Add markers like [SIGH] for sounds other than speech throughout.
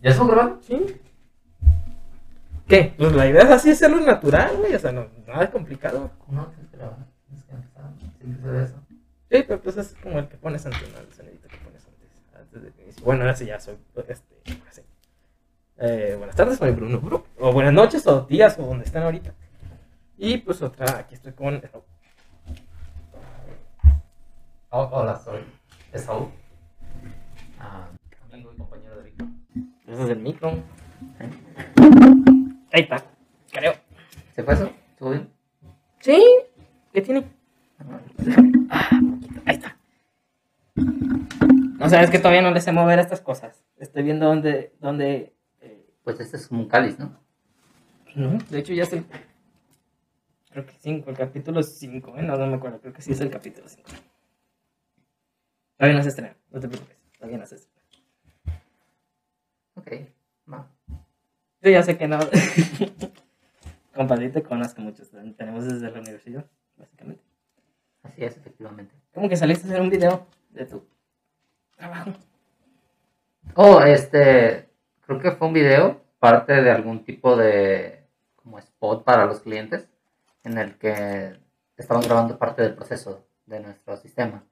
¿Ya estamos grabando? Sí. ¿Qué? Pues la idea es así hacerlo natural, güey. O sea, no, nada es complicado. No, que grabar. Tienes que se eso. Sí, pero pues es como el que pones antes, ¿no? El sonidito que pones antes. Antes de que inicie. Bueno, ahora sí ya soy. Este, así. Eh, buenas tardes, soy Bruno Bru. O buenas noches, o días, o donde estén ahorita. Y pues otra, aquí estoy con. Oh, hola, soy Esaú. Ah, amigo y compañero de Víctor. Ese es el micro. Ahí está, creo. ¿Se fue eso? ¿Estuvo bien? Sí, ¿qué tiene? Ah, ahí está. No sabes que todavía no le sé mover estas cosas. Estoy viendo dónde. dónde eh, Pues este es como un cáliz, ¿no? no, de hecho ya es el. Creo que 5, el capítulo 5, ¿eh? No, no me acuerdo, creo que sí es el capítulo 5. Todavía no se estrena, no te preocupes, todavía no se estrena. Ok, va. Yo ya sé que no. [LAUGHS] Compadre, te conozco mucho, tenemos desde la universidad, básicamente. Así es, efectivamente. ¿Cómo que saliste a hacer un video de tu trabajo? Oh, este, creo que fue un video, parte de algún tipo de como spot para los clientes, en el que estaban grabando parte del proceso de nuestro sistema.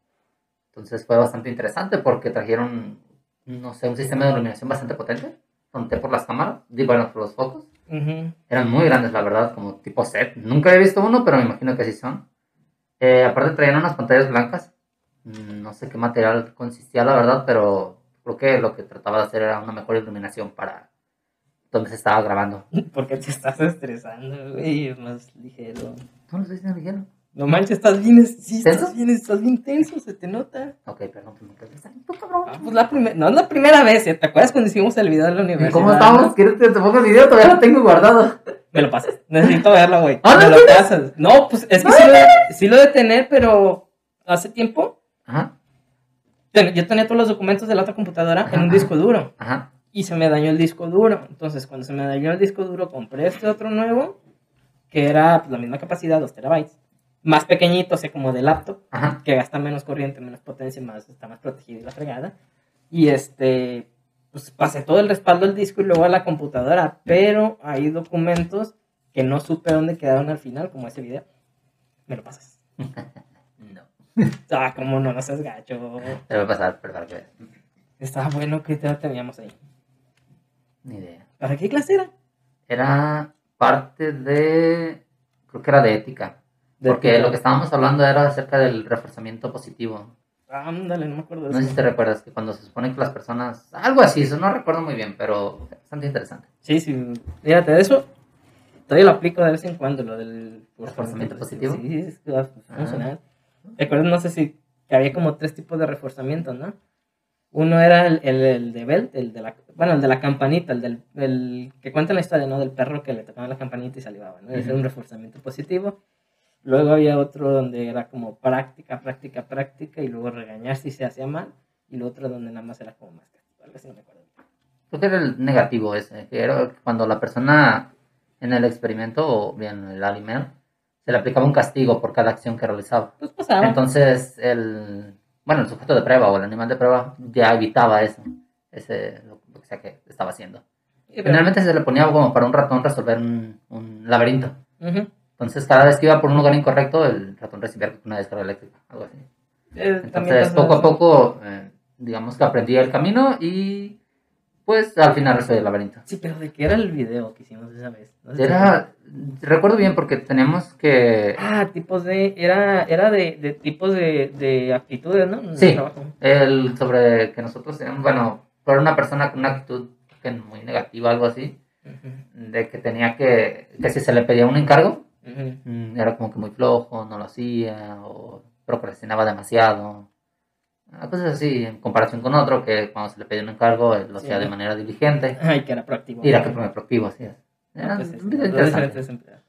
Entonces fue bastante interesante porque trajeron, no sé, un sistema de iluminación bastante potente, conté por las cámaras, digo, bueno, por los focos. Ujú. Eran muy grandes, la verdad, como tipo set. Nunca he visto uno, pero me imagino que sí son. Eh, aparte traían unas pantallas blancas. Mm, No sé qué material consistía, la verdad, pero creo que lo que trataba de hacer era una mejor iluminación para donde se estaba grabando. [LAUGHS] Porque te estás estresando, güey, es más ligero. No lo estoy diciendo ligero. No manches, estás bien, sí, estás bien, estás bien tenso, se te nota. Ok, pues quedé pensando, tú, cabrón. Ah, pues la primera, no es la primera vez, ¿eh? ¿te acuerdas cuando hicimos el video de la ¿Y universidad? ¿Cómo estamos? ¿Quieres que te ponga el video? Todavía lo tengo guardado. Me lo pasas, necesito verlo, güey. Ah, ¿no lo tienes? pasas. No, pues es que sí lo, de, sí lo de tener, pero hace tiempo Ajá, yo tenía todos los documentos de la otra computadora en un disco duro. ajá. y se me dañó el disco duro. Entonces, cuando se me dañó el disco duro, compré este otro nuevo, que era pues, la misma capacidad, 2 terabytes. Más pequeñito, o sea, como de laptop, Ajá. que gasta menos corriente, menos potencia, más, está más protegido y la fregada. Y este, pues pasé todo el respaldo del disco y luego a la computadora, pero hay documentos que no supe dónde quedaron al final, como ese video. Me lo pasas. [LAUGHS] No. [LAUGHS] Ah, como no, no seas gacho. Te voy a pasar, pero para que. Estaba bueno que te teníamos ahí. Ni idea. ¿Para qué clase era? Era parte de. Creo que era de ética. Porque lo que estábamos hablando era acerca del reforzamiento positivo. Ándale, no me acuerdo de No sé si te recuerdas que cuando se supone que las personas. Algo así, eso no recuerdo muy bien, pero bastante interesante. Sí, sí. Fíjate, de eso todavía lo aplico de vez en cuando, lo del ¿Reforzamiento positivo? Sí, sí, es que va a Ah. No sé si que había como tres tipos de reforzamiento, ¿no? Uno era el, el, el de Belt, el de la, bueno, el de la campanita, el del el que cuenta la historia, ¿no? Del perro que le tocaba la campanita y salivaba, ¿no? Ese era un reforzamiento positivo. Luego había otro donde era como práctica, práctica, práctica, y luego regañar si se hacía mal. Y lo otro donde nada más era como más castigo, algo así, no me acuerdo. Creo que era el negativo ese, que era cuando la persona en el experimento o bien el alimento se le aplicaba un castigo por cada acción que realizaba. Pues pasaba. Entonces, el, bueno, el sujeto de prueba o el animal de prueba ya evitaba eso, ese, lo, lo que sea que estaba haciendo. Generalmente se le ponía como para un ratón resolver un, un laberinto. Ujú. Entonces, cada vez que iba por un lugar incorrecto, el ratón recibía una descarga eléctrica, algo así. Eh, Entonces, poco a poco, eh, digamos que aprendía el camino y, pues, al final resolvía el laberinto. Sí, pero ¿de qué era el video que hicimos esa vez? No sé si- Era, recuerdo bien porque teníamos que, Ah, tipos de... Era, era de, de tipos de, de actitudes, ¿no? Sí. El sobre que nosotros teníamos, bueno, por una persona con una actitud que muy negativa, algo así, Ujú, de que tenía que, que si se le pedía un encargo, ujú. mm, era como que muy flojo, no lo hacía, o procrastinaba demasiado. Ah, Cosas así, en comparación con otro que cuando se le pedía un encargo, él lo Sí. hacía de manera diligente. Ay, que era proactivo. Y era que fue proactivo, así es. Ah, Era pues diferentes empleados.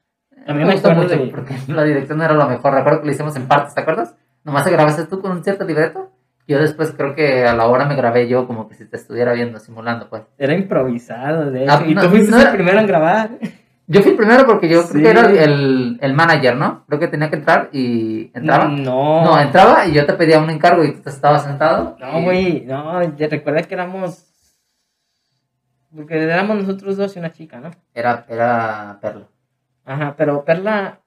A mí me me gustó mucho de- porque [LAUGHS] la dirección no era lo mejor. Recuerdo que lo hicimos en partes, ¿te acuerdas? Nomás te grabaste tú con un cierto libreto. Yo después creo que a la hora me grabé yo como que si te estuviera viendo, simulando, pues. Era improvisado, de hecho. Ah, y no, tú fuiste no el era- primero en grabar. Yo fui el primero porque yo Sí. creo que era el, el manager, ¿no? Creo que tenía que entrar y entraba. No. No, entraba y yo te pedía un encargo y tú estabas sentado. No, y- güey, no, ya recuerda que éramos Porque éramos nosotros dos y una chica, ¿no? Era, era Perla. Ajá, pero Perla,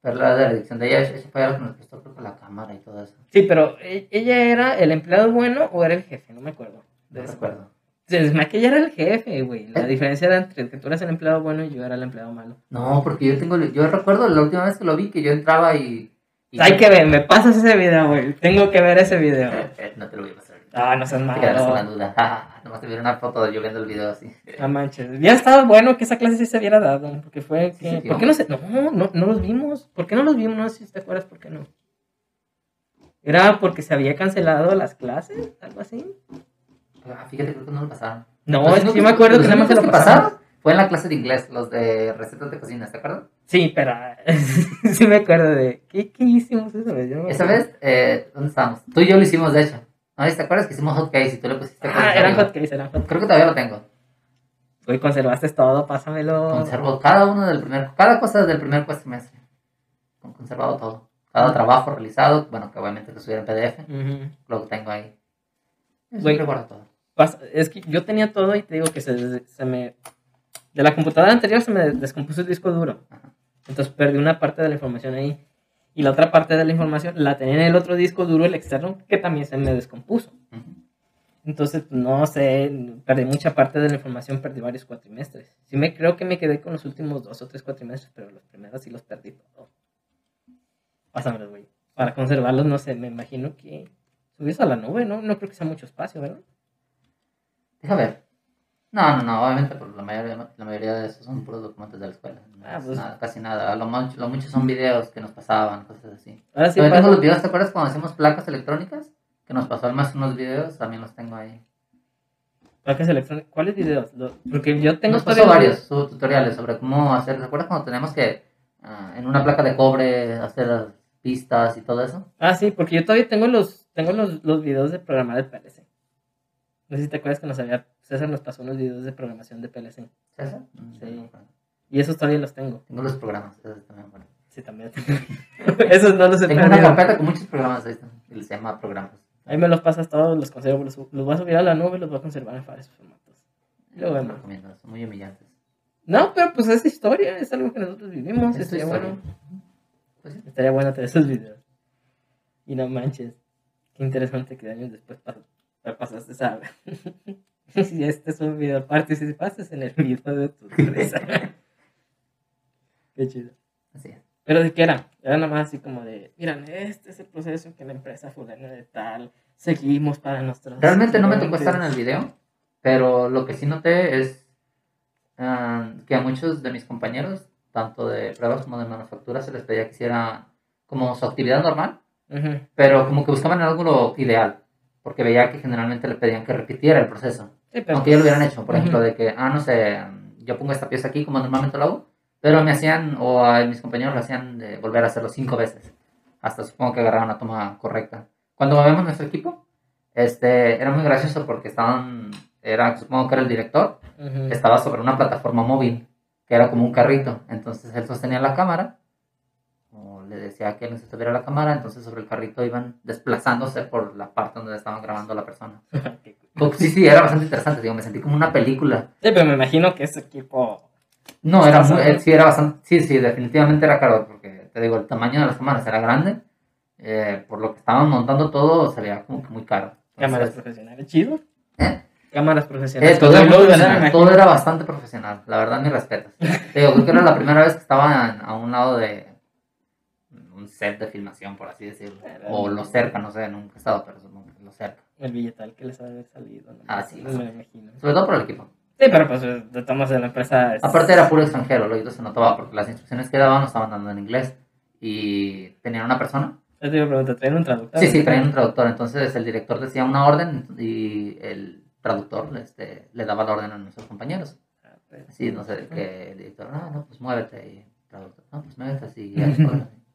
Perla de la edición de ella, ese fue la que nos prestó que la cámara y todo eso. sí, pero e- ella era el empleado bueno o era el jefe, no me acuerdo. de No recuerdo. Que ella era el jefe, güey. La ¿Eh? diferencia era entre que tú eras el empleado bueno y yo era el empleado malo. No, porque yo tengo, yo recuerdo la última vez que lo vi que yo entraba y... y- Hay que ver, me pasas ese video, güey. Tengo que ver ese video. Eh, eh, no te lo voy a pasar. Ah, no seas Te quedarás la malo. duda. [LAUGHS] Ah, Nomás te vieron una foto de yo viendo el video así. No manches. Ya estaba bueno que esa clase sí se hubiera dado. Porque fue Sí, que. sí, ¿Por qué no se.? No, no, no los vimos. ¿Por qué no los vimos? No sé si te acuerdas por qué no. ¿Era porque se había cancelado las clases? ¿Algo así? Ah, fíjate, creo que no lo pasaron. No, es que yo me acuerdo que nada más se lo pasaron. pasaron fue en la clase de inglés, los de recetas de cocina, ¿te acuerdas? Sí, pero. [LAUGHS] sí me acuerdo de. ¿Qué, qué hicimos esa vez? No Esa vez, eh, ¿dónde estábamos? Tú y yo lo hicimos, de hecho. ¿No? ¿Te acuerdas que hicimos hotcakes y tú le pusiste Ah, eran hotcakes, eran hotcakes. Creo que todavía lo tengo. Güey, conservaste todo, pásamelo. Conservo cada uno del primer, cada cosa del primer cuatrimestre. Con- Conservado todo. Cada trabajo realizado, bueno, que obviamente lo subiera en PDF, Ujú. lo tengo ahí. Yo guardo todo. Es que yo tenía todo y te digo que se, se me... De la computadora anterior se me descompuso el disco duro. Ajá. Entonces perdí una parte de la información ahí. Y la otra parte de la información la tenía en el otro disco duro, el externo, que también se me descompuso. Entonces, pues, no sé, perdí mucha parte de la información, perdí varios cuatrimestres. Sí me creo que me quedé con los últimos dos o tres cuatrimestres, pero los primeros sí los perdí todos. Pásamelos, güey. Para conservarlos, no sé, me imagino que subirse a la nube, ¿no? No creo que sea mucho espacio, ¿verdad? Deja ver. No, no, no, obviamente pues, la, mayoría, la mayoría de esos son puros documentos de la escuela. No Ah, es pues. nada, casi nada. Lo, mucho, lo mucho son videos que nos pasaban, cosas así. Ahora sí, tengo los videos, ¿te acuerdas cuando hacíamos placas electrónicas? Que nos pasó además unos videos, también los tengo ahí. placas electrónicas. ¿Cuáles videos? Porque yo tengo Nos pasó varios tutoriales sobre cómo hacer. ¿Te acuerdas cuando tenemos que ah, en una placa de cobre hacer las pistas y todo eso? Ah, sí, porque yo todavía tengo los, tengo los, los videos de programar el PLC. No sé si te acuerdas que nos había, César nos pasó unos videos de programación de PLC. ¿César? Mm, Sí. acuerdo. Y esos todavía los tengo. Tengo los programas, esos también, bueno. Sí, también. [LAUGHS] esos no los he Tengo una carpeta con muchos programas ahí, están, se llama programas. Ahí me los pasas todos, los conservo, los, los voy a subir a la nube y los voy a conservar en varios formatos. Y luego vemos. recomiendo, son muy humillantes. No, pero pues es historia, es algo que nosotros vivimos. Estaría historia. bueno, Pues sí. estaría bueno tener esos videos. Y no manches, qué interesante que años después pa- pa- pasaste esa... [LAUGHS] si este es un video, participaste en el video de tu empresa. [LAUGHS] qué chido. Así es. Pero de qué era? Era nada más así como de, miren, este es el proceso que la empresa fulana de tal, seguimos para nuestros... Realmente no me tocó clientes". estar en el video, pero lo que sí noté es ah, que a muchos de mis compañeros, tanto de pruebas como de manufactura, se les pedía que hiciera como su actividad normal, Ujú. pero como que buscaban algo lo ideal, porque veía que generalmente le pedían que repitiera el proceso, Sí, aunque ya lo hubieran hecho, por ejemplo, ujú. de que, ah, no sé, yo pongo esta pieza aquí como normalmente lo hago, pero me hacían, o a mis compañeros lo hacían de volver a hacerlo cinco veces, hasta supongo que agarraron la toma correcta. Cuando movemos nuestro equipo, este, era muy gracioso porque estaban, era, supongo que era el director, Ujú. estaba sobre una plataforma móvil, que era como un carrito, entonces él sostenía la cámara, le decía que alguien sostuviera la cámara, entonces sobre el carrito iban desplazándose por la parte donde estaban grabando a la persona. Como- [LAUGHS] Sí, sí, era bastante interesante, digo, me sentí como una película. Sí, pero me imagino que ese equipo... No, era ¿Estás muy- eh, sí, era bastante, sí, sí, definitivamente era caro, porque te digo, el tamaño de las cámaras era grande, eh, por lo que estaban montando todo, salía como que muy caro. Cámaras profesionales, chido. ¿eh? Cámaras Eh, profesionales. todo, muy luz, ¿verdad? profesional, todo era bastante profesional, la verdad, mis respetos. [LAUGHS] Te digo, creo que era la primera vez que estaba a un lado de un set de filmación, por así decirlo. O lo cerca, no sé, nunca he estado, pero supongo que lo cerca. El billetal que les ha salido. ¿no? Ah, sí, Me lo imagino. Sobre todo por el equipo. Sí, pero pues de tomas de la empresa... es- Aparte era puro extranjero, lo se notaba, porque las instrucciones que daban no estaban dando en inglés. Y tenían una persona. Yo te iba a preguntar, ¿traen un traductor? Sí, sí, traían un traductor. Entonces el director decía una orden y el traductor este, le daba la orden a nuestros compañeros. Ah, pues. Así, no sé, que el director, no, no, pues muévete. Y el traductor, no, pues muévete así. Y. [LAUGHS]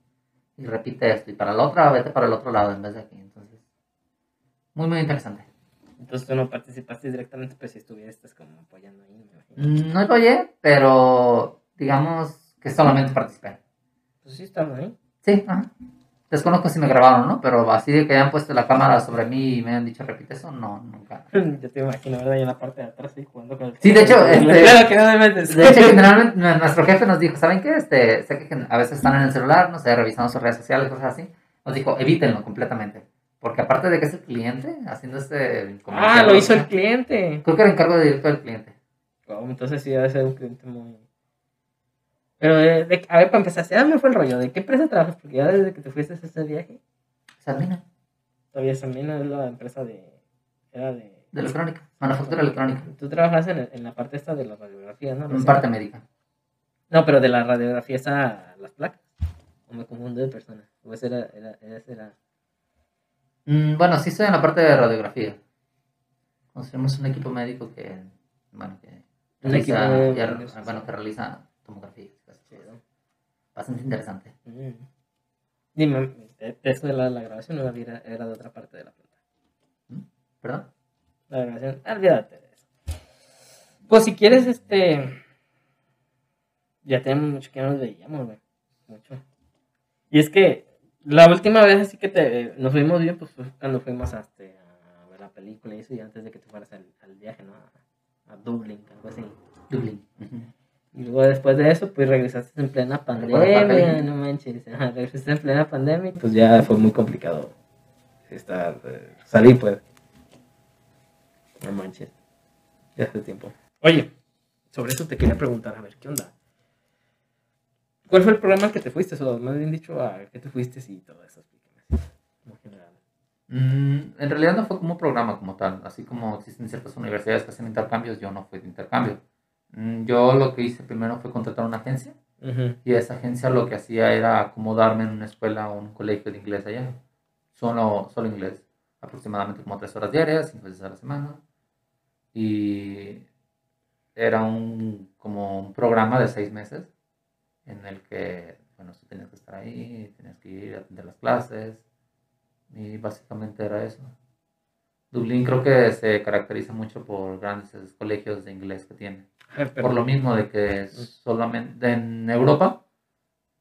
y repite esto. Y para la otra, vete para el otro lado en vez de aquí. Entonces, muy, muy interesante. Entonces tú no participaste directamente, pues si estuviste como apoyando ahí, me imagino. Mm, No oye, pero digamos que solamente participé. Pues sí, estaba ahí. Sí, ajá. Desconozco si me grabaron, ¿no? Pero así de que hayan puesto la cámara sobre mí y me han dicho repite eso, no, nunca. [LAUGHS] Yo te imagino, ¿verdad? Y en la parte de atrás ahí jugando con el Sí, de hecho, [LAUGHS] este- Claro que no me metes. De hecho, [LAUGHS] generalmente nuestro jefe nos dijo, ¿saben qué? Este, sé que a veces están en el celular, no sé, revisando sus redes sociales, cosas así. Nos dijo, evítenlo completamente. Porque aparte de que es el cliente haciendo este... Ah, lo hizo el cliente. Creo que era encargo directo del cliente. Wow, entonces sí debe ser un cliente muy... Pero, de, de- a ver, para empezar, ya me fue el rollo. ¿De qué empresa trabajas? Porque ya desde que te fuiste a ese viaje, Salmina, todavía también es la empresa de... Era de... de electrónica, manufactura electrónica. Tú trabajas en, en la parte esta de la radiografía, ¿no? En parte médica. No, pero de la radiografía esa, las placas. O me confundo de persona. O ese era... era, ese era... Mm, bueno, sí estoy en la parte de radiografía. Conocemos un equipo médico que, bueno, que realiza, ya- sí. bueno, que realiza tomografías. Bastante interesante. Mm. Dime, eh, eso de la, la grabación no era, era de otra parte de la planta. ¿Perdón? La grabación, olvídate de eso. Pues si quieres, este. Ya tenemos mucho que no nos veíamos, güey. Mucho. Y es que la última vez así que te, nos vimos bien, pues fue cuando fuimos a, este, a ver la película y eso, y antes de que te fueras al, al viaje, ¿no? A, a Dublín, algo así. Dublín. Y luego después de eso, pues regresaste en plena ¿Recuerdas pandemia, no manches. Ajá, regresaste en plena pandemia. Pues ya fue muy complicado estar, eh, salir, pues. No manches. Ya hace tiempo. Oye, sobre eso te quería preguntar, a ver, ¿qué onda? ¿Cuál fue el programa al que te fuiste? O más bien dicho, ¿a qué te fuiste y todo eso? General. Mm, en realidad no fue como un programa como tal. Así como existen ciertas universidades que hacen intercambios, yo no fui de intercambio. Mm, yo lo que hice primero fue contratar una agencia. Y esa agencia lo que hacía era acomodarme en una escuela o un colegio de inglés allá. Solo, solo inglés. Aproximadamente como tres horas diarias, cinco veces a la semana. Y era un, como un programa de seis meses en el que, bueno, tú tenías que estar ahí, tenías que ir a atender las clases. Y básicamente era eso. Dublín creo que se caracteriza mucho por grandes colegios de inglés que tiene. A pero- Por lo mismo de que solamente en Europa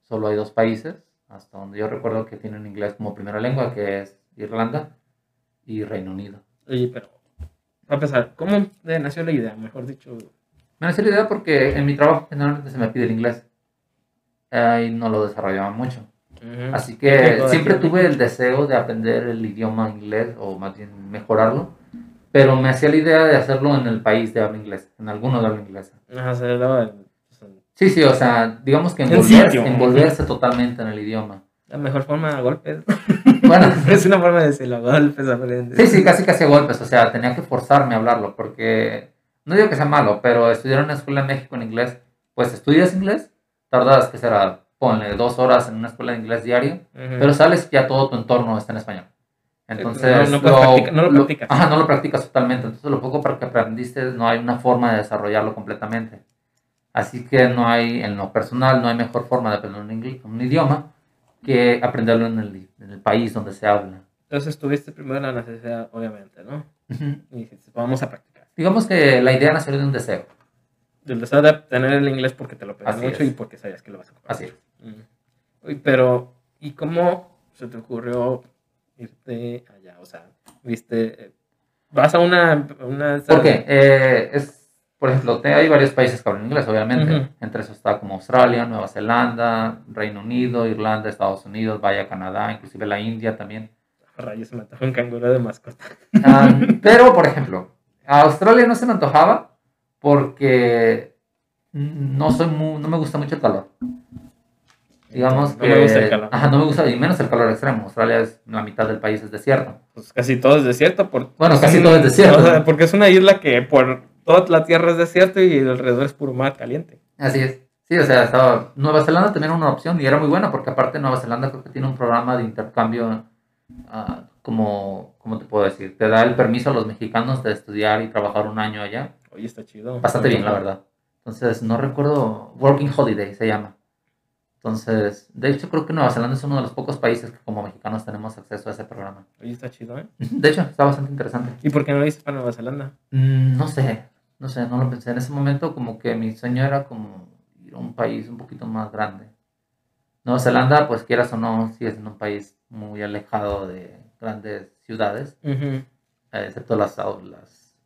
solo hay dos países, hasta donde yo recuerdo que tienen inglés como primera lengua, que es Irlanda y Reino Unido. Oye, pero. Para empezar, ¿cómo nació la idea? Mejor dicho. Me nació la idea porque en mi trabajo generalmente se me pide el inglés eh, y no lo desarrollaba mucho. Ujú. Así que siempre aquí. tuve el deseo de aprender el idioma inglés o más bien mejorarlo, pero me hacía la idea de hacerlo en el país de habla inglesa, en alguno de habla inglesa. El- Sí, sí, o sea, digamos que En envolverse, envolverse totalmente en el idioma. la mejor forma de golpes. [LAUGHS] Bueno, [LAUGHS] es una forma de decirlo, golpes aprendes. sí, sí, casi casi a golpes, o sea, tenía que forzarme a hablarlo, porque no digo que sea malo, pero estudiar en una escuela en México en inglés, pues estudias inglés, tardas, que será, ponle dos horas en una escuela de inglés diario, Ujú. pero sales ya todo tu entorno está en español. Entonces, no- lo practicas. Ajá, no lo practicas totalmente. Entonces, lo poco que aprendiste, no hay una forma de desarrollarlo completamente. Así que no hay, en lo personal, no hay mejor forma de aprender un, ingl- un idioma que aprenderlo en el, en el país donde se habla. Entonces tuviste primero la necesidad, obviamente, ¿no? Y dijiste, vamos a practicar. Digamos que la idea nació de un deseo. Del deseo de tener el inglés porque te lo pedían mucho es. y porque sabías que lo vas a ocupar. Así es. Uy, pero, ¿y cómo se te ocurrió irte allá? O sea, viste, vas a una... una ¿Por qué? Eh, es, por ejemplo, te- hay varios países que hablan inglés, obviamente. Entre esos está como Australia, Nueva Zelanda, Reino Unido, Irlanda, Estados Unidos, vaya Canadá, inclusive la India también. Rayos, se me antojó un canguro de mascota. Ah, [LAUGHS] pero, por ejemplo, a Australia no se me antojaba porque no soy no me gusta mucho el calor. Digamos No que me gusta el calor. Ajá, no me gusta y menos el calor extremo. Australia es la mitad del país es desierto. Pues casi todo es desierto. Por, Bueno, casi un- todo es desierto. o sea, porque es una isla que por toda la tierra es desierto y alrededor es puro mar caliente. Así es. Sí, o sea, estaba Nueva Zelanda también era una opción y era muy buena porque aparte Nueva Zelanda creo que tiene un programa de intercambio ah, como ¿cómo te puedo decir? Te da el permiso a los mexicanos de estudiar y trabajar un año allá. Oye, está chido. Bastante bien, la verdad. Entonces, no recuerdo, Working Holiday se llama. Entonces, de hecho, creo que Nueva Zelanda es uno de los pocos países que como mexicanos tenemos acceso a ese programa. Oye, está chido, ¿eh? De hecho, está bastante interesante. ¿Y por qué no lo hice para Nueva Zelanda? Mm, no sé, no sé, no lo pensé. En ese momento como que mi sueño era como ir a un país un poquito más grande. Nueva Zelanda, pues quieras o no, sigue siendo un país muy alejado de grandes ciudades, eh, excepto las, las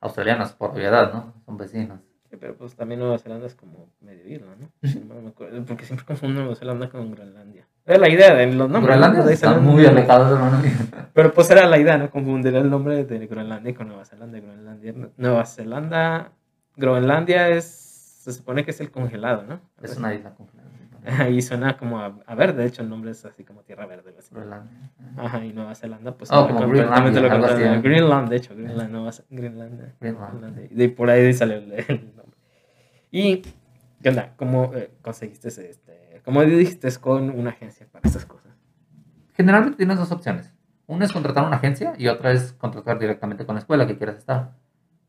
australianas, por obviedad, ¿no? Son vecinos. Sí, pero pues también Nueva Zelanda es como medio isla, ¿no? No me acuerdo, porque siempre confundo Nueva Zelanda con Groenlandia. Era la idea de los nombres. Groenlandia. De está muy alejado, hermano. [LAUGHS] Pero pues era la idea, ¿no? Confundir el nombre de Groenlandia con Nueva Zelanda. Groenlandia. Nueva Zelanda, Groenlandia es, se supone que es el congelado, ¿no? Es una isla congelada. [LAUGHS] Ahí suena como a, a verde, de hecho el nombre es así como tierra verde. así. Groenlandia. Ajá, y Nueva Zelanda, pues Oh, como completamente lo. Greenland, de hecho, Greenland, Nueva. Greenland. Greenlandia. Y de por ahí salió el, el nombre. ¿Y qué onda? ¿Cómo eh, conseguiste este, cómo dijiste con una agencia para estas cosas? Generalmente tienes dos opciones. Una es contratar una agencia y otra es contratar directamente con la escuela que quieras estar.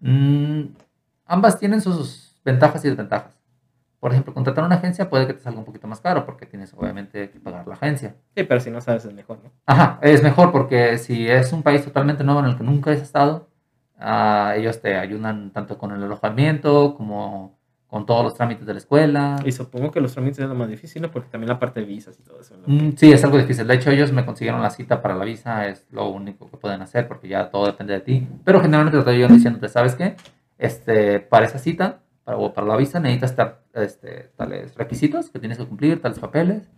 Mm, ambas tienen sus ventajas y desventajas. Por ejemplo, contratar una agencia puede que te salga un poquito más caro porque tienes obviamente que pagar la agencia. Sí, pero si no sabes es mejor, ¿no? Ajá, es mejor porque si es un país totalmente nuevo en el que nunca has estado, ah, ellos te ayudan tanto con el alojamiento como con todos los trámites de la escuela. Y supongo que los trámites es lo más difícil, ¿no? Porque también la parte de visas y todo eso. ¿no? Mm, Sí, es algo difícil. De hecho, ellos me consiguieron la cita para la visa, es lo único que pueden hacer porque ya todo depende de ti. Pero generalmente te ayudan diciéndote, ¿sabes qué? Este, para esa cita para, o para la visa necesitas ta- este, tales requisitos que tienes que cumplir, tales papeles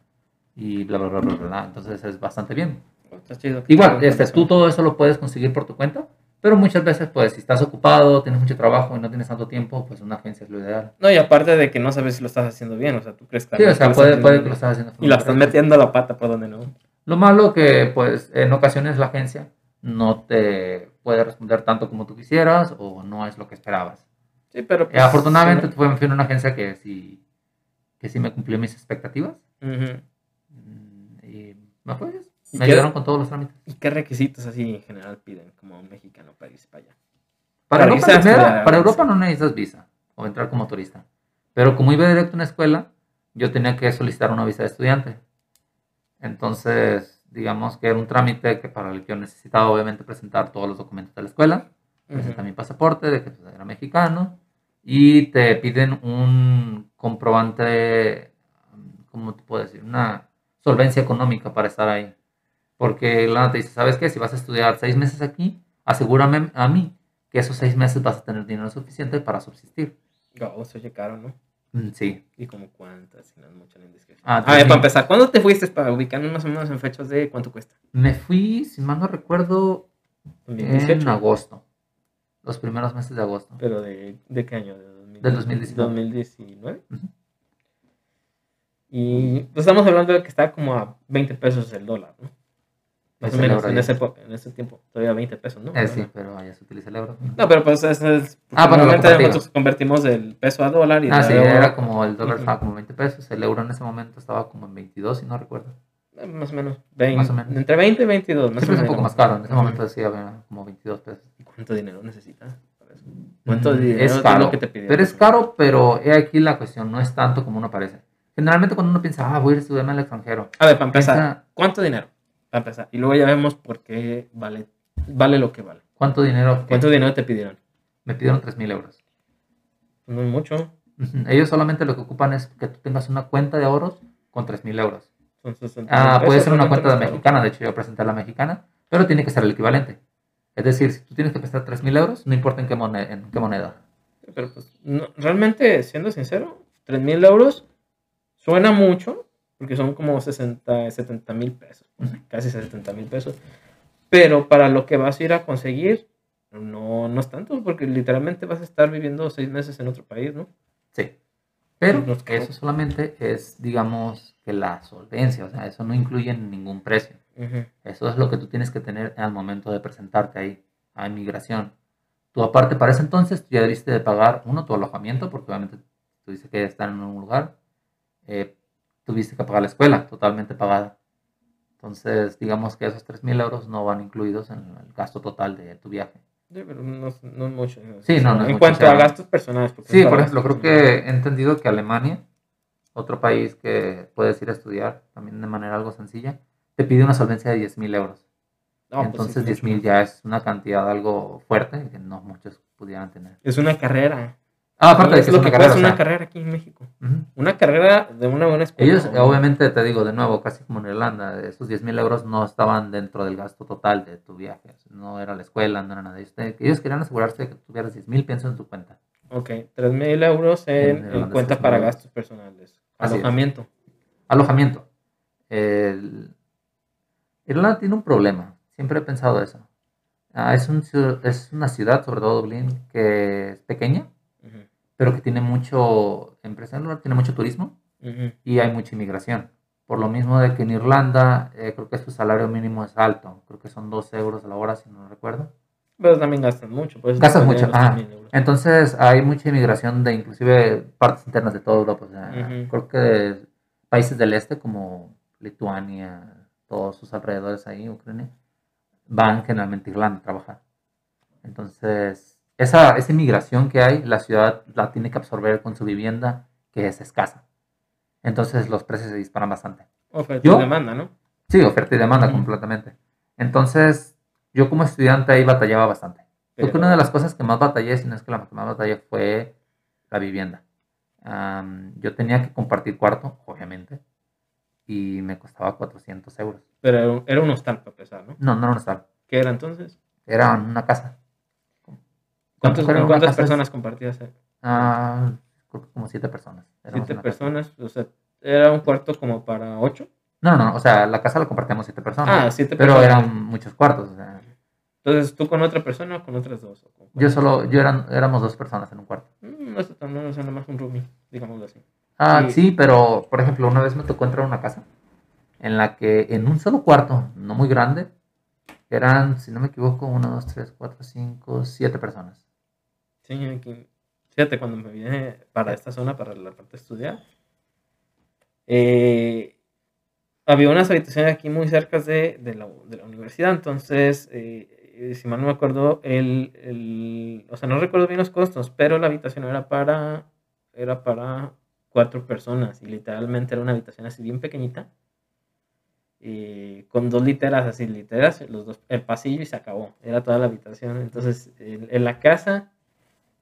y bla, bla, bla, bla, bla. Entonces es bastante bien. Está chido Igual, te- este, tú todo eso lo puedes conseguir por tu cuenta, pero muchas veces, pues, si estás ocupado, tienes mucho trabajo y no tienes tanto tiempo, pues una agencia es lo ideal. No, y aparte de que no sabes si lo estás haciendo bien, o sea, tú crees que... Sí, o sea, puede, que lo estás haciendo. Y la estás metiendo la pata por donde no. Lo malo que, pues, en ocasiones la agencia no te puede responder tanto como tú quisieras o no es lo que esperabas. Sí, pero... Eh, pues, afortunadamente, sí, me fui a una agencia que sí, que sí me cumplió mis expectativas mm, y me fue bien. ¿Y Me qué- ayudaron con todos los trámites. ¿Y qué requisitos así en general piden como un mexicano para irse para allá? Para, Para Europa, irse primero, para. Europa no necesitas visa o entrar como turista. Pero como iba directo a una escuela, yo tenía que solicitar una visa de estudiante. Entonces, digamos que era un trámite que para el que yo necesitaba obviamente presentar todos los documentos de la escuela, presentar mi pasaporte de que pues, era mexicano y te piden un comprobante, ¿cómo te puedo decir? Una solvencia económica para estar ahí. Porque la te dice, ¿sabes qué? Si vas a estudiar seis meses aquí, asegúrame a mí que esos seis meses vas a tener dinero suficiente para subsistir. Oh, se oye caro, ¿no? Mm, Sí. ¿Y como cuántas? Si no es mucha la indiscreción. Ah, a ver, para empezar, ¿cuándo te fuiste para ubicarnos más o menos en fechas de cuánto cuesta? Me fui, si mal no recuerdo, en 2018. agosto. Los primeros meses de agosto. ¿Pero de, de qué año? ¿De 2000? Del 2019. 2019. Ujú. Y pues estamos hablando de que está como a 20 pesos el dólar, ¿no? Más Es o el menos en ya. ese, en ese tiempo. Todavía 20 pesos, ¿no? Eh, sí, pero allá se utiliza el euro. No, pero pues es, es Ah, bueno, nosotros convertimos del peso a dólar y Ah, sí, euro- era como el dólar estaba como 20 pesos. El euro en ese momento estaba como en 22, si no recuerdo. eh, más o menos, 20, Más o menos. entre 20 y 22, más Siempre o es un menos. poco más caro. En ese Ujú. momento decía como 22 pesos. ¿Y cuánto dinero necesitas eso? ¿Cuánto Mm, dinero es caro. lo que te pidieron? Pero es caro, pero he aquí la cuestión. No es tanto como uno parece. Generalmente cuando uno piensa, ah, voy a ir a estudiarme al extranjero. A ver, para empezar, piensa, ¿cuánto dinero? Para empezar. Y luego ya vemos por qué vale, vale lo que vale. ¿Cuánto dinero? ¿Cuánto dinero te pidieron? Me pidieron 3 mil euros. No es mucho. Ellos solamente lo que ocupan es que tú tengas una cuenta de ahorros con 3 mil euros. Son 60 Ah, puede ser una cuenta de mexicana, de hecho yo presenté la mexicana, pero tiene que ser el equivalente. Es decir, si tú tienes que prestar 3 mil euros, no importa en qué, moneda, en qué moneda. Pero pues, no- realmente, siendo sincero, 3 mil euros suena mucho, porque son como 60, 70 mil pesos, casi 70 mil pesos. Pero para lo que vas a ir a conseguir, no, no es tanto, porque literalmente vas a estar viviendo seis meses en otro país, ¿no? Sí. Pero Nos eso solamente es, digamos, que la solvencia, o sea, eso no incluye ningún precio. Ujú. Eso es lo que tú tienes que tener al momento de presentarte ahí a inmigración. Tú aparte para ese entonces tú ya debiste de pagar, uno, tu alojamiento, porque obviamente tuviste que estar en un lugar. Eh, tuviste que pagar la escuela, totalmente pagada. Entonces, digamos que esos 3 mil euros no van incluidos en el gasto total de tu viaje. Sí, pero no, es- no es mucho. Sí, no, no es En mucho, cuanto a gastos personales. Sí, es por ejemplo, creo que he entendido que Alemania, otro país que puedes ir a estudiar también de manera algo sencilla, te pide una solvencia de 10 mil euros. No, pues, Entonces es 10 mucho mil más. ya es una cantidad algo fuerte que no muchos pudieran tener. Es una carrera. Ah, aparte de es que es una carrera. cuesta o una sea, carrera aquí en México. Una carrera de una buena escuela. Ellos, ¿no? obviamente, te digo de nuevo, casi como en Irlanda, esos 10 mil euros no estaban dentro del gasto total de tu viaje. o sea, No era la escuela, no era nada de esto. Ellos querían asegurarse de que tuvieras 10 mil pesos en tu cuenta. Ok, 3 mil euros en, En cuenta para gastos personales. Así es. Alojamiento. Alojamiento. El- Irlanda tiene un problema. Siempre he pensado eso. Ah, es, un es una ciudad, sobre todo Dublín, que es pequeña, pero que tiene mucho, en lugar, tiene mucho turismo ujú. y hay mucha inmigración. Por lo mismo de que en Irlanda eh, creo que su salario mínimo es alto. Creo que son 2 euros a la hora, si no recuerdo. Pero también gastan mucho. Gastas te mucho, pagan los ajá. 3,000 euros. Entonces hay mucha inmigración de inclusive partes internas de toda Europa. O sea, Ujú. creo que de países del este como Lituania, todos sus alrededores ahí, Ucrania, van generalmente a Irlanda a trabajar. Entonces, esa, esa inmigración que hay, la ciudad la tiene que absorber con su vivienda, que es escasa. Entonces los precios se disparan bastante. Oferta Yo- y demanda, ¿no? Sí, oferta y demanda completamente. Entonces, yo como estudiante ahí batallaba bastante. Creo que Pero- una de las cosas que más batallé, si no es que la que más batallé, fue la vivienda. Am, yo tenía que compartir cuarto, obviamente, y me costaba 400 euros. Pero era un, era un hostal para empezar, ¿no? No, no era un hostal, ¿Qué era entonces? era una casa. ¿Cuántos- Tampoco era una ¿Cuántas es- personas compartías? Ah, como siete personas. Éramos Siete casa. personas. O sea, era un cuarto como para ocho. No, no, o sea, la casa la compartíamos siete personas. Ah, siete pero personas. eran muchos cuartos. o sea, Entonces, ¿tú con otra persona o con otras dos? ¿O con yo solo, yo eran, éramos dos personas en un cuarto. Mm, No está tan o sea, nada más un roomie, digámoslo así. Ah, Sí. sí, pero por ejemplo, una vez me tocó entrar a una casa en la que en un solo cuarto, no muy grande, eran, si no me equivoco, uno, dos, tres, cuatro, cinco, siete personas. Sí, aquí- fíjate, cuando me vine para esta zona, para la parte de estudiar, eh, había unas habitaciones aquí muy cerca de, de la, de la universidad, entonces, eh, si mal no me acuerdo, el, el- o sea, no recuerdo bien los costos, pero la habitación era para, era para cuatro personas y literalmente era una habitación así bien pequeñita. eh, con dos literas así, literas, los dos, el pasillo y se acabó. Era toda la habitación. Entonces, en, en la casa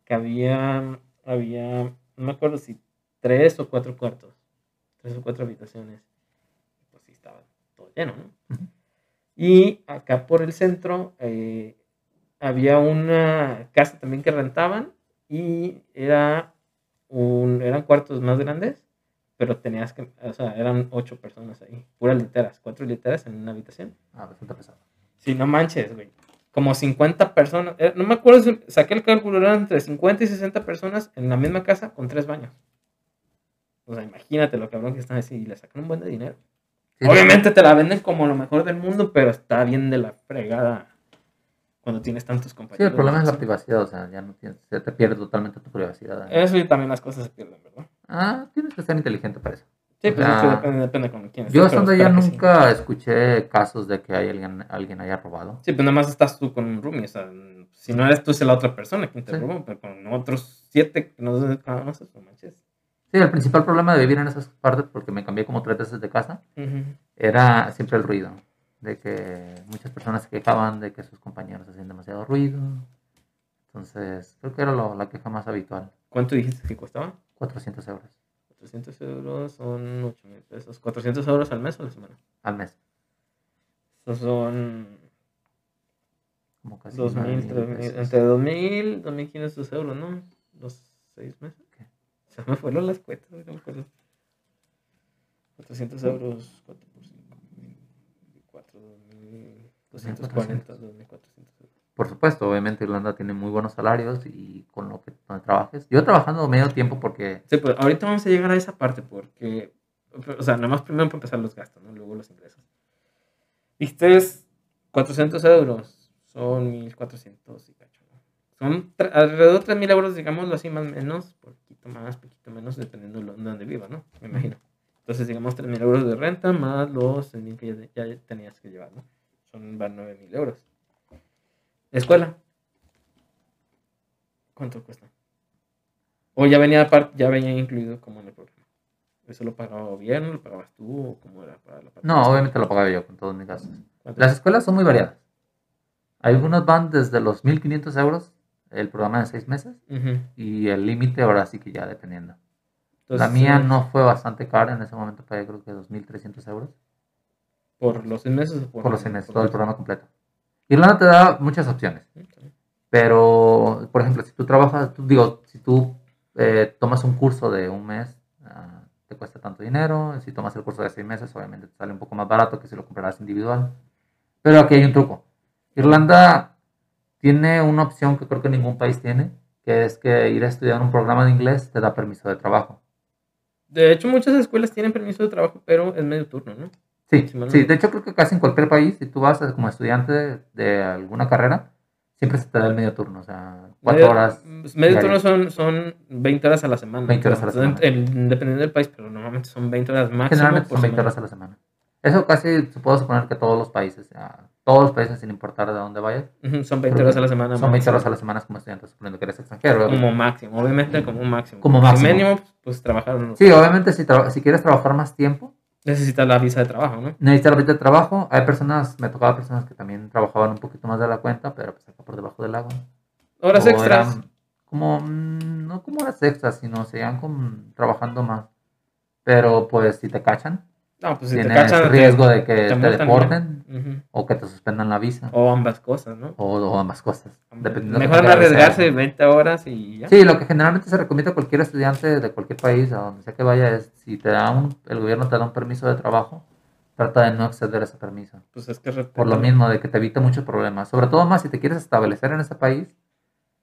que había, había, no me acuerdo si tres o cuatro cuartos, tres o cuatro habitaciones. Pues sí, estaba todo lleno, ¿no? Y acá por el centro eh, había una casa también que rentaban y era un, eran cuartos más grandes, pero tenías que, o sea, eran ocho personas ahí, puras literas, cuatro literas en una habitación. Ah, bastante pesado. Sí, no manches, güey. Como 50 personas. eh, no me acuerdo, si- saqué el cálculo, eran entre 50 y 60 personas en la misma casa con tres baños. O sea, imagínate lo cabrón que están así y le sacan un buen de dinero. Sí, Obviamente te la venden como lo mejor del mundo, pero está bien de la fregada cuando tienes tantos Sí, compañeros. el problema es la Sí. privacidad, o sea, ya no tienes, se te pierde totalmente tu privacidad. Eso y también las cosas se pierden, ¿verdad? Ah, tienes que ser inteligente para eso. Sí, pues depende, depende con quién Yo estando allá sí. nunca escuché casos de que hay alguien, alguien haya robado. Sí, pues nada más estás tú con un roomie, o sea, si no eres tú, es la otra persona quien te Sí. robó, pero con otros siete que no conoces, no manches. Sí, el principal problema de vivir en esas partes, porque me cambié como tres veces de casa, era siempre el ruido. De que muchas personas se quejaban de que sus compañeros hacían demasiado ruido. Entonces, creo que era lo- la queja más habitual. ¿Cuánto dijiste que costaba? 400 euros 400 euros son 8 mil pesos. 400 euros al mes o a la semana. al mes. Esos son Como casi 2 nueve mil, mil tres mil, pesos. entre 2 mil, 2 mil 500 euros, ¿no? Los 6 meses. ¿Qué? Se me fueron las cuentas, no me acuerdo. 400 euros, 4 por 5, 4, 240, 2400 euros. Por supuesto, obviamente Irlanda tiene muy buenos salarios y con lo que donde trabajes. Yo trabajando medio tiempo porque Sí, pues ahorita vamos a llegar a esa parte porque, o sea, nada más primero para empezar los gastos, ¿no? Luego los ingresos. Dijiste 400 euros, son 1400 y cacho. ¿no? Son alrededor de 3000 euros, digámoslo así, más o menos, poquito más, poquito menos, dependiendo de lo- de dónde viva, ¿no? Me imagino. Entonces, digamos 3000 euros de renta más los 6000 que ya, ya tenías que llevar, ¿no? Son van 9000 euros. Escuela. ¿Cuánto cuesta? O ya venía aparte, ya venía incluido como en el programa. ¿Eso lo pagaba gobierno? ¿Lo pagabas tú? ¿O cómo era para la parte no, obviamente lo pagaba yo con todos mis gastos. Las escuelas son muy variadas. Algunas van desde los 1.500 euros el programa de seis meses y el límite ahora sí que ya dependiendo. Entonces, la mía no fue bastante cara en ese momento, pagué creo que 2.300 euros ¿Por los seis meses o por, por los seis meses, todo el programa completo. Irlanda te da muchas opciones, pero por ejemplo, si tú trabajas, tú, digo, si tú eh, tomas un curso de un mes, ah, te cuesta tanto dinero, si tomas el curso de seis meses, obviamente te sale un poco más barato que si lo comprarás individual. Pero aquí hay un truco. Irlanda tiene una opción que creo que ningún país tiene, que es que ir a estudiar un programa de inglés te da permiso de trabajo. De hecho, muchas escuelas tienen permiso de trabajo, pero es medio turno, ¿no? Sí, Sí, de hecho creo que casi en cualquier país, si tú vas como estudiante de, alguna carrera, siempre se te da el medio turno, o sea, cuatro Medio- horas. pues, Medio turno son, son 20 horas a la semana. 20 horas a la semana. el- dependiendo del país, pero normalmente son 20 horas máximo. Generalmente por son 20 semana. horas a la semana. Eso casi se puedo suponer que todos los países, todos los países sin importar de dónde vayas, Son 20 Creo horas a la semana. son 20 máximo. horas a la semana como estudiante, suponiendo que eres extranjero. Como máximo, obviamente como máximo. Como Si máximo. mínimo, pues, pues trabajar. Sí, obviamente si, tra- si quieres trabajar más tiempo, Necesitas la visa de trabajo, ¿no? necesitas la visa de trabajo. Hay personas, me tocaba personas que también trabajaban un poquito más de la cuenta, pero pues acá por debajo del agua. Horas O extras. como, no como horas extras, sino seguían como trabajando más. Pero pues si te cachan, No, pues si te te- riesgo de que te, deporten o que te suspendan la visa. O ambas cosas, ¿no? O, o ambas cosas. dependiendo de Mejor sea. arriesgarse 20 horas y ya. Sí, lo que generalmente se recomienda a cualquier estudiante de cualquier país, a donde sea que vaya, es si te da un, el gobierno te da un permiso de trabajo, trata de no exceder ese permiso. Pues es que Por lo mismo, de que te evita muchos problemas. Sobre todo más si te quieres establecer en ese país,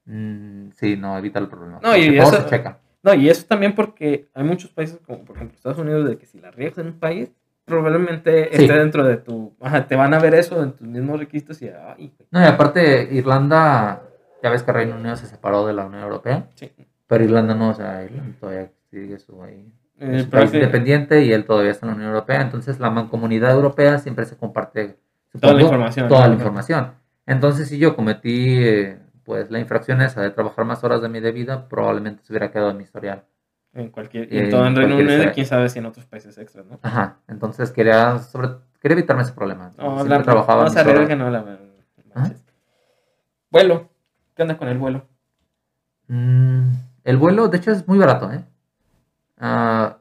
mm, sí, no, evita el problema. No, y todo eso- se checa. No, y eso también porque hay muchos países, como por ejemplo Estados Unidos, de que si la riegas en un país, probablemente Sí. esté dentro de tu. Ajá, te van a ver eso en tus mismos requisitos y. Ay. No, y aparte, Irlanda, ya ves que Reino Unido se separó de la Unión Europea, Sí. pero Irlanda no, o sea, Irlanda todavía sigue su ahí. Eh, es un país independiente y él todavía está en la Unión Europea, entonces la mancomunidad europea siempre se comparte Toda la supongo, información, toda la información. Entonces, si yo cometí eh, pues la infracción esa de trabajar más horas de mi de vida, probablemente se hubiera quedado en mi historial. En cualquier. Y todo en Reino Unido, quién sabe si en otros países extras, ¿no? Ajá, entonces quería sobre quería evitarme ese problema. No, Siempre hablar. trabajaba Vamos a ver que no la. manches. Vuelo. ¿Qué onda con el vuelo? Mm, el vuelo, de hecho, es muy barato, ¿eh? Ah,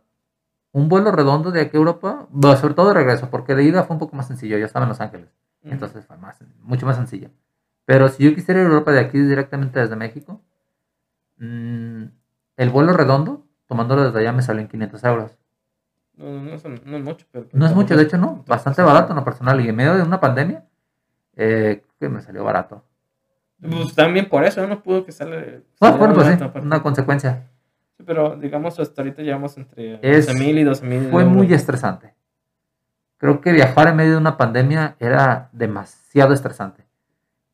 un vuelo redondo de aquí a Europa, bueno, sobre todo de regreso, porque de ida fue un poco más sencillo. Yo estaba en Los Ángeles. Entonces fue más, mucho más sencillo. Pero si yo quisiera ir a Europa de aquí directamente desde México, mm, el vuelo redondo, tomándolo desde allá, me salió en 500 euros. No, no, no, es- no es mucho, pero. No es mucho, de hecho, no. Bastante barato en lo personal. Y en medio de una pandemia, eh, creo que me salió barato. Pues también por eso, no pudo que sale. Bueno, bueno, pues sí, aparte. una consecuencia. Sí, pero digamos, hasta ahorita llevamos entre Es- 12.000 y 12.000. Fue muy estresante. Creo que viajar en medio de una pandemia era demasiado estresante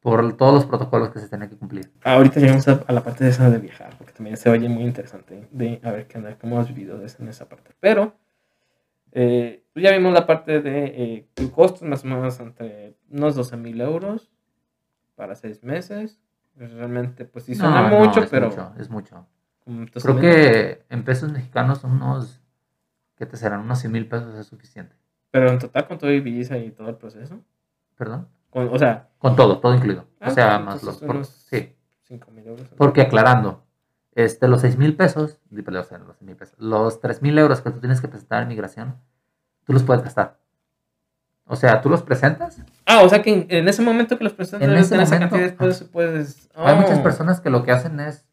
por todos los protocolos que se tenían que cumplir. Ahorita llegamos a, a la parte de esa de viajar, porque también se oye muy interesante de a ver qué onda, cómo has vivido en esa parte. Pero eh, pues ya vimos la parte de eh, el costo, más o menos entre unos 12 mil euros para seis meses. Realmente, pues sí suena No, no, mucho, es pero mucho, es mucho. 12,000, Creo que en pesos mexicanos unos, ¿qué te serán? Unos 100 mil pesos es suficiente. Pero en total con todo y visa y todo el proceso. ¿Perdón? Con, o sea, Con todo, todo incluido. Ah, o sea, pues más los... por- sí, 5 mil euros. porque aclarando, este, los 6 mil pesos, sea, los 6 mil pesos, los 3 mil euros que tú tienes que presentar en migración, tú los puedes gastar. O sea, tú los presentas. Ah, o sea que en, en ese momento que los presentas En ese esa momento, cantidad después puedes... Hay muchas Oh. personas que lo que hacen es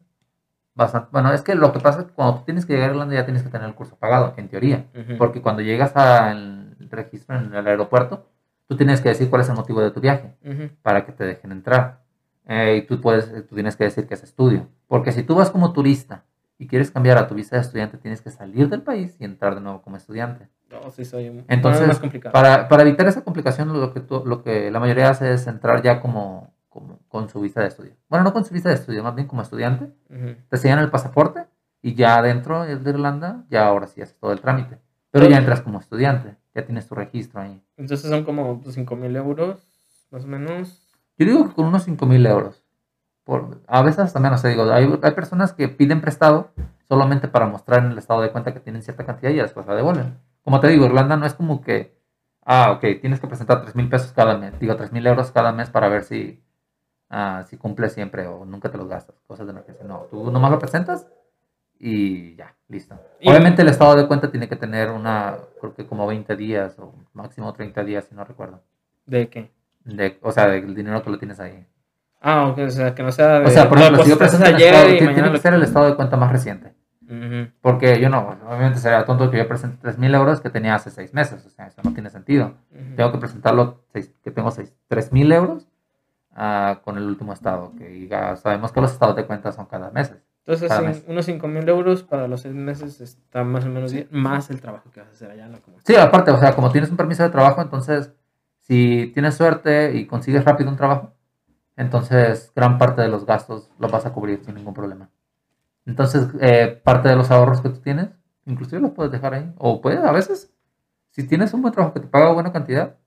bastante... Bueno, es que lo que pasa es que cuando tú tienes que llegar a Irlanda ya tienes que tener el curso pagado, en teoría. Porque cuando llegas al registro en el aeropuerto, tú tienes que decir cuál es el motivo de tu viaje Ujú. para que te dejen entrar. Eh, y tú, puedes, tú tienes que decir que es estudio. Porque si tú vas como turista y quieres cambiar a tu visa de estudiante, tienes que salir del país y entrar de nuevo como estudiante. No, sí soy un Entonces, más complicado. Para, para evitar esa complicación, lo que, tú- lo que la mayoría hace es entrar ya como, como con su visa de estudio. Bueno, no con su visa de estudio, más bien como estudiante. Ujú. Te sellan el pasaporte y ya adentro de Irlanda, ya ahora sí haces todo el trámite. Pero ya entras como estudiante, ya tienes tu registro ahí. Entonces son como 5 mil euros, más o menos. Yo digo que con unos 5 mil euros. Por, a veces hasta menos, te digo, hay, hay personas que piden prestado solamente para mostrar en el estado de cuenta que tienen cierta cantidad y después la devuelven. Como te digo, Irlanda no es como que, ah, ok, tienes que presentar 3 mil pesos cada mes, digo 3 mil euros cada mes para ver si ah, si cumples siempre o nunca te los gastas, cosas de emergencia. No, tú nomás lo presentas y ya, listo. Y- Obviamente el estado de cuenta tiene que tener una, creo que como 20 días o máximo 30 días, si no recuerdo. ¿De qué? De, o sea, del dinero que lo tienes ahí. Ah, ok, o sea, que no sea de... O sea, por lo ejemplo, si yo presento el estado, ayer y tiene, tiene que ser el estado de cuenta más reciente. Porque yo no, obviamente sería tonto que yo presente 3.000 euros que tenía hace 6 meses. O sea, eso no tiene sentido. Tengo que presentarlo, seis- que tengo seis- 3.000 euros ah, con el último estado. Que ya sabemos que los estados de cuenta son cada mes. Entonces, unos 5 mil euros para los seis meses está más o menos bien, más el trabajo que vas a hacer allá en la comunidad. Sí, aparte, o sea, como tienes un permiso de trabajo, entonces, si tienes suerte y consigues rápido un trabajo, entonces gran parte de los gastos los vas a cubrir sin ningún problema. Entonces, eh, parte de los ahorros que tú tienes, inclusive los puedes dejar ahí. O puedes, a veces, si tienes un buen trabajo que te paga buena cantidad,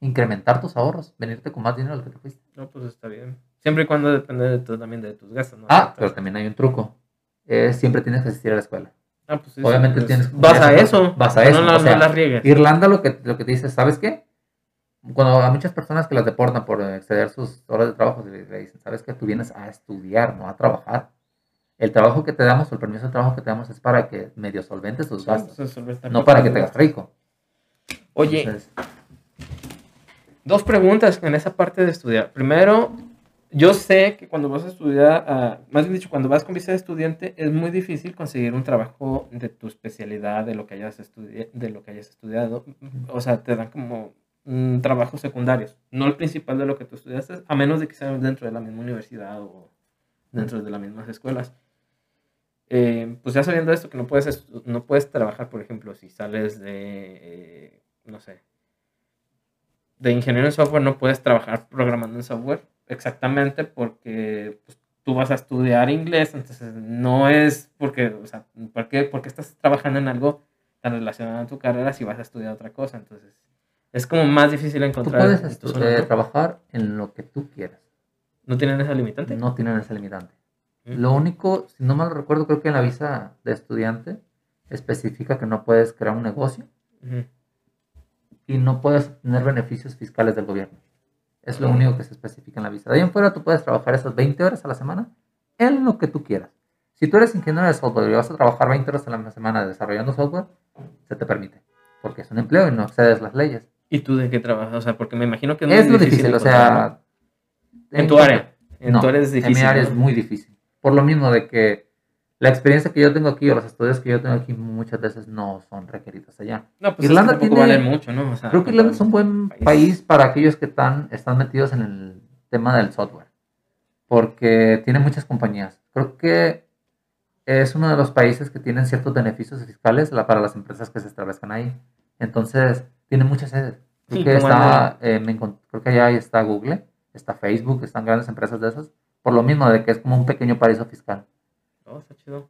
incrementar tus ahorros, venirte con más dinero del que te fuiste. No, pues está bien. Siempre y cuando depende de tu- también de tus gastos, ¿no? Ah, pero también hay un truco. Eh, siempre tienes que asistir a la escuela. Ah, pues sí, Obviamente pues, tienes que Vas a eso. Vas a no eso, la- o sea, no. Irlanda lo que, lo que te dice, ¿sabes qué? Cuando a muchas personas que las deportan por exceder sus horas de trabajo, le, le dicen, ¿sabes qué? Tú vienes a estudiar, no a trabajar. El trabajo que te damos el permiso de trabajo que te damos es para que medio solventes tus gastos, resolver esta no para que te hagas gastos. rico. Oye, Entonces, dos preguntas en esa parte de estudiar. Primero, yo sé que cuando vas a estudiar, ah, más bien dicho, cuando vas con visa de estudiante, es muy difícil conseguir un trabajo de tu especialidad, de lo que hayas, estudiado. O sea, te dan como mm, trabajos secundarios, no el principal de lo que tú estudiaste, a menos de que sea dentro de la misma universidad o dentro de las mismas escuelas. Eh, pues ya sabiendo esto, que no puedes, no puedes trabajar, por ejemplo, si sales de, eh, no sé, de ingeniero en software, no puedes trabajar programando en software exactamente porque pues, tú vas a estudiar inglés, entonces no es porque, o sea, ¿por qué? Porque estás trabajando en algo tan relacionado a tu carrera si vas a estudiar otra cosa, entonces es como más difícil tú encontrar. puedes en tu eh, trabajar en lo que tú quieras. ¿No tienen esa limitante? No tienen ese limitante. Mm. Lo único, si no mal recuerdo, creo que en la visa de estudiante especifica que no puedes crear un negocio y no puedes obtener beneficios fiscales del gobierno. Es lo único que se especifica en la visa. De ahí en fuera tú puedes trabajar esas 20 horas a la semana en lo que tú quieras. Si tú eres ingeniero de software y vas a trabajar 20 horas a la semana desarrollando software, se te permite. Porque es un empleo y no excedes las leyes. ¿Y tú de qué trabajas? O sea, porque me imagino que Es muy lo difícil, o sea... ¿no? En tu área. En No, tu área es difícil. En mi área ¿no? es muy difícil. Por lo mismo de que la experiencia que yo tengo aquí o los estudios que yo tengo aquí muchas veces no son requeridos allá. No, pues Irlanda es que tiene- valen mucho, ¿no? O sea, Creo que Irlanda es un buen país. país para aquellos que están, están metidos en el tema del software. Porque tiene muchas compañías. Creo que es uno de los países que tienen ciertos beneficios fiscales para las empresas que se establezcan ahí. Entonces, tiene muchas sedes. Creo Sí, que, está, eh, me creo que allá está Google, está Facebook, están grandes empresas de esas. Por lo mismo de que es como un pequeño paraíso fiscal. Oh, está chido.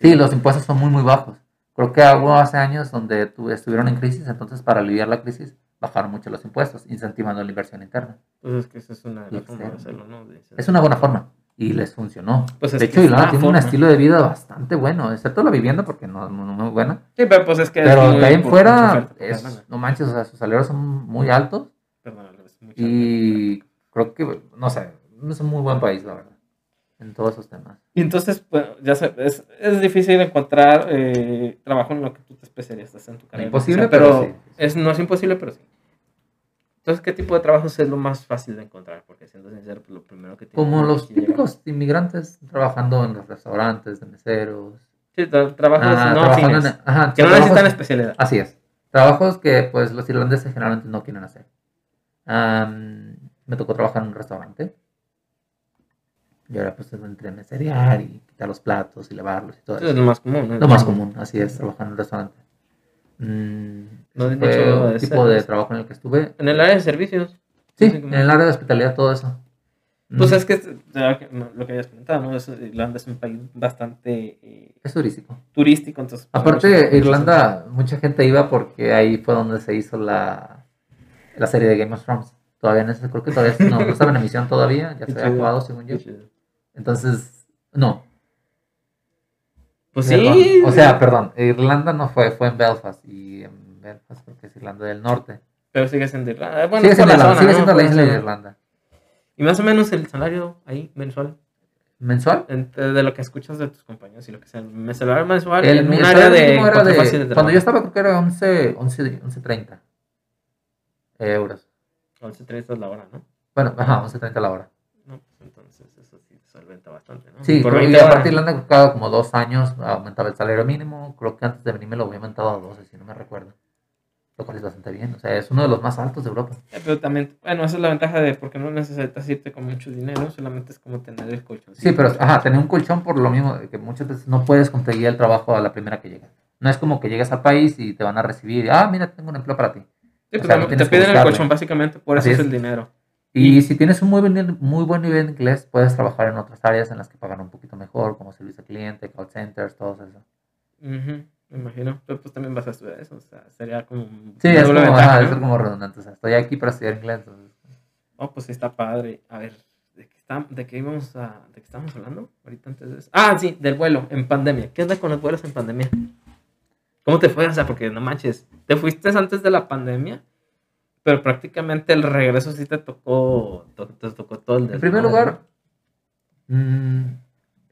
Sí, los impuestos son muy, muy bajos. Creo que hubo hace años donde tu- estuvieron en crisis, entonces para aliviar la crisis bajaron mucho los impuestos, incentivando la inversión interna. Pues es que esa es una de Y las formas de externo. hacerlo, ¿no? De- Es una buena forma y les funcionó. Pues es de hecho, la tiene un estilo de vida bastante bueno, excepto la vivienda porque no es muy, muy buena. Sí, pero pues es que es Pero muy de ahí en fuera, es- no manches, o sea, sus salarios son muy altos Perdón, y creo que, no sé, es un muy buen país, la verdad, en todos esos temas. Y entonces, pues, ya sabes, es, es difícil encontrar eh, trabajo en lo que tú te especializas en tu carrera. Imposible, O sea, pero, pero sí. es, no es imposible, pero sí. Entonces, ¿qué tipo de trabajos es lo más fácil de encontrar? Porque siendo sincero, pues lo primero que tienes Como que los llegar- típicos inmigrantes trabajando en los restaurantes, de meseros. Sí, tra- trabajos Ah, no afines, en- ajá, que no trabajos- necesitan especialidad. Así es. Trabajos que pues los irlandeses generalmente no quieren hacer. Am, me tocó trabajar en un restaurante. Y ahora pues entre meserear y quitar los platos y lavarlos y todo Eso es lo más común. ¿no? Lo más común, así es, trabajar en un restaurante. Mm, No, de fue hecho, un es- tipo de es- trabajo en el que estuve. En el área de servicios. Sí, en el área de hospitalidad, todo eso. Pues Mm, es que lo que habías comentado, ¿no? Es- Irlanda es un país bastante eh, es turístico. turístico, entonces... pues, Aparte, Irlanda, mucha gente iba porque ahí fue donde se hizo la, la serie de Game of Thrones. Todavía no sé, creo que todavía no, no estaba en emisión todavía, ya se había acabado según yo. Entonces, no. Pues perdón. sí. O sea, perdón, Irlanda no fue, fue en Belfast y en Belfast creo que es Irlanda del Norte. Pero sigue siendo Irlanda. Bueno, sigue siendo, la zona, sigue ¿no? siendo la Por isla de Irlanda. Y más o menos el salario ahí mensual, ¿Mensual? entre- de lo que escuchas de tus compañeros y lo que sea, salario mensual El, en un área de era de- de cuando yo estaba creo que era 11, 11, 11.30 euros. 11.30 es la hora, ¿no? Bueno, ajá, 11.30 la hora. No, pues entonces eso sí te solventa bastante, ¿no? Sí, por creo- 20 y horas. aparte creo que cada como dos años aumentaba el salario mínimo. Creo que antes de venir me lo había aumentado a 12, si no me recuerdo. Lo cual es bastante bien. O sea, es uno de los más altos de Europa. Eh, Pero también, bueno, esa es la ventaja de porque no necesitas irte con mucho dinero, solamente es como tener el colchón. Sí, pero ajá, tener un colchón por lo mismo que muchas veces no puedes conseguir el trabajo a la primera que llegas. No es como que llegas al país y te van a recibir, ah, mira, tengo un empleo para ti. Sí, o sea, no te que piden el colchón básicamente, por Así eso es es. el dinero. Y si tienes un muy buen, muy buen nivel de inglés, puedes trabajar en otras áreas en las que pagan un poquito mejor, como servicio al cliente, call centers, todo eso. Ujú, me imagino. Pero pues también vas a estudiar eso, o sea, sería como. Sí, es como, ventaja, ajá, ¿no? es como redundante. O sea, estoy aquí para estudiar inglés. entonces- Oh, pues está padre. A ver, ¿de qué, está, de qué íbamos a. ¿De qué estábamos hablando? Ahorita antes de eso. Ah, sí, del vuelo en pandemia. ¿Qué onda con los vuelos en pandemia? ¿Cómo te fue? O sea, porque no manches, te fuiste antes de la pandemia, pero prácticamente el regreso sí te tocó. to- Te tocó todo el En primer lugar, mm,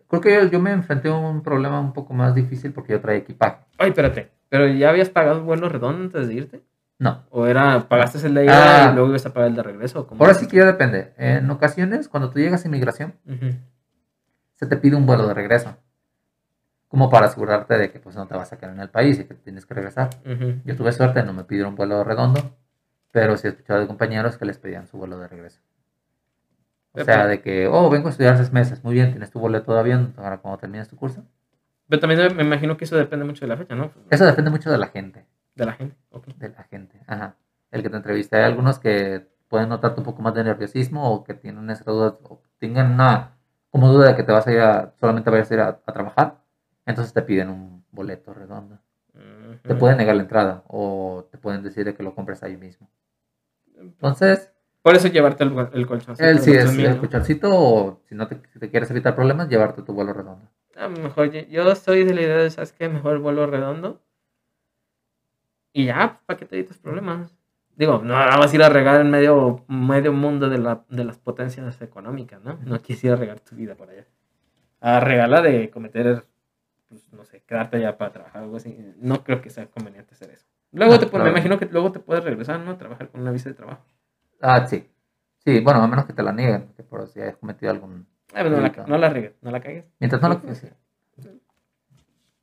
creo que yo, yo me enfrenté a un problema un poco más difícil porque yo traía equipaje. Ay, espérate. ¿Pero ya habías pagado un vuelo redondo antes de irte? No, ¿O era, pagaste el de ida Ah. y luego ibas a pagar el de regreso? ahora sí que ya depende. En ocasiones, cuando tú llegas a inmigración, se te pide un vuelo de regreso. Como para asegurarte de que pues, no te vas a quedar en el país y que tienes que regresar. Yo tuve suerte, no me pidieron un vuelo redondo, pero sí he escuchado de compañeros que les pedían su vuelo de regreso. O sea, de que, oh, vengo a estudiar seis meses, muy bien, tienes tu boleto de avión, ahora cuando termines tu curso. Pero también me imagino que eso depende mucho de la fecha, ¿no? Eso depende mucho de la gente, De la gente. ok. de la gente, ajá. El que te entrevista, hay algunos que pueden notarte un poco más de nerviosismo o que tienen esa duda, o tengan una como duda de que te vas a ir a, solamente vas a ir a, a trabajar, entonces te piden un boleto redondo. Te pueden negar la entrada o te pueden decir de que lo compres ahí mismo. Entonces, Por eso llevarte el, el colchoncito. él sí es el colchoncito o si no te, si te quieres evitar problemas, llevarte tu vuelo redondo. A lo mejor yo, soy de la idea de, ¿sabes qué? Mejor vuelo redondo. Y ya, ¿para qué te evitas problemas? Digo, no vas a ir a regar en medio, medio mundo de, la, de las potencias económicas, ¿no? No quisiera regar tu vida por allá. A regarla de cometer, pues, no sé, quedarte allá para trabajar o algo así. No creo que sea conveniente hacer eso. Luego No, te, pu- claro. me imagino que luego te puedes regresar, ¿no? A trabajar con una visa de trabajo. Ah, sí. Sí, bueno, a menos que te la nieguen, por si hayas cometido algún... Ah, pero no, la, no la regues, no la cagues. Mientras no lo... sí.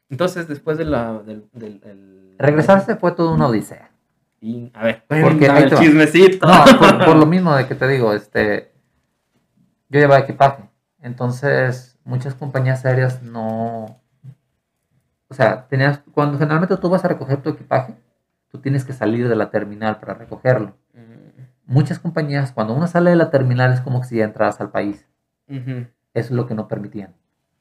Entonces, después de la, del, del, el- Regresarse fue toda una odisea. Y, a ver, Porque ahí el chismecito. No, por, por lo [LAUGHS] mismo de que te digo, este, yo llevaba equipaje, entonces muchas compañías aéreas no, o sea, tenías, cuando generalmente tú vas a recoger tu equipaje, tú tienes que salir de la terminal para recogerlo. Mm, Muchas compañías, cuando uno sale de la terminal es como si ya entraras al país. ujú. Eso es lo que no permitían,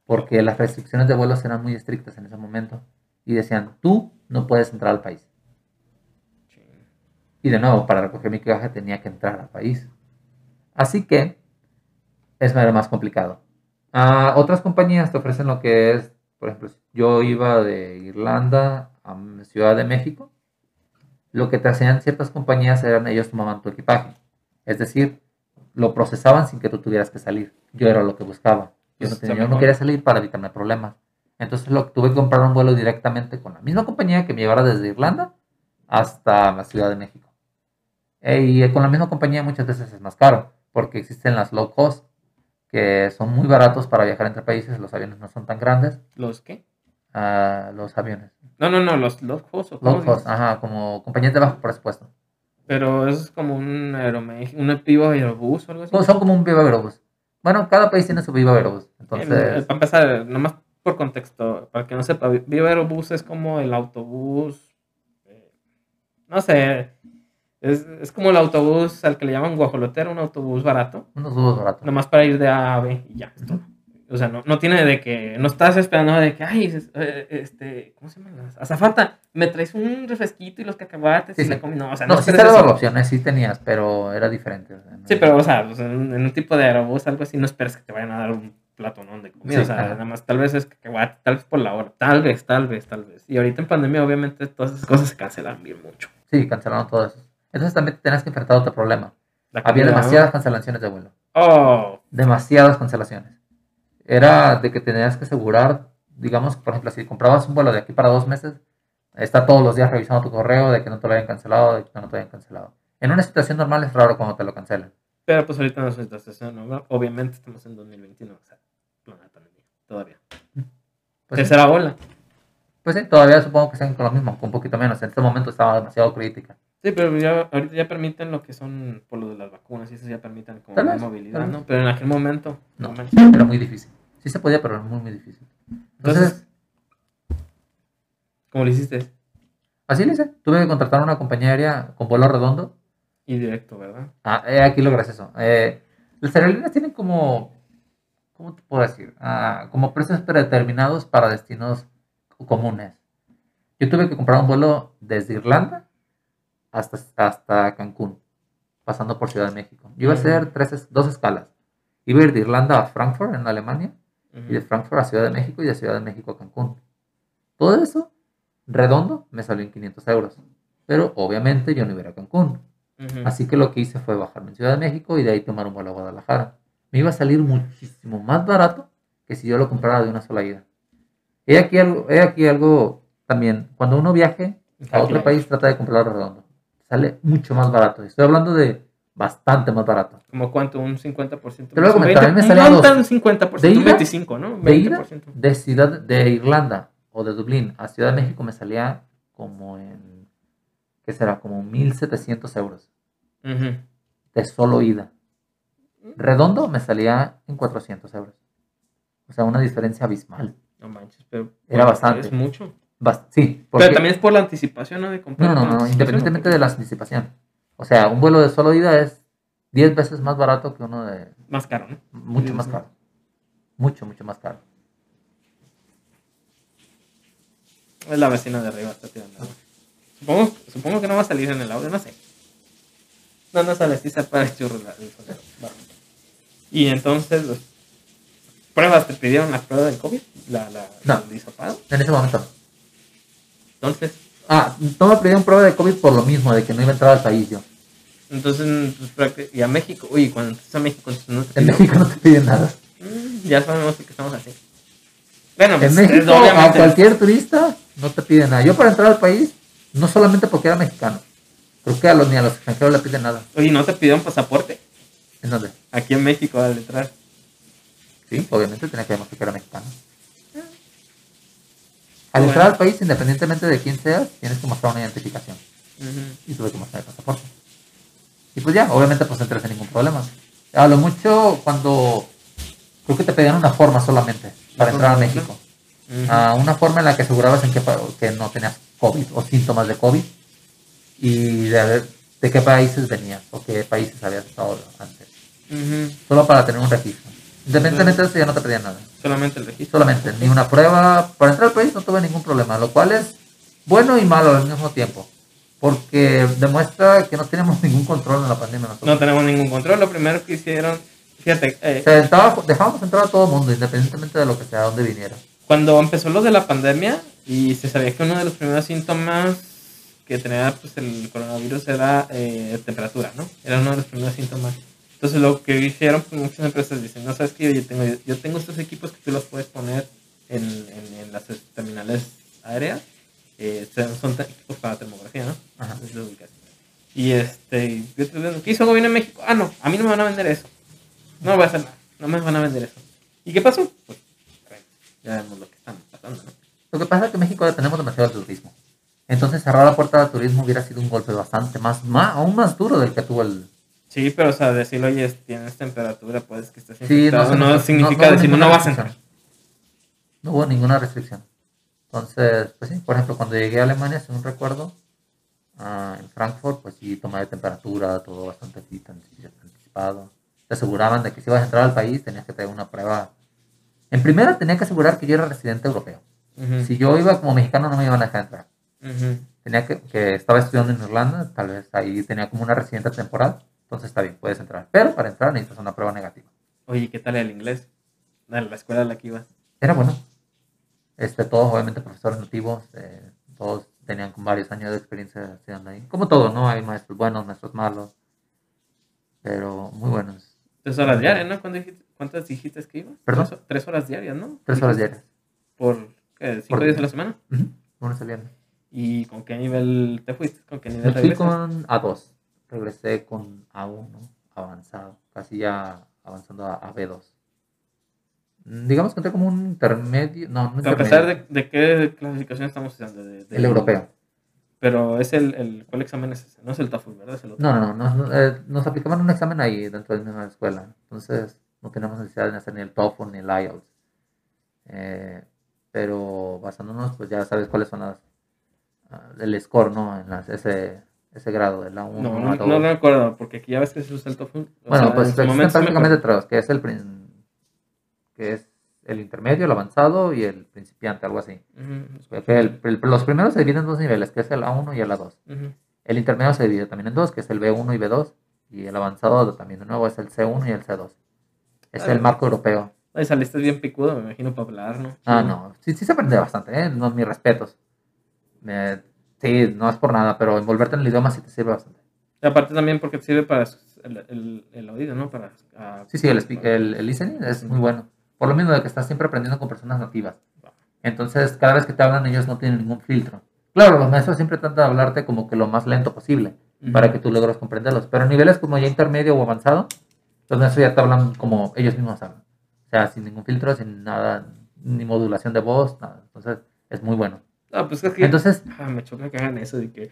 porque las restricciones de vuelos eran muy estrictas en ese momento y decían, tú no puedes entrar al país. Y de nuevo, para recoger mi equipaje tenía que entrar al país. Así que eso era más complicado. Ah, otras compañías te ofrecen lo que es, por ejemplo, yo iba de Irlanda a Ciudad de México. Lo que te hacían ciertas compañías eran ellos tomaban tu equipaje. Es decir, lo procesaban sin que tú tuvieras que salir. Yo era lo que buscaba. Yo no, tenía- yo no quería salir para evitarme problemas. Entonces lo, tuve que comprar un vuelo directamente con la misma compañía que me llevara desde Irlanda hasta la Ciudad de México. Eh, y con la misma compañía muchas veces es más caro, porque existen las low cost, que son muy baratos para viajar entre países, los aviones no son tan grandes, ¿Los qué? ah, los aviones. No, no, no, los low cost. ¿o Low cost, ajá, como compañías de bajo presupuesto. Pero eso es como un Aeroméxico, un Viva Aerobús o algo así. Son- Son como un Viva Aerobús. Bueno, cada país tiene su Viva Aerobús. Eh, Entonces, para empezar, nomás por contexto, para que no sepa, Viva Aerobús es como el autobús, eh, no sé, es, es como el autobús al que le llaman guajolotero, un autobús barato, unos dúos baratos. nomás para ir de A a B y ya. O sea, no, no tiene de que, no estás esperando de que, ay, eh, este, ¿cómo se llama? Azafata, me traes un refresquito y los cacahuates Sí, y sí. la comida. No, o sea, no, No, sí eso. opciones, sí tenías, pero era diferente. o sea, no- Sí, pero, o sea, pues, en, en un tipo de aerobús, algo así, no esperes que te vayan a dar un plato, ¿no? De comida. Sí, o sea, ajá. nada más, tal vez es cacahuate, tal vez por la hora. Tal vez, tal vez, tal vez. Y ahorita en pandemia, obviamente, todas esas cosas se cancelan bien mucho. Sí, cancelaron todo eso. Entonces también te tenías que enfrentar otro problema. Había demasiadas cancelaciones de vuelo. Oh, demasiadas cancelaciones. Era de que tenías que asegurar, digamos, por ejemplo, si comprabas un vuelo de aquí para dos meses, está todos los días revisando tu correo de que no te lo hayan cancelado, de que no te hayan cancelado. En una situación normal es raro cuando te lo cancelan. pero pues ahorita no es una situación normal. Obviamente estamos en 2021, o sea, no hay pandemia, todavía. Pues, sí, Tercera ola. pues sí, todavía supongo que están con lo mismo, con un poquito menos. En este momento estaba demasiado crítica. Sí, pero ya, ahorita ya permiten lo que son por lo de las vacunas y eso ya permiten como vez, movilidad, ¿no? Pero en aquel momento, No, no era muy difícil. Sí se podía, pero era muy, muy difícil. Entonces, ¿Cómo lo hiciste? así le hice. Tuve que contratar una compañía aérea con vuelo redondo Y directo, ¿verdad? Ah, eh, aquí lo gracioso. Eh, las aerolíneas tienen como, ¿cómo te puedo decir? Ah, como precios predeterminados para destinos comunes. Yo tuve que comprar un vuelo desde Irlanda hasta, hasta Cancún, pasando por Ciudad de México. Yo iba a hacer tres, es- dos escalas. Iba a ir de Irlanda a Frankfurt, en Alemania, y de. Frankfurt a Ciudad de México, y de Ciudad de México a Cancún. Todo eso, redondo, me salió en 500 euros. Pero obviamente yo no iba a ir a Cancún. Ujú. Así que lo que hice fue bajarme en Ciudad de México y de ahí tomar un vuelo a Guadalajara. Me iba a salir muchísimo más barato que si yo lo comprara de una sola ida. He aquí algo, he aquí algo también. Cuando uno viaje a otro país, trata de comprarlo redondo. Sale mucho más barato. Estoy hablando de bastante más barato. ¿Como cuánto? ¿Un 50%? Te lo voy a Un comentar, a mí me 20, salía no dos. tan 50%, De un ida- 25, ¿no? De ida, 20%. de ciudad de Irlanda o de Dublín a Ciudad de México me salía como en, ¿qué será? Como 1.700 euros de solo ida. Redondo me salía en 400 euros. O sea, una diferencia abismal. No manches, pero... Era bueno, bastante. Es mucho. Bast- sí, porque... Pero también es por la anticipación, ¿no? De comprar No, no, no, independientemente ¿o de la anticipación. O sea, un vuelo de solo ida es 10 veces más barato que uno de... Más caro, ¿no? Mucho más caro. Mucho, mucho más caro. Es la vecina de arriba, está tirando agua. Supongo, supongo que no va a salir en el audio, no sé. No, no sale, sí se para el churro la- el sonido. Y entonces, los pruebas, ¿te pidieron la prueba del COVID? La, la, No. el. En ese momento. Entonces, Ah, no me pidieron prueba de COVID por lo mismo, de que no iba a entrar al país yo. entonces, pues, y a México, uy, cuando estás a México, entonces no te En piden- México no te piden nada. Mm, ya sabemos que estamos así. Bueno, En pues, México, a cualquier turista no te piden nada. Yo para entrar al país, no solamente porque era mexicano, creo que a los, ni a los extranjeros le piden nada. Oye, ¿no te pidieron pasaporte? ¿En dónde? Aquí en México al entrar. Sí, obviamente tenía que demostrar que era mexicano. Al Bueno. entrar al país, independientemente de quién seas, tienes que mostrar una identificación. Y tuve que mostrar el pasaporte. Y pues ya, obviamente pues entré sin ningún problema. A lo mucho cuando creo que te pedían una forma solamente para entrar a México. Ah, una forma en la que asegurabas en qué pa- que no tenías COVID o síntomas de COVID y de, ver de qué países venías o qué países habías estado antes. Ujú. Solo para tener un registro. Independientemente de eso ya no te pedían nada. Solamente el registro. Solamente, ni una prueba. Para entrar al país no tuve ningún problema, lo cual es bueno y malo al mismo tiempo. Porque demuestra que no tenemos [LAUGHS] ningún control en la pandemia nosotros. No tenemos ningún control. Lo primero que hicieron, fíjate, eh, dejábamos entrar a todo el mundo, independientemente de lo que sea, donde viniera. cuando empezó lo de la pandemia y se sabía que uno de los primeros síntomas que tenía pues, el coronavirus era eh, temperatura, ¿no? Era uno de los primeros síntomas. Entonces lo que hicieron, pues, muchas empresas dicen, no sabes que yo tengo, yo tengo estos equipos que tú los puedes poner en, en- en las terminales aéreas. Eh, son equipos para termografía, ¿no? Ajá. Y este, ¿qué hizo el gobierno de México? Ah, no, a mí no me van a vender eso. No me voy a hacer nada, no me van a vender eso. ¿Y qué pasó? Pues, ya vemos lo que están pasando, ¿no? Lo que pasa es que en México tenemos demasiado turismo. Entonces cerrar la puerta al turismo hubiera sido un golpe bastante más, más aún más duro del que tuvo el... Sí, pero o sea, decirle, oye, tienes temperatura, puedes que estés Sí, infectado, se no, nos- significa decir, no, no vas a entrar. No hubo ninguna restricción. Entonces, pues sí, por ejemplo, cuando llegué a Alemania, según recuerdo, ah, en Frankfurt, pues sí, tomé temperatura, todo bastante así, anticipado. Te aseguraban de que si ibas a entrar al país tenías que tener una prueba. En primera tenía que asegurar que yo era residente europeo. Si yo iba como mexicano no me iban a dejar entrar. Tenía que, que estaba estudiando en Irlanda, tal vez ahí tenía como una residente temporal, entonces está bien, puedes entrar. Pero para entrar necesitas una prueba negativa. Oye, ¿qué tal el inglés? La escuela a la que ibas. Era bueno. Este, todos obviamente profesores nativos, eh, todos tenían varios años de experiencia estudiando ahí. Como todo, ¿no? Hay maestros buenos, maestros malos, pero muy buenos. Tres horas diarias, ¿no? ¿Cuánto dijiste- ¿Cuántas dijiste que ibas? ¿Perdón? Tres, tres horas diarias, ¿no? Tres horas diarias. ¿Por qué? ¿Cinco Por- días a la semana? A viernes. ¿Y con qué nivel te fuiste? ¿Con qué Me nivel fui regresas? con A2. Regresé con A1 avanzado. Casi ya avanzando a, a B2. Mm, Digamos que entré como un intermedio. No, no A intermedio. pesar de, de qué clasificación estamos usando. De, de- El europeo. Pero es el, el. ¿Cuál examen es ese? No es el TOEFL, ¿verdad? Es el otro. No, no, no. Nos, eh, nos aplicaban un examen ahí dentro de la misma escuela. Entonces no teníamos necesidad de hacer ni el TOEFL ni el IELTS. Eh, pero basándonos, pues ya sabes cuáles son las. ah, el score, ¿no? En las, ese, ese grado, de la 1 No, no, 2. no me acuerdo, porque aquí ya ves que se usa el TOEFL. O Bueno, sea, pues existen prácticamente tres, que es el que es el intermedio, el avanzado y el principiante, algo así. El- el- los primeros se dividen en dos niveles, que es el A1 y el A2. ujú. El intermedio se divide también en dos, que es el B1 y B2. Y el avanzado también de nuevo es el C1 y el C2. Es el marco europeo. Ay, saliste bien picudo, me imagino, para hablar, ¿no? Ah, no. Sí, sí se aprende bastante, ¿eh? No, mis respetos. Me- sí, no es por nada, pero envolverte en el idioma sí te sirve bastante. Y aparte también porque te sirve para el, el, el oído, ¿no? Para, ah, Sí, sí, el, el, el listening es muy bueno. Por lo mismo de que estás siempre aprendiendo con personas nativas. Entonces, cada vez que te hablan, ellos no tienen ningún filtro. Claro, los maestros siempre tratan de hablarte como que lo más lento posible para que tú logres comprenderlos. Pero a niveles como ya intermedio o avanzado, los maestros ya te hablan como ellos mismos hablan. O sea, sin ningún filtro, sin nada, ni modulación de voz, nada. Entonces, es muy bueno. Ah, pues es que Entonces, ah, me choca que hagan eso de que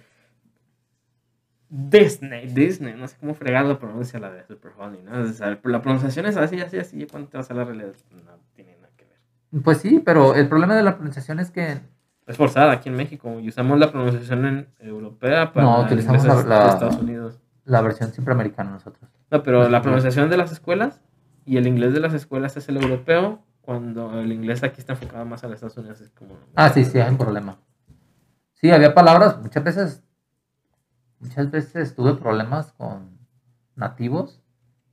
Disney, Disney, no sé cómo fregar la pronuncia la de Super Honey, ¿no? O sea, la pronunciación es así, así, así, cuando te vas a la realidad no tiene nada que ver. pues sí, pero el problema de la pronunciación es que Es forzada aquí en México y usamos la pronunciación en europea para No, utilizamos la- Estados Unidos. la versión siempre americana nosotros. No, pero la pronunciación de las escuelas y el inglés de las escuelas es el europeo, cuando el inglés aquí está enfocado más a los Estados Unidos. Es como, Ah, sí, sí, hay un problema. Sí, había palabras, muchas veces, muchas veces tuve problemas con nativos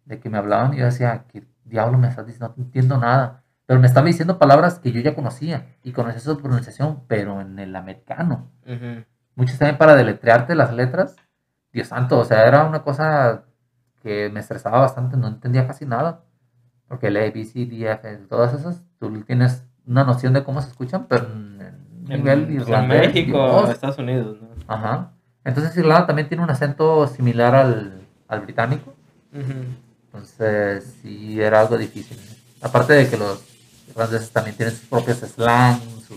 de que me hablaban y yo decía, ¿qué diablo me estás diciendo? No entiendo nada. Pero me estaba diciendo palabras que yo ya conocía y conocía su pronunciación, pero en el americano. Ujú. Muchos también para deletrearte las letras. Dios santo, o sea, era una cosa que me estresaba bastante, no entendía casi nada. Porque el A, B, C, D, F, todas esas, tú tienes una noción de cómo se escuchan, pero en, en En, nivel en irlandés. México, Dios. Estados Unidos, ¿no? Ajá. Entonces Irlanda también tiene un acento similar al, al británico. Entonces sí era algo difícil. Aparte de que los irlandeses también tienen sus propios slang, su,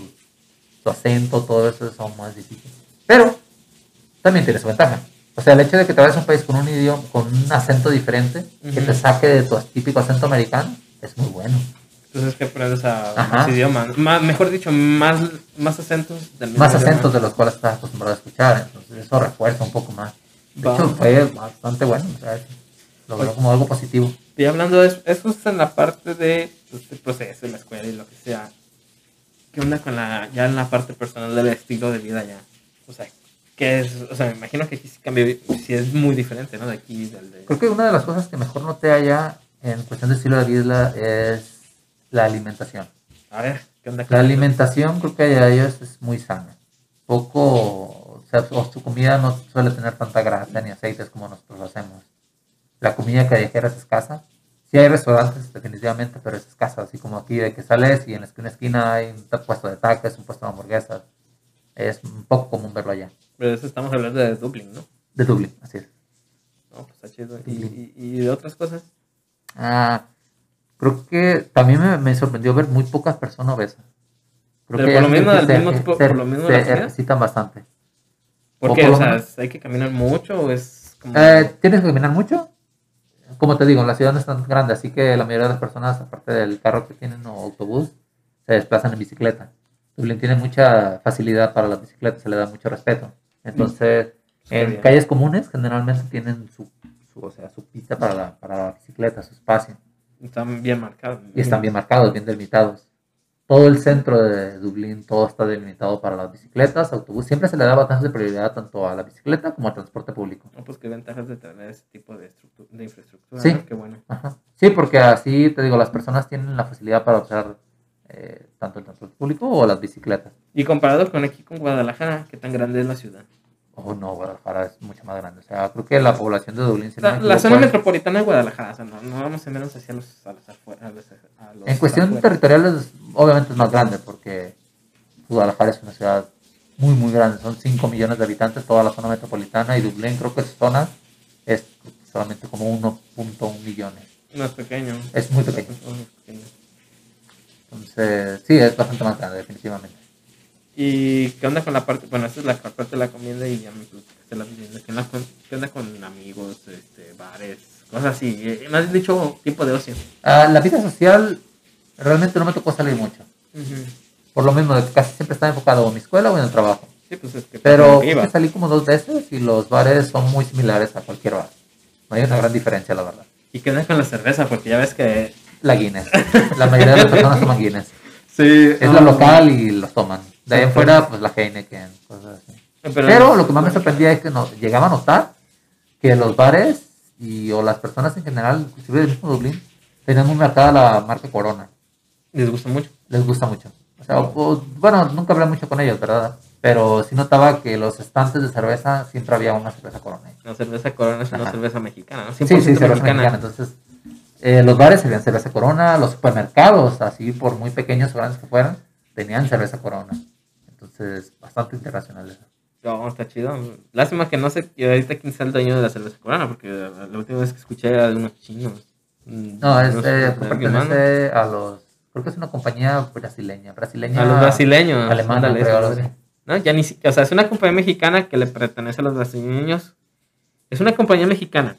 su acento, todo eso son más difíciles. Pero también tiene su ventaja. O sea, el hecho de que te vayas a un país con un idioma, con un acento diferente, que te saque de tu típico acento americano, es muy bueno. Entonces que aprendes a Ajá. más idiomas, más, mejor dicho, más, más acentos del mismo Más idioma. acentos de los cuales estás acostumbrado a escuchar, entonces eso refuerza un poco más. De Va. hecho, fue bastante bueno. O sea, lo veo como algo positivo. Y hablando de eso, eso es en la parte de pues, proceso, la escuela y lo que sea. ¿Qué onda con la, ya en la parte personal del estilo de vida ya? O sea, ¿qué es? O sea, me imagino que aquí sí cambia, sí es muy diferente, ¿no? De aquí, del de... Creo que una de las cosas que mejor noté allá en cuestión de estilo de vida es la alimentación. A ver, ¿qué onda La alimentación creo que allá ellos es muy sana. Poco, o sea, su comida no suele tener tanta grasa ni aceites como nosotros lo hacemos. La comida callejera es escasa. Sí hay restaurantes definitivamente, pero es escasa, así como aquí de que sales y en la esquina, hay un puesto de tacos, un puesto de hamburguesas. Es un poco común verlo allá. Pero eso estamos hablando de Dublín, ¿no? De Dublín, así es. No, pues está chido. ¿Y, y, y de otras cosas? Ah, creo que también me, me sorprendió ver muy pocas personas obesas. Creo Pero que por lo que del se- mismo tipo- se- por lo de se ejercitan bastante. ¿Por O qué? por O sea, menos- ¿hay que caminar mucho o es como... Eh, ¿Tienes que caminar mucho? Como te digo, la ciudad no es tan grande, así que la mayoría de las personas, aparte del carro que tienen o autobús, se desplazan en bicicleta. Dublín tiene mucha facilidad para las bicicletas, se le da mucho respeto. Entonces, en bien. calles comunes generalmente tienen su, su, o sea, su pista para la, para la bicicleta, su espacio. Están bien marcados. Y están bien marcados, bien delimitados. Todo el centro de Dublín, todo está delimitado para las bicicletas, autobús. Siempre se le da bastante prioridad tanto a la bicicleta como al transporte público. No, pues qué ventajas de tener ese tipo de, de infraestructura. Sí. ¿no? Qué bueno. Ajá. Sí, porque así, te digo, las personas tienen la facilidad para usar eh, tanto el transporte público o las bicicletas. Y comparado con aquí, con Guadalajara, ¿qué tan grande es la ciudad? Oh, no, Guadalajara es mucho más grande. O sea, creo que la población de Dublín... si no La, me la zona es- metropolitana de Guadalajara, o sea, no, no vamos a menos hacia los, a los afuera. a los- a los En cuestión territorial, es- obviamente es más grande porque Guadalajara es una ciudad muy, muy grande. Son 5 millones de habitantes, toda la zona metropolitana, y Dublín, creo que su zona es solamente como 1.1 millones. No es pequeño. Es muy pequeño. Es muy pequeño. Entonces, sí, es bastante más grande, definitivamente. ¿Y qué onda con la parte? Bueno, esta es la parte de la comida y vivienda. ¿Qué onda con, qué onda con amigos, este, bares, cosas así? Eh, has dicho tiempo de ocio. Ah, la vida social realmente no me tocó salir mucho. Por lo mismo, casi siempre estaba enfocado o en mi escuela o en el trabajo. Sí, pues es que Pero que salí como dos veces y los bares son muy similares a cualquier bar. No hay una gran diferencia, la verdad. ¿Y qué onda con la cerveza? Porque ya ves que... La Guinness. La mayoría de las personas toman Guinness. [LAUGHS] Sí, Es la local y los toman. De ahí en fuera, pues la Heineken, cosas así. Pero, Pero lo que más me sorprendía es que no, llegaba a notar que los bares y o las personas en general, inclusive del mismo Dublín, tenían muy marcada la marca Corona. Les gusta mucho. Les gusta mucho. O sea, o- bueno, nunca hablé mucho con ellos, ¿verdad? Pero sí notaba que los estantes de cerveza siempre había una cerveza Corona. La cerveza Corona es una Ajá. cerveza mexicana, ¿no? 100% Sí, sí, cerveza mexicana. mexicana. Entonces, eh, los bares servían cerveza Corona, los supermercados, así por muy pequeños o grandes que fueran, tenían cerveza Corona. Entonces, bastante internacional eso. No, está chido. Lástima que no sé que ahorita quién sea el dueño de la cerveza Corona, porque la última vez que escuché era de unos chinos. Mm, No, es, eh, pertenece a los, creo que es una compañía brasileña, brasileña. A los brasileños. Alemana, creo. ¿no? Ya ni si- o sea, es una compañía mexicana que le pertenece a los brasileños. Es una compañía mexicana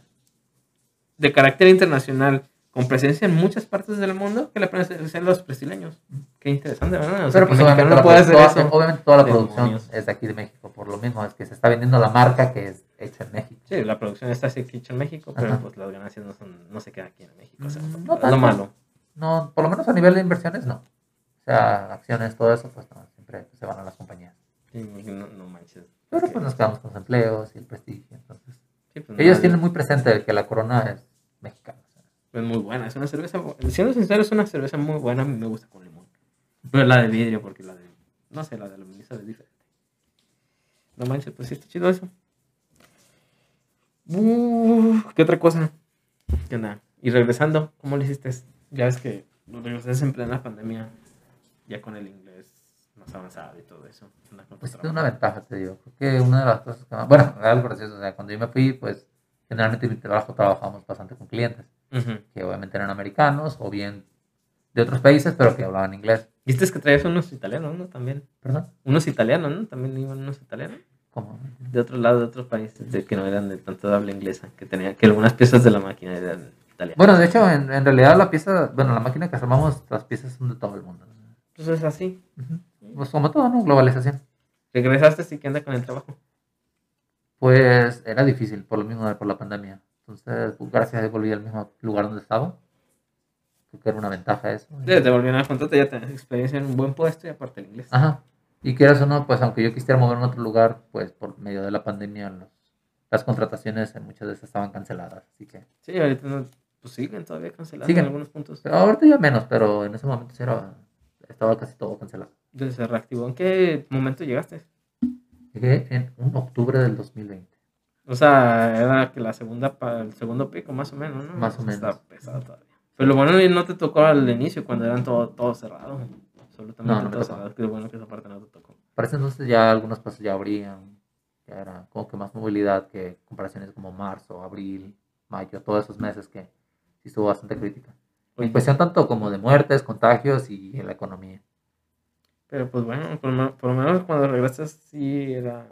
de carácter internacional, con presencia en muchas partes del mundo, que le pertenece a los brasileños. Qué interesante, ¿verdad? O sea, Pero pues obviamente, no la, puede hacer toda, eso. obviamente toda la producción es de aquí de México, por lo mismo es que se está vendiendo la marca que es hecha en México. Sí, la producción está así hecha en México, pero Ajá. pues las ganancias no, son, no se quedan aquí en México. O sea, Mm, es no lo tanto. malo. No, por lo menos a nivel de inversiones no. O sea, acciones, todo eso, pues no, siempre se van a las compañías. Sí, no, no manches. Pero pues nos quedamos con los empleos y el prestigio. Entonces, Sí, pues, ellos tienen muy presente que la corona es mexicana. Es muy buena, es una cerveza, siendo sincero, es una cerveza muy buena, a mí me gusta con limón. Pero la de vidrio, porque la de, no sé, la de aluminio es diferente. No manches, pues sí está chido eso. Uh, ¿Qué otra cosa? ¿Qué onda? Y regresando, ¿cómo lo hiciste? Ya ves que lo regresaste en plena pandemia, ya con el inglés más avanzado y todo eso. ¿Qué onda con tu Pues es una ventaja, te digo. Creo que una de las cosas que más... Bueno, algo gracioso. O sea, cuando yo me fui, pues generalmente en mi trabajo trabajamos bastante con clientes, Que obviamente eran americanos o bien de otros países, pero que hablaban inglés. Viste que traías unos italianos, ¿no? También. ¿Perdón? Unos italianos, ¿no? También iban unos italianos. ¿Cómo? de otro lado, de otros países, de que no eran de tanto habla inglesa, que tenía que algunas piezas de la máquina eran italianas. Bueno, de hecho, en, en realidad la pieza, bueno, la máquina que armamos, las piezas son de todo el mundo. Pues es así. Pues como todo, ¿no? Globalización. Regresaste, sí que anda con el trabajo. Pues era difícil, por lo mismo de por la pandemia. Entonces, pues, gracias a Dios volví al mismo lugar donde estaba. Creo que era una ventaja eso. Ya te volvieron a contratar, ya tenés experiencia en un buen puesto y aparte el inglés. Ajá. Y quieras o no, pues aunque yo quisiera moverme a otro lugar, pues por medio de la pandemia los- las contrataciones en muchas de esas estaban canceladas. Así que, Sí, ahorita no, pues siguen todavía cancelados Siguen. en algunos puntos. pero ahorita ya menos, pero en ese momento sí era, estaba casi todo cancelado. Entonces se reactivó. ¿En qué momento llegaste? Llegué en un octubre del 2020. O sea, era que la segunda, el segundo pico más o menos, ¿no? Más o menos. Está pesado todavía. Pero lo bueno no te tocó al inicio, cuando eran todo, todo cerrado. Absolutamente No, no todo cerrado. Qué bueno que esa parte no te tocó. Para ese entonces ya algunos pasos ya abrían, ya era como que más movilidad que comparaciones como marzo, abril, mayo, todos esos meses que sí estuvo bastante crítica. En cuestión tanto como de muertes, contagios y en la economía. Pero pues bueno, por, por lo menos cuando regresas sí era...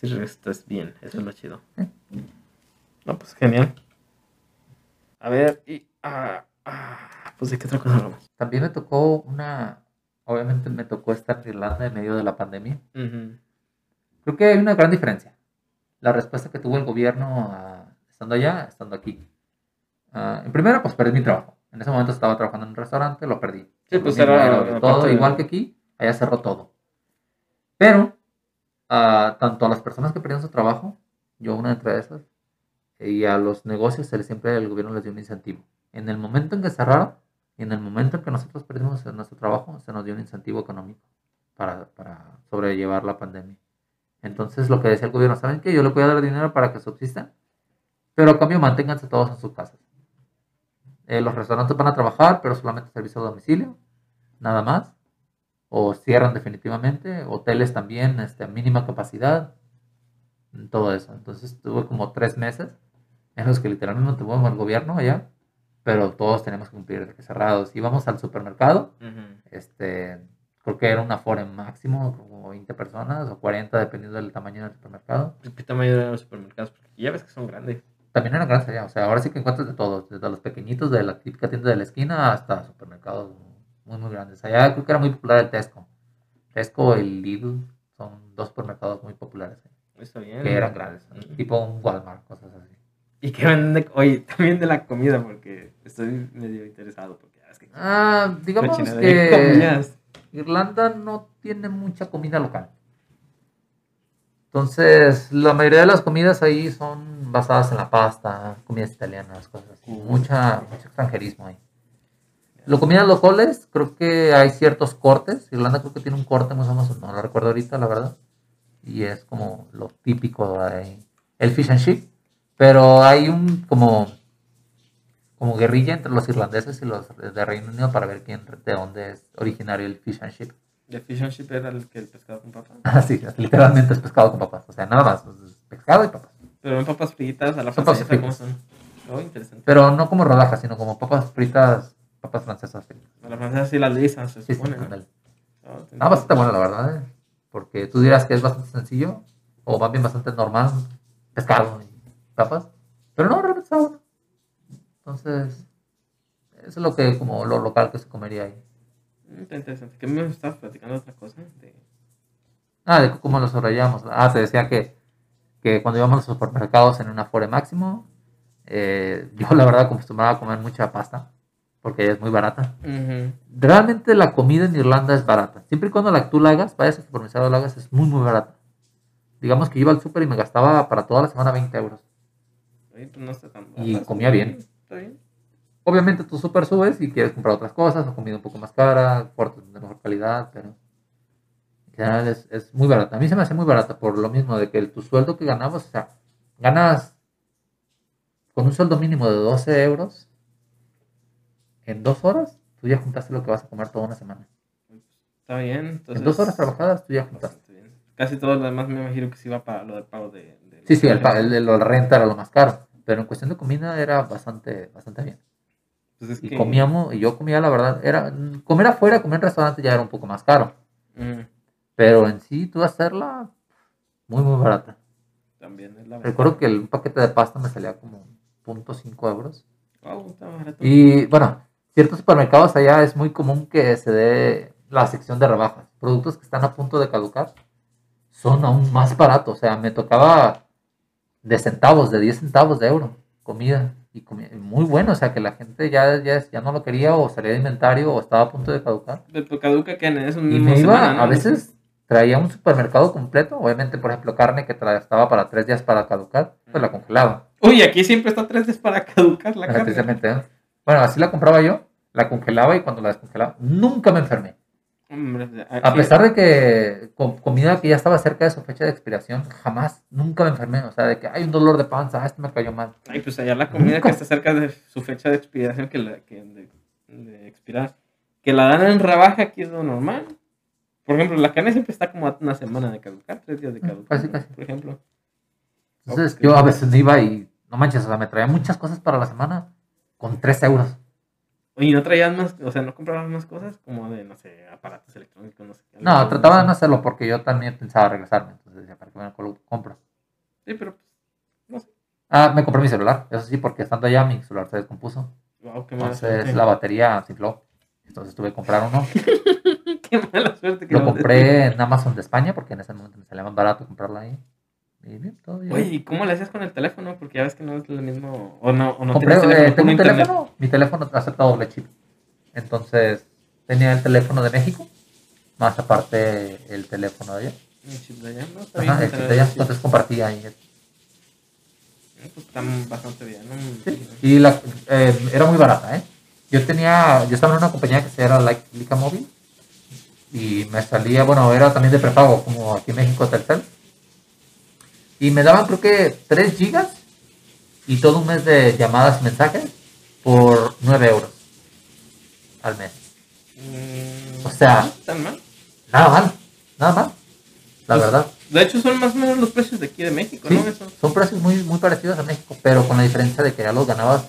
Sí regresas bien, eso es lo chido. No, pues genial. A ver, y... ah, ah, pues de qué otra cosa hablamos. También me tocó una, obviamente me tocó estar en Irlanda en medio de la pandemia. Ujú. Creo que hay una gran diferencia. La respuesta que tuvo el gobierno ah, estando allá, estando aquí. Ah, en primera, pues perdí mi trabajo. En ese momento estaba trabajando en un restaurante, lo perdí. Sí, pues era era la todo parte de- igual que aquí, allá cerró todo. Pero, ah, tanto a las personas que perdieron su trabajo, yo una entre esas, y a los negocios se les- siempre el gobierno les dio un incentivo. En el momento en que cerraron y en el momento en que nosotros perdimos nuestro trabajo, se nos dio un incentivo económico para, para sobrellevar la pandemia. Entonces lo que decía el gobierno, ¿saben qué? Yo le voy a dar dinero para que subsistan, pero a cambio manténganse todos en sus casas. Eh, los restaurantes van a trabajar, pero solamente servicio a domicilio, nada más. O cierran definitivamente. Hoteles también, este, a mínima capacidad. Todo eso. Entonces tuve como tres meses en los que literalmente tuvimos el gobierno allá, pero todos tenemos que cumplir cerrados. Íbamos al supermercado, Ujú. este, creo que era un aforo máximo, como 20 personas o 40, dependiendo del tamaño del supermercado. Pita mayor de los supermercados, porque ya ves que son grandes. También eran grandes allá, o sea, ahora sí que encuentras de todos, desde los pequeñitos de la típica tienda de la esquina hasta supermercados muy, muy grandes. Allá creo que era muy popular el Tesco. Tesco y el Lidl son dos supermercados muy populares, eh, Está bien. que eran grandes, tipo un Walmart, cosas así. Y que venden, de- oye, también de la comida, porque estoy medio interesado, porque que... Ah, digamos que. Irlanda no tiene mucha comida local. Entonces, la mayoría de las comidas ahí son basadas en la pasta, comidas italianas, cosas así. Ujú. Mucha, mucho extranjerismo ahí. Las comidas locales, creo que hay ciertos cortes. Irlanda creo que tiene un corte más o menos, no lo recuerdo ahorita, la verdad. Y es como lo típico ahí. El fish and chip. Pero hay un como, como guerrilla entre los irlandeses y los de Reino Unido para ver quién, de dónde es originario el fish and chip. ¿De fish and chip era el que el pescado con papas? [LAUGHS] Así, literalmente es pescado con papas. O sea, nada más. es pescado y papas. Pero en papas fritas, a la francesa, ¿cómo son? Oh, interesante. Pero no como rodajas, sino como papas fritas, papas francesas fritas. A la francesa sí las lisas, se Sí, sí, supone. Oh, Ah, bastante bueno, la verdad. ¿eh? Porque tú dirás que es bastante sencillo, o más bien bastante normal, pescado y papas. Pero no, realmente está bueno. Entonces, eso es lo que, como lo local que se comería ahí. Mm, Está interesante. ¿Qué me estabas platicando otra cosa? De... Ah, de cómo lo sobrellevamos. Ah, te decía que, que cuando íbamos a los supermercados en un afore máximo, eh, yo la verdad acostumbraba a comer mucha pasta, porque ella es muy barata. Realmente la comida en Irlanda es barata. Siempre y cuando la, tú la hagas, vayas al supermercado, la hagas, es muy, muy barata. Digamos que iba al super y me gastaba para toda la semana 20 euros. Pues no está tan Y comía bien. Está bien. Obviamente tú super subes y quieres comprar otras cosas, o comida un poco más cara, cortes de mejor calidad, pero en general es, es muy barata. A mí se me hace muy barata por lo mismo de que el- tu sueldo que ganabas, o sea, ganas con un sueldo mínimo de 12 euros en dos horas, tú ya juntaste lo que vas a comer toda una semana. Está bien. Entonces, en dos horas trabajadas, tú ya juntaste. Bien. Casi todo lo demás me imagino que se iba para lo del pago de... de Sí, sí, el, el de la renta era lo más caro, pero en cuestión de comida era bastante, bastante bien. Pues es Y que- comíamos, y yo comía, la verdad, era comer afuera, comer en restaurante ya era un poco más caro, Ujú. pero en sí, tú hacerla muy, muy barata. También es la verdad. Recuerdo que el, un paquete de pasta me salía como 0.5 euros. Wow, está barato. Y bueno, ciertos supermercados allá es muy común que se dé la sección de rebajas. Productos que están a punto de caducar son aún más baratos. O sea, me tocaba de centavos, de 10 centavos de euro, comida. Y comida muy bueno, o sea, que la gente ya, ya, ya no lo quería o salía de inventario o estaba a punto de caducar. Pero caduca que en eso Y me iba, semana, ¿no? a veces traía un supermercado completo, obviamente, por ejemplo, carne que estaba para tres días para caducar, pues la congelaba. Uy, aquí siempre está tres días para caducar la carne. Precisamente, ¿eh? Bueno, así la compraba yo, la congelaba y cuando la descongelaba, nunca me enfermé. Hombre, A pesar de que con comida que ya estaba cerca de su fecha de expiración, jamás, nunca me enfermé. O sea, de que hay un dolor de panza, ah, esto me cayó mal. Ay, pues allá la comida que está cerca de su fecha de expiración, que, la, que de, de expirar, que la dan en rebaja, aquí es lo normal. Por ejemplo, la carne siempre está como a una semana de caducar, tres días de caducar, casi, casi. por ejemplo. Entonces Ok. yo a veces me iba y, no manches, o sea, me traía muchas cosas para la semana con 3 euros. Oye, ¿no traías más, o sea, no comprabas más cosas? Como de, no sé, aparatos electrónicos, no sé. No, trataba de no hacerlo porque yo también pensaba regresarme. Entonces decía, ¿para qué me lo compro? Sí, pero pues, no sé. Ah, me compré mi celular, eso sí, porque estando allá mi celular se descompuso. Wow, qué mala Entonces suerte. la batería se infló. Entonces tuve que comprar uno. [LAUGHS] Qué mala suerte que Lo compré en Amazon de España porque en ese momento me salía más barato comprarlo ahí. Y bien, todo bien. Oye, ¿y cómo le hacías con el teléfono? Porque ya ves que no es el mismo. O no, o no compré, eh, tengo un teléfono, mi teléfono acepta doble chip. Entonces tenía el teléfono de México, más aparte el teléfono de allá. Un chip de allá, ¿no? Está Ajá, bien el chip de allá. el chip. Entonces compartía ahí. Eh, Pues están bastante bien, ¿no? Sí, Y la, eh, era muy barata, ¿eh? Yo tenía, yo estaba en una compañía que se llama Like- Lica Móvil y me salía, bueno, era también de prepago, como aquí en México Telcel. Y me daban creo que 3 gigas y todo un mes de llamadas y mensajes por 9 euros al mes. Mm, O sea- tan mal. Nada mal, nada mal. La Pues, verdad. De hecho, son más o menos los precios de aquí de México, Sí, ¿no? Eso. son precios muy, muy parecidos a México, pero con la diferencia de que ya los ganabas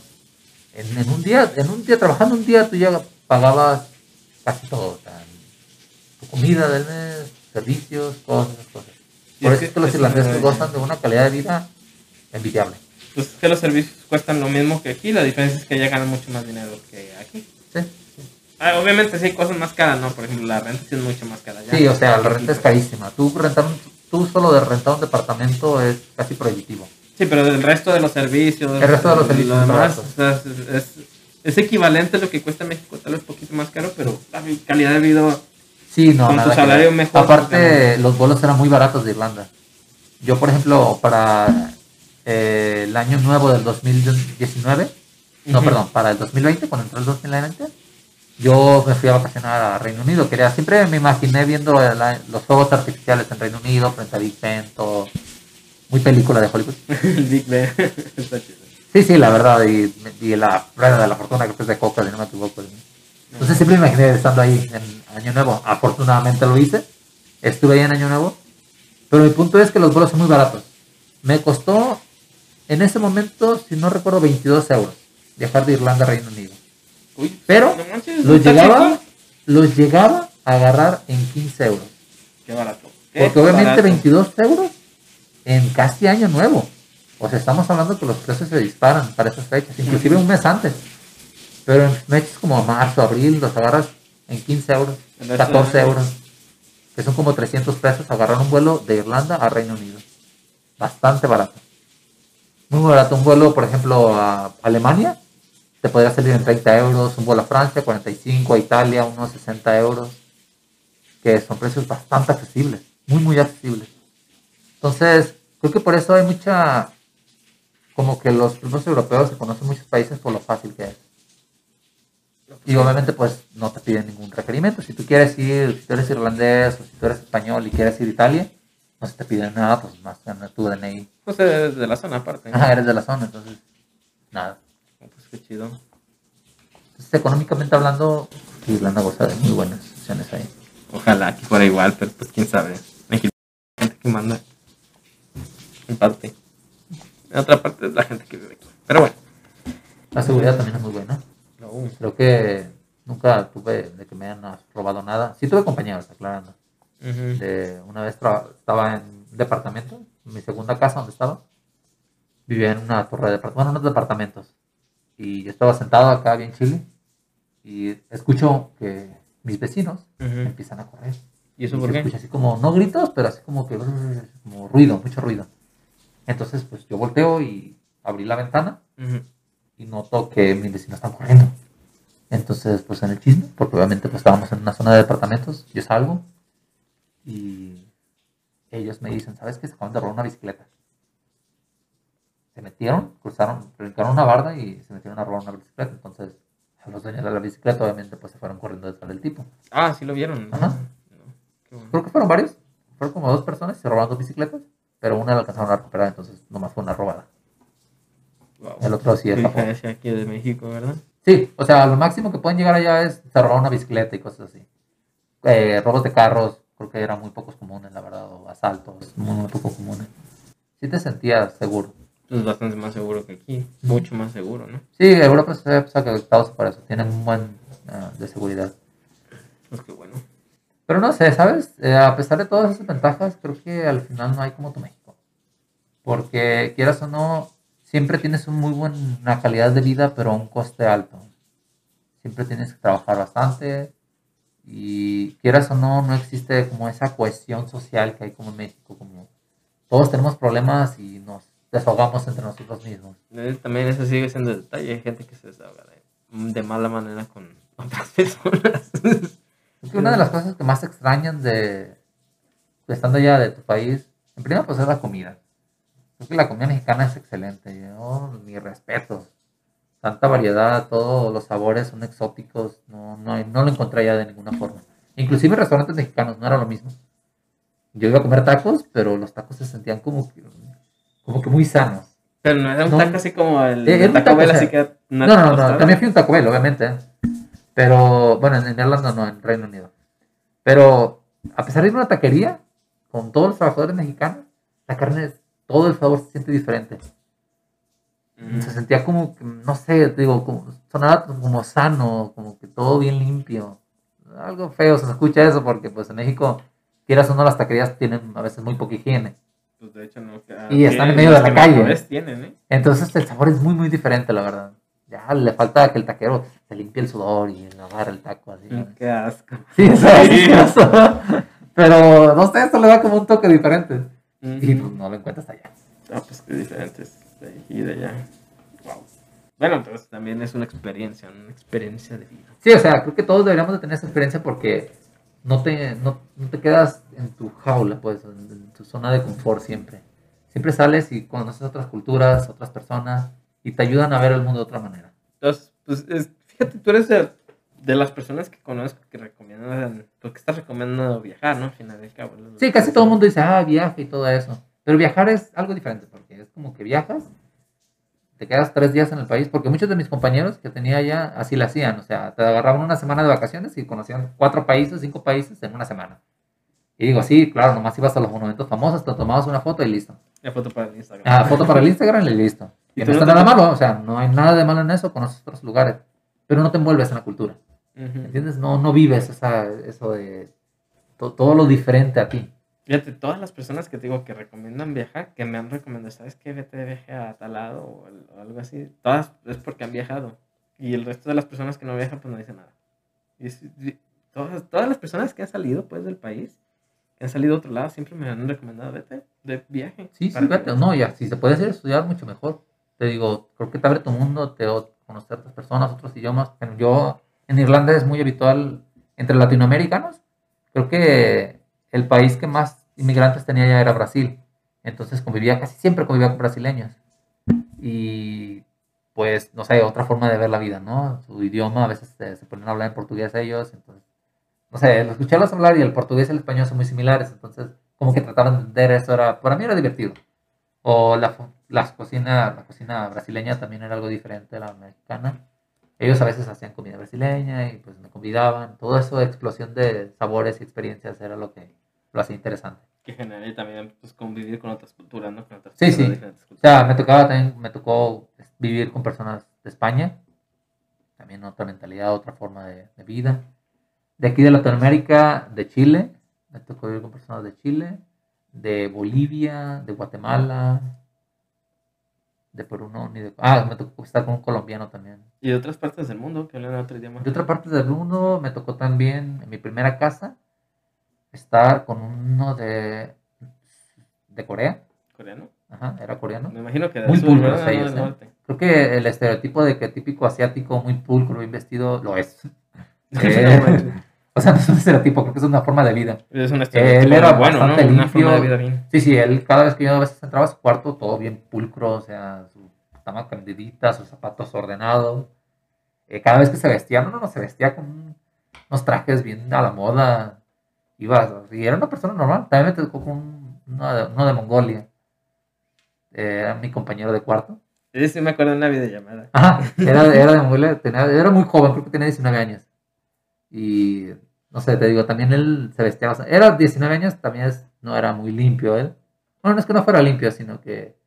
en, en un día, en un día, trabajando un día, tú ya pagabas casi todo, o sea, tu comida del mes, servicios, todas esas cosas. Por es eso es que los es irlandeses gozan de una calidad de vida envidiable. Pues es que los servicios cuestan lo mismo que aquí, la diferencia es que allá ganan mucho más dinero que aquí. Sí, Ah, obviamente sí hay cosas más caras, ¿no? Por ejemplo, la renta sí es mucho más cara sí o sea, la renta es carísima. Tú, rentar un- tú solo de rentar un departamento es casi prohibitivo. Sí, pero el resto de los servicios. El resto de los servicios Lo demás, o sea, es, es- es equivalente a lo que cuesta México, tal vez un poquito más caro, pero la calidad de vida. Sí, no, Con nada tu que salario ver. mejor, Aparte, los vuelos eran muy baratos de Irlanda. Yo, por ejemplo, para eh, el año nuevo del 2019, no, Ujú. perdón, para el 2020, cuando entró el 2020, yo me fui a vacacionar a Reino Unido. Quería, siempre me imaginé viendo la- los fuegos artificiales en Reino Unido, frente a Big Ben, todo. Muy película de Hollywood. [LAUGHS] Big Ben. [LAUGHS] Está chido. Sí, sí, la verdad, y, y la rueda de la fortuna que es de coca, si no me equivoco. Entonces siempre me imaginé estando ahí en Año Nuevo. Afortunadamente lo hice. Estuve ahí en Año Nuevo. Pero mi punto es que los vuelos son muy baratos. Me costó, en ese momento, si no recuerdo, 22 euros viajar de Irlanda a Reino Unido. Uy, Pero no manches, los ¿está llegaba, chico? los llegaba a agarrar en 15 euros. Qué barato. Qué Porque obviamente barato. 22 euros en casi año nuevo. O sea, estamos hablando que los precios se disparan para esas fechas, inclusive un mes antes. Pero en meses como marzo, abril, los agarras en 15 euros, 14 de- euros, que son como 300 pesos, agarrar un vuelo de Irlanda a Reino Unido. Bastante barato. Muy barato. Un vuelo, por ejemplo, a Alemania, te podría salir en 30 euros. Un vuelo a Francia, 45. A Italia, unos 60 euros. Que son precios bastante accesibles. Muy, muy accesibles. Entonces, creo que por eso hay mucha... Como que los grupos europeos se conocen muchos países por lo fácil que es. Y obviamente pues no te piden ningún requerimiento. Si tú quieres ir, si tú eres irlandés o si tú eres español y quieres ir a Italia, no se te piden nada, pues más que tu DNI. Pues es de la zona aparte. ¿no? Ajá, eres de la zona, entonces nada. Pues qué chido. Entonces, económicamente hablando, Irlanda goza de muy buenas opciones ahí. Ojalá que fuera igual, pero pues quién sabe. México, la gente que manda. En parte. En otra parte es la gente que vive aquí. Pero bueno. La seguridad también es muy buena. Creo que nunca tuve de que me hayan robado nada. Sí tuve compañeros, aclarando. Ujú. de una vez estaba en un departamento, en mi segunda casa donde estaba, vivía en una torre de departamentos, bueno, unos departamentos, y yo estaba sentado acá bien chile, y escucho que mis vecinos empiezan a correr. ¿Y eso Y por qué? escucha así como, no gritos, pero así como que, como ruido, mucho ruido. Entonces, pues yo volteo y abrí la ventana y noto que mis vecinos están corriendo. Entonces, pues en el chisme, porque obviamente pues estábamos en una zona de departamentos, yo salgo y ellos me dicen, ¿sabes qué? Se acaban de robar una bicicleta. Se metieron, cruzaron, brincaron una barda y se metieron a robar una bicicleta. Entonces, a los dueños de la bicicleta obviamente pues se fueron corriendo detrás del tipo. Ah, sí lo vieron. Ajá. No, Qué bueno. Creo que fueron varios, fueron como dos personas y se robaron dos bicicletas, pero una la alcanzaron a recuperar, entonces nomás fue una robada. Wow. El otro sí diferencia aquí de México, ¿verdad? Sí, o sea, lo máximo que pueden llegar allá es se robar una bicicleta y cosas así. Eh, robos de carros, creo que eran muy pocos comunes, la verdad, o asaltos, muy, muy poco comunes. Sí te sentías seguro. Es bastante más seguro que aquí. Mucho más seguro, ¿no? Sí, Europa se ha acreditado para eso, tienen un buen ah, de seguridad. Pues qué bueno. Pero no sé, ¿sabes? Eh, a pesar de todas esas ventajas, creo que al final no hay como tu México. Porque quieras o no, siempre tienes una muy buena calidad de vida, pero a un coste alto. Siempre tienes que trabajar bastante. Y quieras o no, no existe como esa cohesión social que hay como en México. Como todos tenemos problemas y nos desahogamos entre nosotros mismos. También eso sigue siendo detalle. Hay gente que se desahoga de, de mala manera con [LAUGHS] otras personas. Es que una de las cosas que más extrañan de, de estando allá de tu país, en primer pues es la comida. Creo que la comida mexicana es excelente. Yo, mi respeto. Tanta variedad, todos los sabores son exóticos. No, no, hay- no lo encontré allá de ninguna forma. Inclusive restaurantes mexicanos no era lo mismo. Yo iba a comer tacos, pero los tacos se sentían como que como que muy sanos. Pero no era un No. taco así como el un Taco taco, Bell, o sea, así que... No, no, no, también fui un Taco Bell, obviamente. ¿eh? Pero, bueno, en, en Irlanda no, en Reino Unido. Pero, a pesar de ir a una taquería, con todos los trabajadores mexicanos, la carne, todo el sabor se siente diferente. Mm. Se sentía como, que, no sé, digo, como, sonaba como sano, como que todo bien limpio. Algo feo se escucha eso porque, pues, en México, quieras o no, las taquerías tienen a veces muy poca higiene. Pues de hecho no. que- Y están en medio de la calle. tienen, ¿eh? Entonces el sabor es muy, muy diferente, la verdad. Ya le falta que el taquero se limpie el sudor y le agarre el taco así. Mm, Qué asco. Sí, [LAUGHS] eso es asqueroso. Pero no sé, esto le da como un toque diferente. Y pues no lo encuentras allá. Ah, pues qué diferentes de ahí y de allá. Wow. Bueno, pues también es una experiencia, una experiencia de vida. Sí, o sea, creo que todos deberíamos de tener esa experiencia porque no te, no, no te quedas en tu jaula, pues, en, en tu zona de confort siempre. Siempre sales y conoces otras culturas, otras personas y te ayudan a ver el mundo de otra manera. Entonces, pues es- fíjate, tú eres de, de las personas que conozco que recomiendan, porque estás recomendando viajar, ¿no? Al final del cabo. Sí, casi todo el mundo dice, ah, viaje y todo eso. Pero viajar es algo diferente, porque es como que viajas, te quedas tres días en el país, porque muchos de mis compañeros que tenía allá así lo hacían, o sea, te agarraban una semana de vacaciones y conocían cuatro países, cinco países en una semana. Y digo, sí, claro, nomás ibas a los monumentos famosos, te tomabas una foto y listo. La foto para el Instagram. Ah, foto para el Instagram y listo. [LAUGHS] ¿Y Que no no está te- nada malo, o sea, no hay nada de malo en eso, conoces otros lugares, pero no te envuelves en la cultura. Ujú. ¿Entiendes? No, no vives esa, eso de to- todo lo diferente a ti. Fíjate, todas las personas que te digo que recomiendan viajar, que me han recomendado, ¿sabes qué? Vete de viaje a tal lado o, o algo así. Todas es porque han viajado. Y el resto de las personas que no viajan, pues no dicen nada. Y es- y todas, todas las personas que han salido, pues, del país, que han salido a otro lado, siempre me han recomendado, vete de viaje. Sí, sí, vete. No, ya, si se puede hacer estudiar, mucho mejor. Te digo, creo que te abre tu mundo, te conocer otras personas, otros idiomas. Pero Yo, en Irlanda es muy habitual entre latinoamericanos. Creo que el país que más inmigrantes tenía ya era Brasil. Entonces convivía, casi siempre convivía con brasileños. Y pues, no sé, otra forma de ver la vida, ¿no? Su idioma, a veces se, ponen a hablar en portugués ellos. Entonces, no sé, lo escucharlos hablar y el portugués y el español son muy similares. Entonces, como que trataban de entender eso, era, para mí era divertido. O la, las cocina, la cocina brasileña también era algo diferente a la mexicana. Ellos a veces hacían comida brasileña y pues me convidaban. Todo eso de explosión de sabores y experiencias era lo que lo hacía interesante. Que generaría también, pues, convivir con otras culturas, ¿no? Con otras Sí, sí. O sea, me tocaba también, me tocó vivir con personas de España. También otra mentalidad, otra forma de, de vida. De aquí de Latinoamérica, de Chile. Me tocó vivir con personas de Chile, de Bolivia, de Guatemala, de Perú, no, ni de... Ah, me tocó estar con un colombiano también. Y de otras partes del mundo que hablan otro idioma. De otra parte del mundo me tocó también en mi primera casa estar con uno de, de Corea. ¿Coreano? Ajá, era coreano. Me imagino que Muy pulcros. No, ellos, ¿eh? Creo que el estereotipo de que típico asiático, muy pulcro, bien vestido, lo es. [LAUGHS] Eh. O sea, [LAUGHS] no es un estereotipo, creo que es una forma de vida. Es un estereotipo Él era bueno, ¿no? bastante Una forma de limpio. vida bien. Sí, sí, él cada vez que yo a veces entraba a su cuarto, todo bien pulcro, o sea, su cama candidita, sus zapatos ordenados. Eh, cada vez que se vestía, no, no, no, se vestía con un- unos trajes bien a la moda. Iba, y era una persona normal. También me tocó con un- uno de, uno de Mongolia. Eh, era mi compañero de cuarto. Sí, sí me acuerdo de una videollamada. Ajá, era, [LAUGHS] era de Mongolia, tenía- era muy joven, creo que tenía 19 años. Y no sé, te digo, también él se vestía bastante. Era 19 años, también es- no era muy limpio él. Bueno, no es que no fuera limpio, sino que.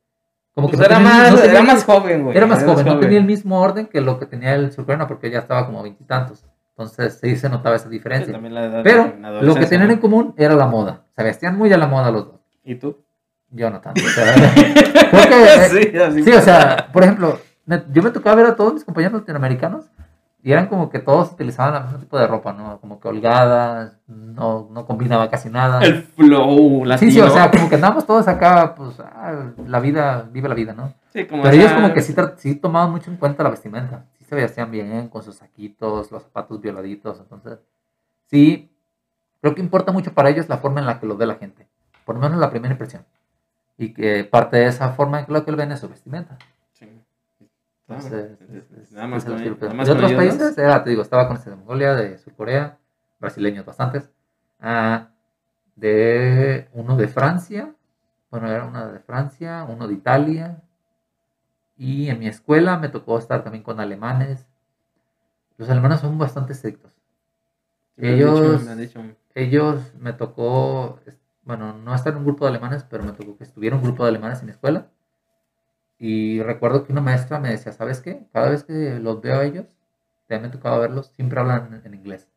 Como Pues que no era, tenía- más, no tenía era más joven, güey. era más joven, no tenía el mismo orden que lo que tenía el surcoreano, porque ya estaba como veintitantos. Entonces sí se notaba esa diferencia. Pero lo que tenían ¿no? en común era la moda. Se vestían muy a la moda los dos. ¿Y tú? Yo no tanto. o sea, [LAUGHS] sí, Sí, o sea, [LAUGHS] por ejemplo, me- yo me tocaba ver a todos mis compañeros latinoamericanos y eran como que todos utilizaban el mismo tipo de ropa, ¿no? Como que holgadas, no, no combinaba casi nada. El flow latino. Sí, sí, o sea, como que andamos todos acá, pues, ah, la vida, vive la vida, ¿no? Sí, como Pero ellos como que sí, tomaban mucho en cuenta la vestimenta. Sí se vestían bien, con sus saquitos, los zapatos violaditos, entonces, sí, creo que importa mucho para ellos la forma en la que los ve la gente. Por lo menos la primera impresión. Y que parte de esa forma en que lo que él ven es su vestimenta. Sí. Entonces, Claro. es- es- nada más es el con- estilo que- nada más de otros países, era, te digo, estaba con este de Mongolia, de Surcorea, brasileños bastantes, ah, de uno de Francia, bueno, era una de Francia, uno de Italia. Y en mi escuela me tocó estar también con alemanes. Los alemanes son bastante estrictos. Me han dicho- Ellos- me Ellos me tocó, bueno, no estar en un grupo de alemanes, pero me tocó que estuviera un grupo de alemanes en mi escuela. Y recuerdo que una maestra me decía, ¿sabes qué? Cada vez que los veo a ellos, ya me tocaba verlos, siempre hablan en, inglés,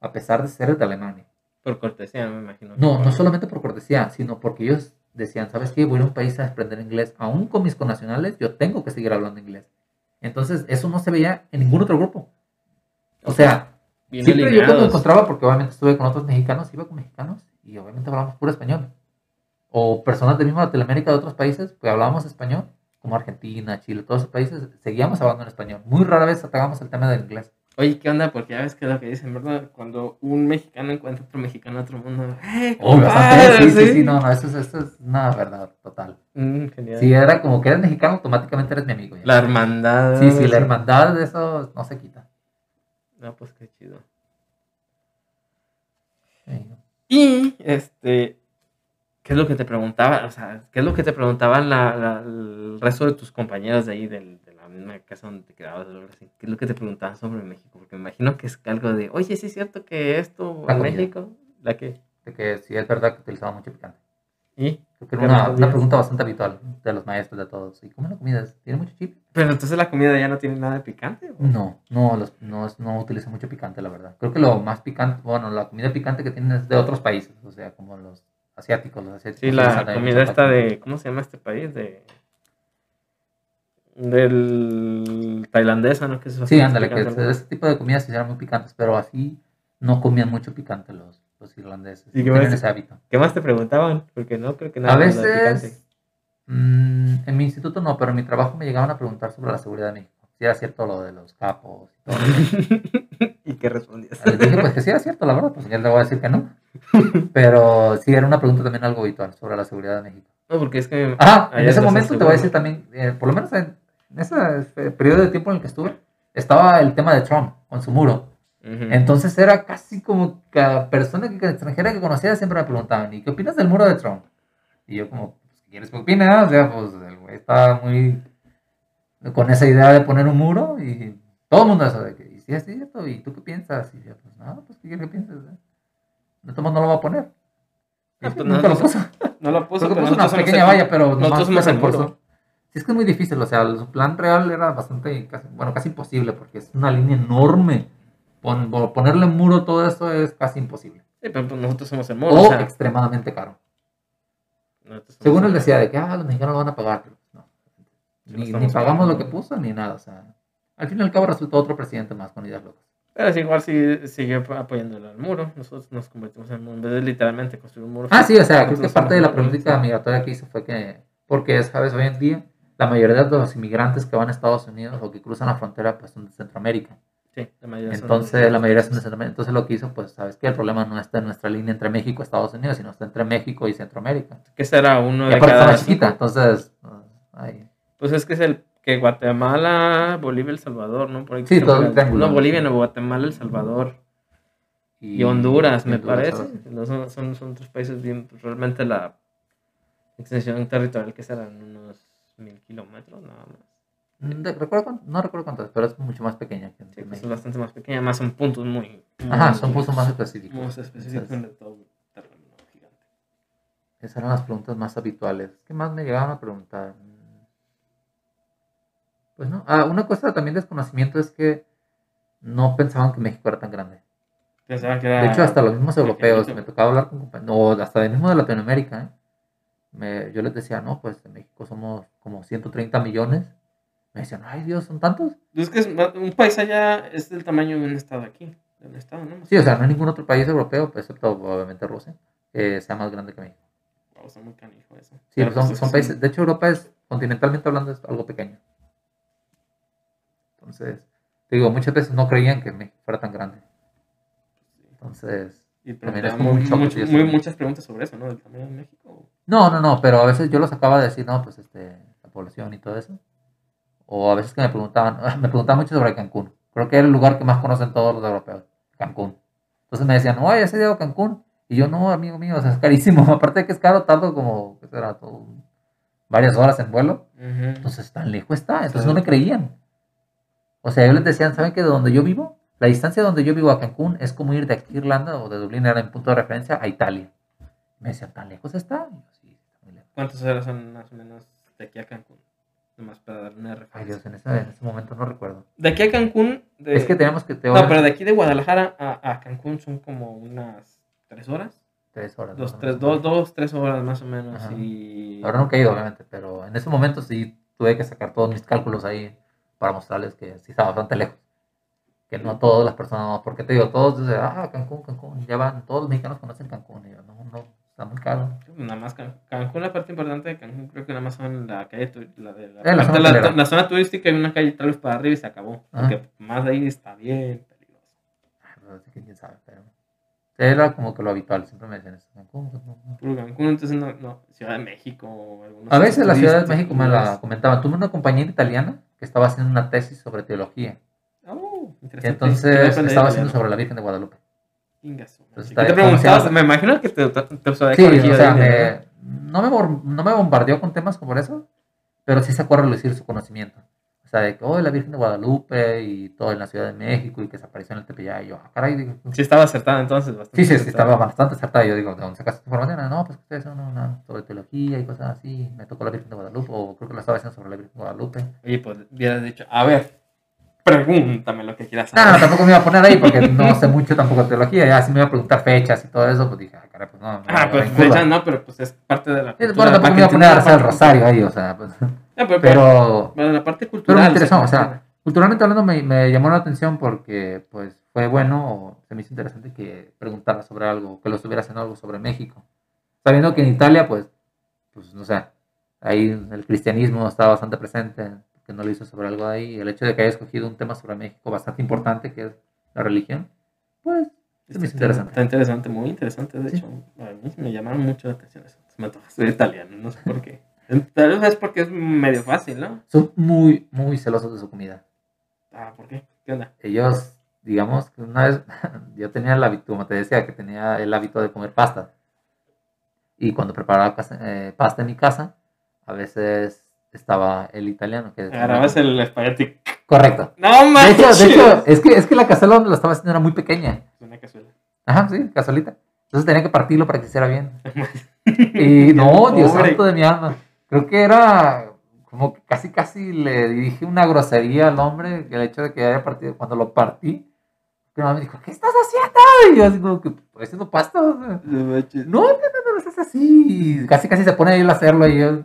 a pesar de ser de Alemania. por cortesía, me imagino. No, no solamente por cortesía, sino porque ellos decían, ¿sabes qué? Voy a un país a aprender inglés. Aún con mis connacionales, yo tengo que seguir hablando inglés. Entonces, eso no se veía en ningún otro grupo. O sea, Bien siempre yo cuando encontraba, porque obviamente estuve con otros mexicanos, iba con mexicanos y obviamente hablábamos puro español. O personas de misma Latinoamérica de otros países, pues hablábamos español, como Argentina, Chile, todos esos países, seguíamos hablando en español. Muy rara vez atacábamos el tema del inglés. Oye, ¿qué onda? Porque ya ves que es lo que dicen, ¿verdad? Cuando un mexicano encuentra otro mexicano en otro mundo. ¡Hey, Oh, sí, sí, sí, no, no, eso, es- eso es una verdad total. Mm, genial. Si era como que eres mexicano, automáticamente eres mi amigo. ya. La hermandad. Sí, sí, la hermandad de eso no se quita. No, pues qué chido. Sí. Y, este, ¿qué es lo que te preguntaba? O sea, ¿qué es lo que te preguntaban la, la- el resto de tus compañeros de ahí, del- de la misma casa donde te quedabas? ¿Qué es lo que te preguntaban sobre México? Porque me imagino que es algo de, oye, ¿sí es cierto que esto en. México? ¿La qué? De que sí es verdad que utilizaba mucho picante. ¿Y? Creo que era ¿Qué una, una pregunta bastante habitual de los maestros de todos. ¿Y cómo la comida? ¿Tiene mucho chip? Pero entonces la comida ya no tiene nada de picante. ¿o? No, no, los- no, es- no utiliza mucho picante, la verdad. Creo que lo más picante, bueno, la comida picante que tienen es de otros países, o sea, como los asiáticos, los asiáticos. Sí, la comida esta de, ¿cómo se llama este país? De... Del tailandesa, ¿no? Que es Sí, ándale, que ese, ese tipo de comidas eran muy picantes, pero así no comían mucho picante los, los irlandeses. ¿Y qué más? ese hábito. ¿Qué más te preguntaban? Porque no creo que nada A veces, mm, en mi instituto no, pero en mi trabajo me llegaban a preguntar sobre la seguridad de México. Si era cierto lo de los capos y todo. [LAUGHS] ¿Y qué respondías? Les dije pues que sí era cierto, la verdad, pues ya le voy a decir que no. [LAUGHS] Pero sí era una pregunta también algo habitual sobre la seguridad de México. No, porque es que... Ajá, en ese momento te voy a decir también, eh, por lo menos en, en ese eh, periodo de tiempo en el que estuve, estaba el tema de Trump con su muro. Entonces era casi como cada persona que, extranjera que conocía siempre me preguntaban, ¿y qué opinas del muro de Trump? Y yo como, pues, ¿qué quieres que opine? ah? O sea, pues el güey estaba muy con esa idea de poner un muro y todo el mundo eso de que, ¿y si es cierto? ¿Y tú qué piensas? Y yo, pues no, pues ¿qué quieres que pienses? eh? Modos no lo va a poner. Pues, nunca lo puso. No lo puso, pero puso una pequeña el- valla, pero Nosotros reforzó. muro. Sí, es que es muy difícil, o sea, su plan real era bastante, casi- bueno, casi imposible, porque es una línea enorme. Pon- ponerle muro todo eso es casi imposible. Sí, pero pues nosotros somos el muro. O o sea, extremadamente caro. Según él decía de que, ah, los mexicanos lo van a pagar. pero no. Ni, pagamos lo que puso, ni nada, o sea. Al fin y al cabo resultó otro presidente más con ideas locas. Pero sí, igual sí siguió apoyándolo al muro. Nosotros nos convertimos en. En vez de literalmente construir un muro. Ah, sí, o sea, creo que parte de la política migratoria que hizo fue que, porque, sabes, hoy en día la mayoría de los inmigrantes que van a Estados Unidos o que cruzan la frontera, pues son de Centroamérica. Sí, la mayoría son- Entonces, la mayoría son de Centroamérica. Entonces, lo que hizo, pues, sabes que el problema no está en nuestra línea entre México y Estados Unidos, sino está entre México y Centroamérica. Que será uno de cada chiquita, entonces, pues, ay. Pues es que es el que Guatemala, Bolivia, El Salvador, ¿no? Por ahí Sí, todo el. No, Bolivia, no, Guatemala, El Salvador y, Honduras, me parece. No, son, son, son tres países bien, pues, realmente la extensión territorial que serán unos mil kilómetros nada más. Mm, de- recuerdo no recuerdo cuántas, pero es mucho más pequeña que Sí, pues es bastante más pequeña, más son puntos muy... Ajá, muy- son puntos más específicos. Muy específicos Entonces, de todo el terreno gigante. esas eran las preguntas más habituales. ¿Qué más me llegaban a preguntar? Pues no. Ah, una cosa también de desconocimiento es que no pensaban que México era tan grande. Pensaban que era... De hecho, hasta los mismos europeos, pequeñito. me tocaba hablar con compañeros, o hasta de mismo de Latinoamérica, ¿eh? Me- yo les decía, no, pues en México somos como 130 millones. Me decían, ay Dios, ¿son tantos? Es que es- un país allá es del tamaño de un estado aquí. De un estado, ¿no? Sí, o sea, no hay ningún otro país europeo, pues, excepto obviamente Rusia, que sea más grande que México. Wow, está muy canijo eso. Sí, Pero, son, pues, es son países, de hecho Europa es, continentalmente hablando, es algo pequeño. Entonces, te digo, muchas veces no creían que México fuera tan grande. Entonces, Y También es como un mu- choque, mucho- muy- muchas preguntas sobre eso, ¿no? Del tamaño de México. no, no, no, pero a veces yo los acababa de decir, no, pues este, la población y todo eso. O a veces que me preguntaban, [LAUGHS] me preguntaban mucho sobre Cancún. Creo que era el lugar que más conocen todos los europeos, Cancún. Entonces me decían, oye, ¿has ido a Cancún? Y yo, no, amigo mío, o sea, es carísimo. [LAUGHS] Aparte de que es caro, tardo como, ¿qué será? Todo- varias horas en vuelo. Ujú. Entonces, tan lejos está. Entonces, Sí. no me creían. O sea, ellos les decían, ¿saben que de donde yo vivo? La distancia de donde yo vivo a Cancún es como ir de aquí a Irlanda o de Dublín, era en punto de referencia, a Italia. Me decían, ¿tan lejos está? Sí. ¿Cuántas horas son más o menos de aquí a Cancún? Nomás para dar una Ay, referencia. Dios, en ese, en ese momento no recuerdo. De aquí a Cancún. de- Es que teníamos que... No, pero de aquí de Guadalajara a, a Cancún son como unas tres horas. Tres horas. Dos, tres, dos, dos, tres horas más o menos. Ajá. Y. Ahora nunca he ido, obviamente, pero en ese momento sí tuve que sacar todos mis cálculos ahí para mostrarles que sí estaba bastante lejos. Que no todas las personas, porque te digo, todos dicen, ah, Cancún, Cancún, ya van, todos los mexicanos conocen Cancún. Y yo, no, no, está muy caro. Nada más Can- Cancún, la parte importante de Cancún, creo que nada más son la calle, la, de la, Eh, la zona la- la zona turística y una calle tal vez para arriba y se acabó. Ajá. Porque más de ahí está bien peligroso. Pues, así que quién sabe, era como que lo habitual, siempre me decían eso, Cancún, Cancún. Entonces no, no, Ciudad de México o A veces la Ciudad de. México me la comentaban. Tuve una compañera italiana que estaba haciendo una tesis sobre teología. Oh, interesante. entonces estaba haciendo sobre la Virgen de Guadalupe. Entonces, ¿Qué te ¿cómo se preguntabas? Me imagino que te, te, te Sí, o sea, me- no, me, no me bombardeó con temas como eso, pero sí se acuerda de decir su conocimiento. O sea, de que, oh, la Virgen de Guadalupe y todo en la Ciudad de México y que se apareció en el Tepeyac. Y yo, ah, caray, digo, ¿no? Sí estaba acertada entonces. Bastante Sí, sí, estaba bastante acertada. Yo digo, ¿de dónde sacaste esta información? No, pues que ustedes son una, sobre teología y cosas así. Me tocó la Virgen de Guadalupe, o creo que lo estaba haciendo sobre la Virgen de Guadalupe. Oye, pues hubieras dicho, a ver, pregúntame lo que quieras No, no, saber. tampoco me iba a poner ahí porque no [LAUGHS] sé mucho tampoco de teología. Ya si me iba a preguntar fechas y todo eso, pues dije, ah, caray, pues no. Ah, pues en curva. fecha no, pero pues es parte de la cultura. Bueno, tampoco me iba a poner a rezar el rosario ahí, o sea, pues. No, pero, pero, Pero, pero la parte pero cultural. me interesó, o sea, culturalmente hablando me, me llamó la atención porque, pues, fue bueno o se me hizo interesante que preguntara sobre algo, que lo estuviera haciendo algo sobre México. Sabiendo que en Italia, pues, pues, no sé, ahí el cristianismo estaba bastante presente, que no lo hizo sobre algo ahí. El hecho de que haya escogido un tema sobre México bastante importante, que es la religión, pues, Está, interesante. está interesante, muy interesante. De Sí. hecho, a mí me llamaron mucho la atención eso. Se me antoja italiano, no sé por qué. [LAUGHS] Tal vez es porque es medio fácil, ¿no? Son muy, muy celosos de su comida. Ah, ¿por qué? ¿Qué onda? ellos, digamos que una vez [LAUGHS] yo tenía el hábito, como te decía, que tenía el hábito de comer pasta. Y cuando preparaba eh, pasta en mi casa, a veces estaba el italiano. Que Agarrabas el espagueti. Correcto. ¡No De manches! hecho, de hecho, es que, es que la cazuela donde lo estaba haciendo era muy pequeña. Es una cazuela. Ajá, sí, cazuelita. Entonces tenía que partirlo para que hiciera bien. [LAUGHS] Y no, Dios Pobre. santo de mi alma. Creo que era como que casi, casi le dije una grosería al hombre, el hecho de que haya partido, cuando lo partí, que me dijo, ¿qué estás haciendo? Y yo así como que, estoy haciendo pasta. o sea, No no, no, no, no, es así. Y Casi, casi se pone a él a hacerlo y yo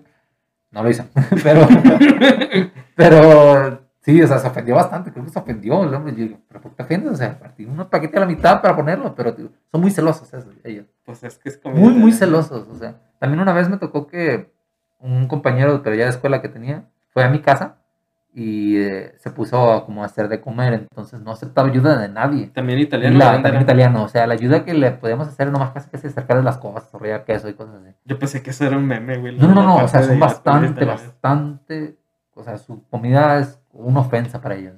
no lo hice. [LAUGHS] Pero, [LAUGHS] pero sí, o sea, se ofendió bastante. Creo que se ofendió el hombre. Yo digo, ¿pero por qué te ofendes? O sea, partí un paquete a la mitad para ponerlo, pero tío, son muy celosos esos, ellos. Pues es que es como. Muy, muy celosos. O sea, también una vez me tocó que un compañero, pero ya de escuela que tenía, fue a mi casa y eh, se puso a como a hacer de comer. Entonces no aceptaba ayuda de nadie. También italiano. la- ¿dónde también italiano. O sea, la ayuda que le podíamos hacer nomás casi casi acercarle las cosas, torrear queso y cosas así. Yo pensé que eso era un meme, güey. No, no, no, o sea, son bastante, bastante. O sea, su comida es una ofensa para ellos.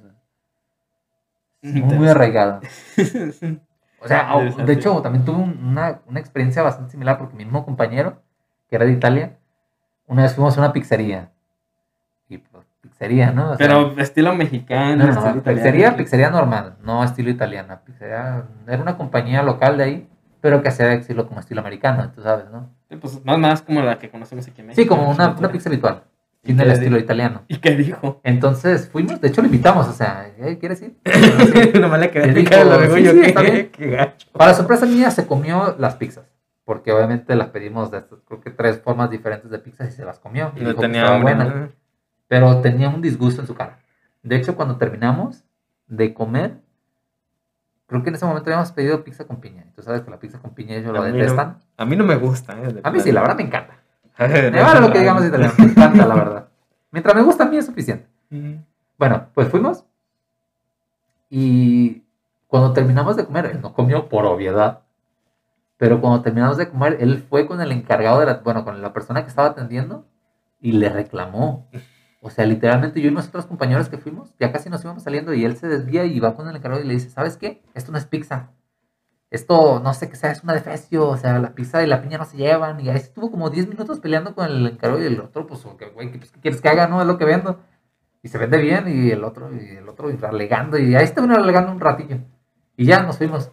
Muy, muy arraigada. [LAUGHS] O sea, Interesante. de hecho, también tuve un- una, una experiencia bastante similar porque mi mismo compañero, que era de Italia, una vez fuimos a una pizzería. Y pizzería, ¿no? O sea, Pero estilo mexicano. no, no, estilo italiano. pizzería, pizzería normal, no estilo italiana. Pizzería, era una compañía local de ahí, pero que hacía estilo como estilo americano, tú sabes, ¿no? Sí, Pues más, más como la que conocemos aquí en México. Sí, como una, una pizza habitual, ¿Y tiene el estilo italiano. ¿Y qué dijo? Entonces fuimos, de hecho lo invitamos, o sea, "Ey, ¿quieres ir? [LAUGHS] Nomás le quedé quedé picado picado el el orgullo, orgullo. ¿qué- está bien. [LAUGHS] Qué gacho. Para sorpresa mía se comió las pizzas, porque obviamente las pedimos de estas, creo que tres formas diferentes de pizzas y se las comió. Y No dijo que tenía estaba buena. Pero tenía un disgusto en su cara. De hecho, cuando terminamos de comer, creo que en ese momento habíamos pedido pizza con piña. Tú sabes que la pizza con piña ellos lo A no- detestan. A mí no me gusta. ¿eh? A mí sí, la verdad me encanta. [LAUGHS] Me vale lo que digamos italiano, me encanta, la verdad. Mientras me gusta a mí es suficiente. Mm. Bueno, pues fuimos. Y cuando terminamos de comer, él no comió por obviedad. Pero cuando terminamos de comer, él fue con el encargado de la, bueno, con la persona que estaba atendiendo y le reclamó. O sea, literalmente yo y los otros compañeros que fuimos, ya casi nos íbamos saliendo y él se desvía y va con el encargado y le dice, ¿sabes qué? Esto no es pizza. esto no sé qué sea, es una defecio, o sea, la pizza y la piña no se llevan. Y ahí estuvo como 10 minutos peleando con el encargado y el otro, pues, güey, ¿qué, pues, ¿qué quieres que haga? No, es lo que vendo. Y se vende bien y el otro, y el otro, y alegando. Y ahí estuvieron alegando un ratillo. Y ya nos fuimos.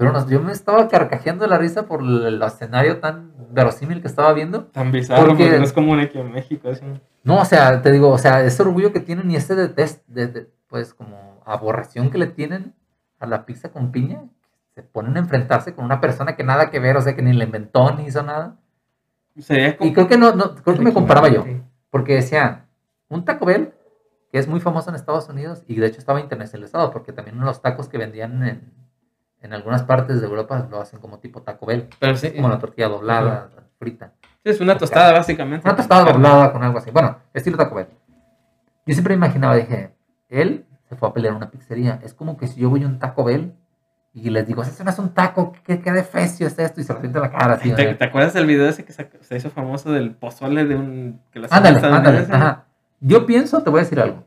Pero nos, yo me estaba carcajeando de la risa por el, escenario tan verosímil que estaba viendo. Tan bizarro, Porque- porque no es común aquí en México. Eso. No, o sea, te digo, o sea, ese orgullo que tienen y ese de, de- de- de, pues como aborreción que le tienen a la pizza con piña, se ponen a enfrentarse con una persona que nada que ver, o sea, que ni la inventó ni hizo nada. Sería. Y creo que no, no creo que me comparaba yo, porque decía, un Taco Bell, que es muy famoso en Estados Unidos y de hecho estaba internacionalizado, porque también los tacos que vendían en, en algunas partes de Europa lo hacen como tipo Taco Bell, Pero sí, como la tortilla doblada, frita. sí, es una tostada básicamente. Una tostada doblada con algo así. Bueno, estilo Taco Bell. Yo siempre imaginaba, dije, él se fue a pelear a una pizzería. Es como que si yo voy a un Taco Bell y les digo, eso no es un taco, ¿qué, qué defecio es esto? Y se lo pinta la cara así. ¿Te, ¿no? te acuerdas del video ese que se, se hizo famoso del pozole de un... Que Ándale, ándale. Ajá. Yo pienso, te voy a decir algo.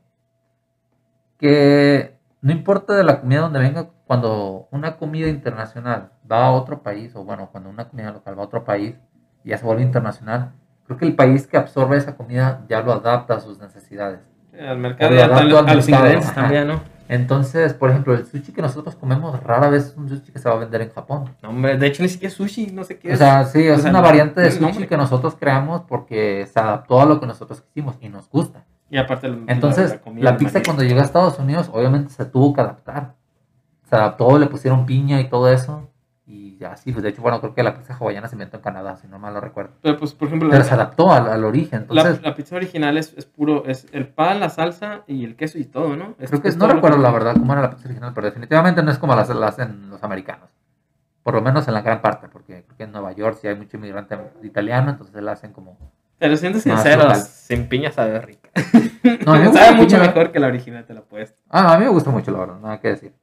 Que no importa de la comida donde venga, cuando una comida internacional va a otro país, o bueno, cuando una comida local va a otro país y ya se vuelve internacional, creo que el país que absorbe esa comida ya lo adapta a sus necesidades. Al mercado Lo y a, adapto al a los ingredientes también, ¿no? Entonces, por ejemplo, el sushi que nosotros comemos rara vez es un sushi que se va a vender en Japón. No, hombre, de hecho ni siquiera es sushi, no sé qué O es. sea, sí, O es sea, una no- variante de sushi que nosotros creamos porque se adaptó a lo que nosotros quisimos y nos gusta. Y aparte el- Entonces, la, comida pizza marina. cuando llegó a Estados Unidos, obviamente se tuvo que adaptar. Se adaptó, le pusieron piña y todo eso. Y ya sí, pues de hecho, bueno, creo que la pizza hawaiana se inventó en Canadá, si no mal lo recuerdo. Pero pues, por ejemplo, Pero la, se adaptó al, al origen. la- Entonces, la pizza original es, es puro, es el pan, la salsa y el queso y todo, ¿no? Es- creo que es no recuerdo que- la verdad cómo era la pizza original, pero definitivamente no es como las, la hacen los americanos. Por lo menos en la gran parte, porque creo que en Nueva York sí hay mucho inmigrante italiano, entonces la hacen como... Pero siendo sincero, sin piña sabe rica. [LAUGHS] No, a mí me gusta sabe la mucho piña. mejor que la original, te la puesto. Ah, a mí me gusta mucho, la verdad, nada que decir.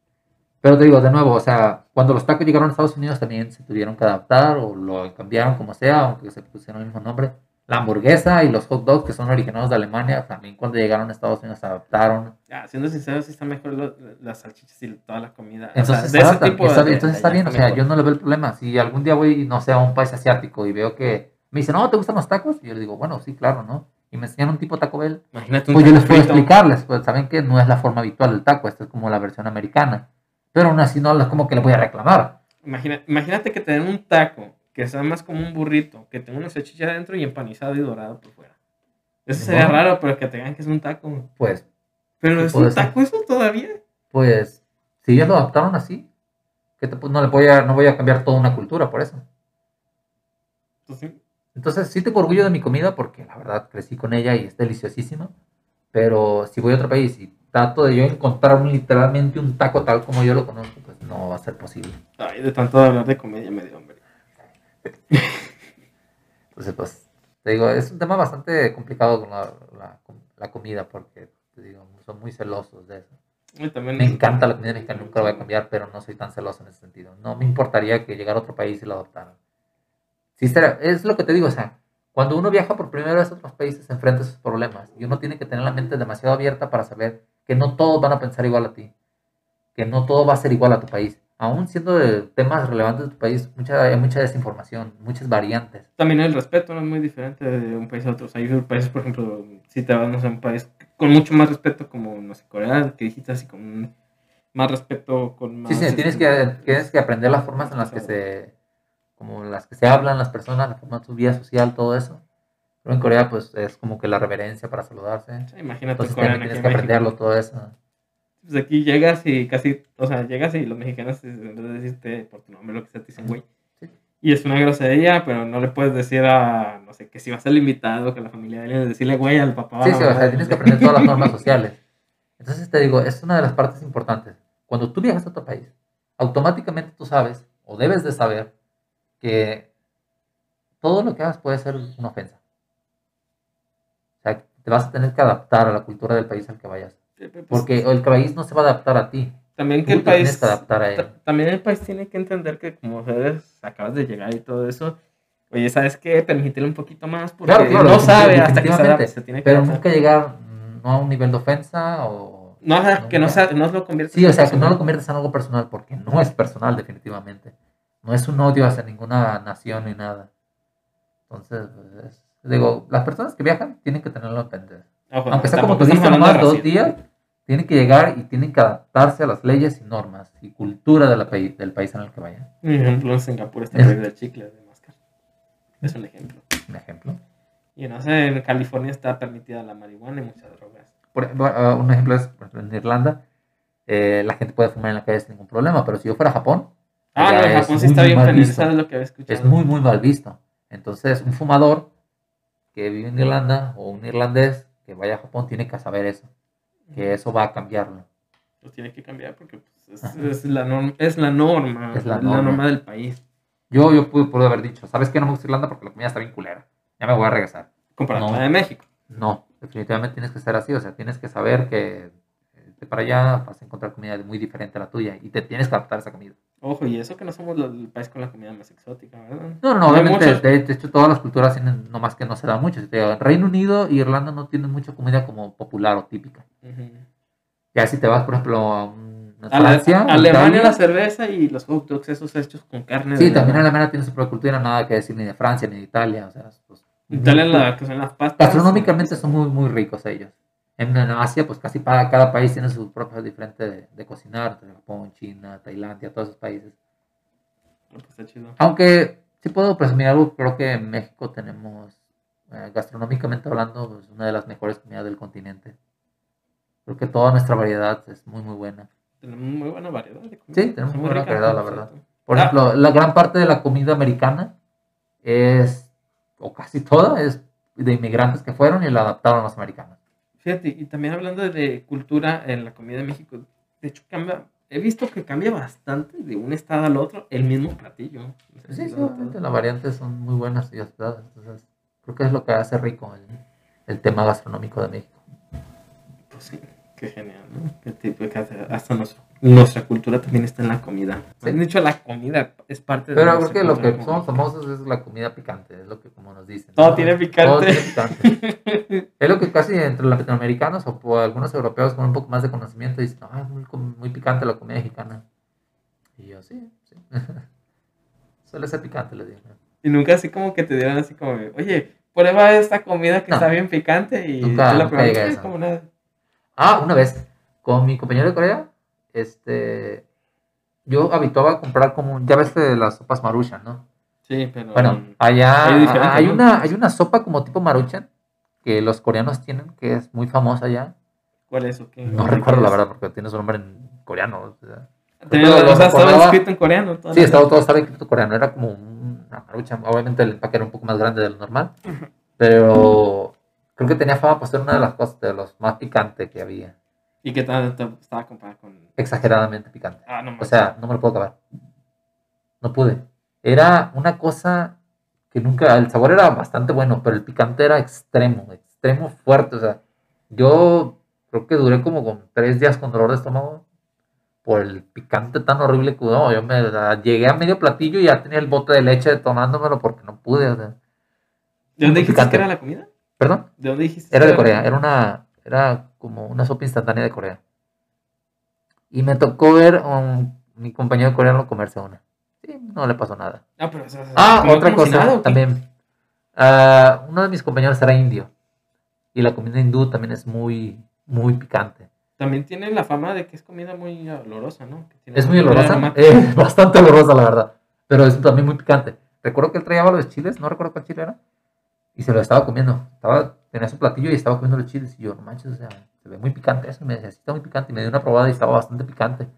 Pero te digo, de nuevo, o sea, cuando los tacos llegaron a Estados Unidos también se tuvieron que adaptar o lo cambiaron como sea, aunque se pusieron el mismo nombre. La hamburguesa y los hot dogs, que son originados de Alemania, también cuando llegaron a Estados Unidos se adaptaron. Ah, siendo sincero, sí están mejor lo- las salchichas y toda la comida. O sea, Entonces, de se ese tipo está, de- entonces de está bien, o sea, mejor. yo no le veo el problema. Si algún día voy, no sé, a un país asiático y veo que me dicen, no, ¿te gustan los tacos? Y yo le digo, bueno, sí, claro, ¿no? Y me enseñan un tipo Taco Bell, Imagínate un Pues yo les puedo frito. explicarles, pues saben que no es la forma habitual del taco, esta es como la versión americana. Pero aún así no es como que le voy a reclamar. Imagina- imagínate que te den un taco que sea más como un burrito, que tenga una salchicha adentro y empanizado y dorado por fuera. Eso sería Bueno. raro, pero que te digan que es un taco. Pues, Pero Sí, es un ser. taco eso todavía. pues, si ellos lo adaptaron así, que te- pues, no le voy a, no voy a cambiar toda una cultura por eso. Entonces, Entonces sí tengo orgullo de mi comida porque la verdad crecí con ella y es deliciosísima. Pero si voy a otro país y trato de yo encontrar un- literalmente un taco tal como yo lo conozco, pues no va a ser posible. ay, de tanto hablar de comedia me dio hambre. [LAUGHS] Entonces, pues, te digo, es un tema bastante complicado con la, la- la comida porque, te digo, son muy celosos de eso. Y también Me encanta la comida mexicana, nunca la voy a cambiar, pero no soy tan celoso en ese sentido. No me importaría que llegara a otro país y lo adoptaran. Sí, será- es lo que te digo, o sea, cuando uno viaja por primera vez a otros países, se enfrenta a esos problemas. Y uno tiene que tener la mente demasiado abierta para saber que no todos van a pensar igual a ti. Que no todo va a ser igual a tu país. Aún siendo de temas relevantes de tu país, mucha, hay mucha desinformación, muchas variantes. También el respeto no es muy diferente de un país a otro. O sea, hay países, por ejemplo, si te vas a un país con mucho más respeto, como, no sé, Corea, que dijiste así, con más respeto, con más... Sí, sí, tienes este, que, tienes que aprender las formas en las que se, como las que se hablan las personas, la forma de su vida social, todo eso. Pero en Corea, pues, es como que la reverencia para saludarse. sí, Imagínate Entonces Corea tienes en que aprenderlo, todo eso. Pues aquí llegas y casi, o sea, llegas y los mexicanos en vez de decirte por tu nombre lo que sea, te dicen güey. Sí. Y es una grosería, pero no le puedes decir a, no sé, que si vas al invitado, que la familia de alguien, decirle güey al papá. Sí, sí, o sea, tienes que aprender todas las normas [LAUGHS] sociales. Entonces te digo, es una de las partes importantes. Cuando tú viajas a otro país, automáticamente tú sabes, o debes de saber, que todo lo que hagas puede ser una ofensa. O sea, te vas a tener que adaptar a la cultura del país al que vayas. Sí, pues, Porque el país no se va a adaptar a ti. también que Tú el país, que adaptar a él. ta- también el país tiene que entender que como eres, acabas de llegar y todo eso, oye, ¿sabes qué? Permitirle un poquito más porque Claro, claro, no sabe hasta que se, adapte, se tiene que Pero adaptar. nunca llegar mm, no a un nivel de ofensa o... No, ajá, que no, sea- no lo conviertas Sí, o sea, que no lo conviertas en algo personal porque no es personal definitivamente. No es un odio hacia ninguna nación ni nada. Entonces, pues, es- digo, las personas que viajan tienen que tenerlo en. Ojo, Aunque sea como estamos hablando nomás dos días, tienen que llegar y tienen que adaptarse a las leyes y normas y cultura de la del país en el que vayan. Por ejemplo, en Singapur está prohibido el chicle de máscara. Es un ejemplo. Un ejemplo. Y no sé, en California está permitida la marihuana y muchas drogas. Por ah, un ejemplo es en Irlanda, eh, la gente puede fumar en la calle sin ningún problema, pero si yo fuera a Japón, Ah, no, en Japón sí está bien penalizado, es lo que había escuchado. Es muy, muy mal visto. Entonces, un fumador que vive en Irlanda o un irlandés que vaya a Japón tiene que saber eso, que eso va a cambiarlo. Pues tiene que cambiar porque pues, es, es la norma, es la norma, Es la norma. del país. Yo, yo pude, pude haber dicho, ¿sabes qué? No me gusta Irlanda porque la comida está bien culera. Ya me voy a regresar. Comparado con No. la de México. No, definitivamente tienes que ser así. O sea, tienes que saber que para allá vas a encontrar comida muy diferente a la tuya y te tienes que adaptar a esa comida. Ojo, y eso que no somos el país con la comida más exótica, ¿verdad? No, no, obviamente, de, de hecho, todas las culturas tienen, no más que no se da mucho. Reino Unido y Irlanda no tienen mucha comida como popular o típica. Ya si te vas, por ejemplo, a un- a Alemania, Italia, la cerveza y los hot dogs esos hechos con carne. Sí, de también nada. Alemania tiene su propia cultura, nada que decir ni de Francia ni de Italia. O sea, pues, Italia, la que son las pastas. gastronómicamente son muy, muy ricos ellos. En, Asia, pues casi para cada país tiene su propio diferente de, de cocinar. Japón, China, Tailandia, todos esos países. Pues está chido. Aunque si puedo presumir algo, creo que en México tenemos, eh, gastronómicamente hablando, pues, una de las mejores comidas del continente. Creo que toda nuestra variedad es muy, muy buena. Tenemos muy buena variedad de comida. Sí, tenemos muy buena variedad, la verdad. Por Ah. ejemplo, la gran parte de la comida americana es, o casi toda, es de inmigrantes que fueron y la adaptaron a los americanos. Fíjate, y también hablando de cultura en la comida de México, de hecho cambia, he visto que cambia bastante de un estado al otro el mismo platillo. No sé Sí, si las variantes son muy buenas y adaptadas. Entonces, creo que es lo que hace rico el, el tema gastronómico de México. Pues sí, qué genial, ¿no? Qué tipo que hace- hasta nuestro- nuestra cultura también está en la comida. Sí. De hecho, la comida es parte de Pero creo que lo que somos famosos es la comida picante, es lo que como nos dicen. Todo ¿no? tiene Todo picante. tiene picante. [LAUGHS] es lo que casi entre los latinoamericanos o algunos europeos con un poco más de conocimiento dicen, ah, es muy, muy picante la comida mexicana. Y yo, sí, sí. [LAUGHS] Suele ser picante, les digo. Y nunca así como que te dieran así como, oye, prueba esta comida que No. está bien picante y Nunca- la nunca como nada. Ah, una vez, con mi compañero de Corea, este, yo habituaba a comprar como, ya ves que las sopas maruchan, ¿no? Sí, pero... Bueno, allá Hay diferente, hay ¿no? una, hay una sopa como tipo maruchan que los coreanos tienen, que es muy famosa allá. ¿Cuál es o qué? No recuerdo la verdad porque tiene su nombre en coreano. o sea. O sea, estaba escrito en coreano. toda Sí, estaba todo estaba escrito coreano, era como una maruchan. Obviamente el empaque era un poco más grande de lo normal, pero creo que tenía fama por ser una de las cosas de los más picantes que había. ¿Y qué tal estaba comparado con...? Exageradamente picante. Ah, no O sea, no me lo puedo acabar. No pude. Era una cosa que nunca. El sabor era bastante bueno, pero el picante era extremo, extremo fuerte. O sea, yo creo que duré como con tres días con dolor de estómago por el picante tan horrible que no, yo me llegué a medio platillo y ya tenía el bote de leche tomándomelo porque no pude. o sea. ¿De dónde dijiste picante. que era la comida? Perdón, ¿De dónde dijiste? era de Corea, era una, era como una sopa instantánea de Corea. Y me tocó ver a mi compañero coreano comerse una. Sí, no le pasó nada. Ah, pero... o sea, Ah, ¿comió otra cosa también. Ah, uno de mis compañeros era indio. Y la comida hindú también es muy, muy picante. También tiene la fama de que es comida muy olorosa, ¿no? Que Es muy olorosa. Es [LAUGHS] bastante olorosa, la verdad. Pero es también muy picante. Recuerdo que él traía los chiles, no recuerdo cuál chile era. Y se lo estaba comiendo. Estaba, tenía su platillo y estaba comiendo los chiles. Y yo, no manches, o sea, se ve muy picante eso. Y me decía, sí, está muy picante. Y me dio una probada y estaba bastante picante.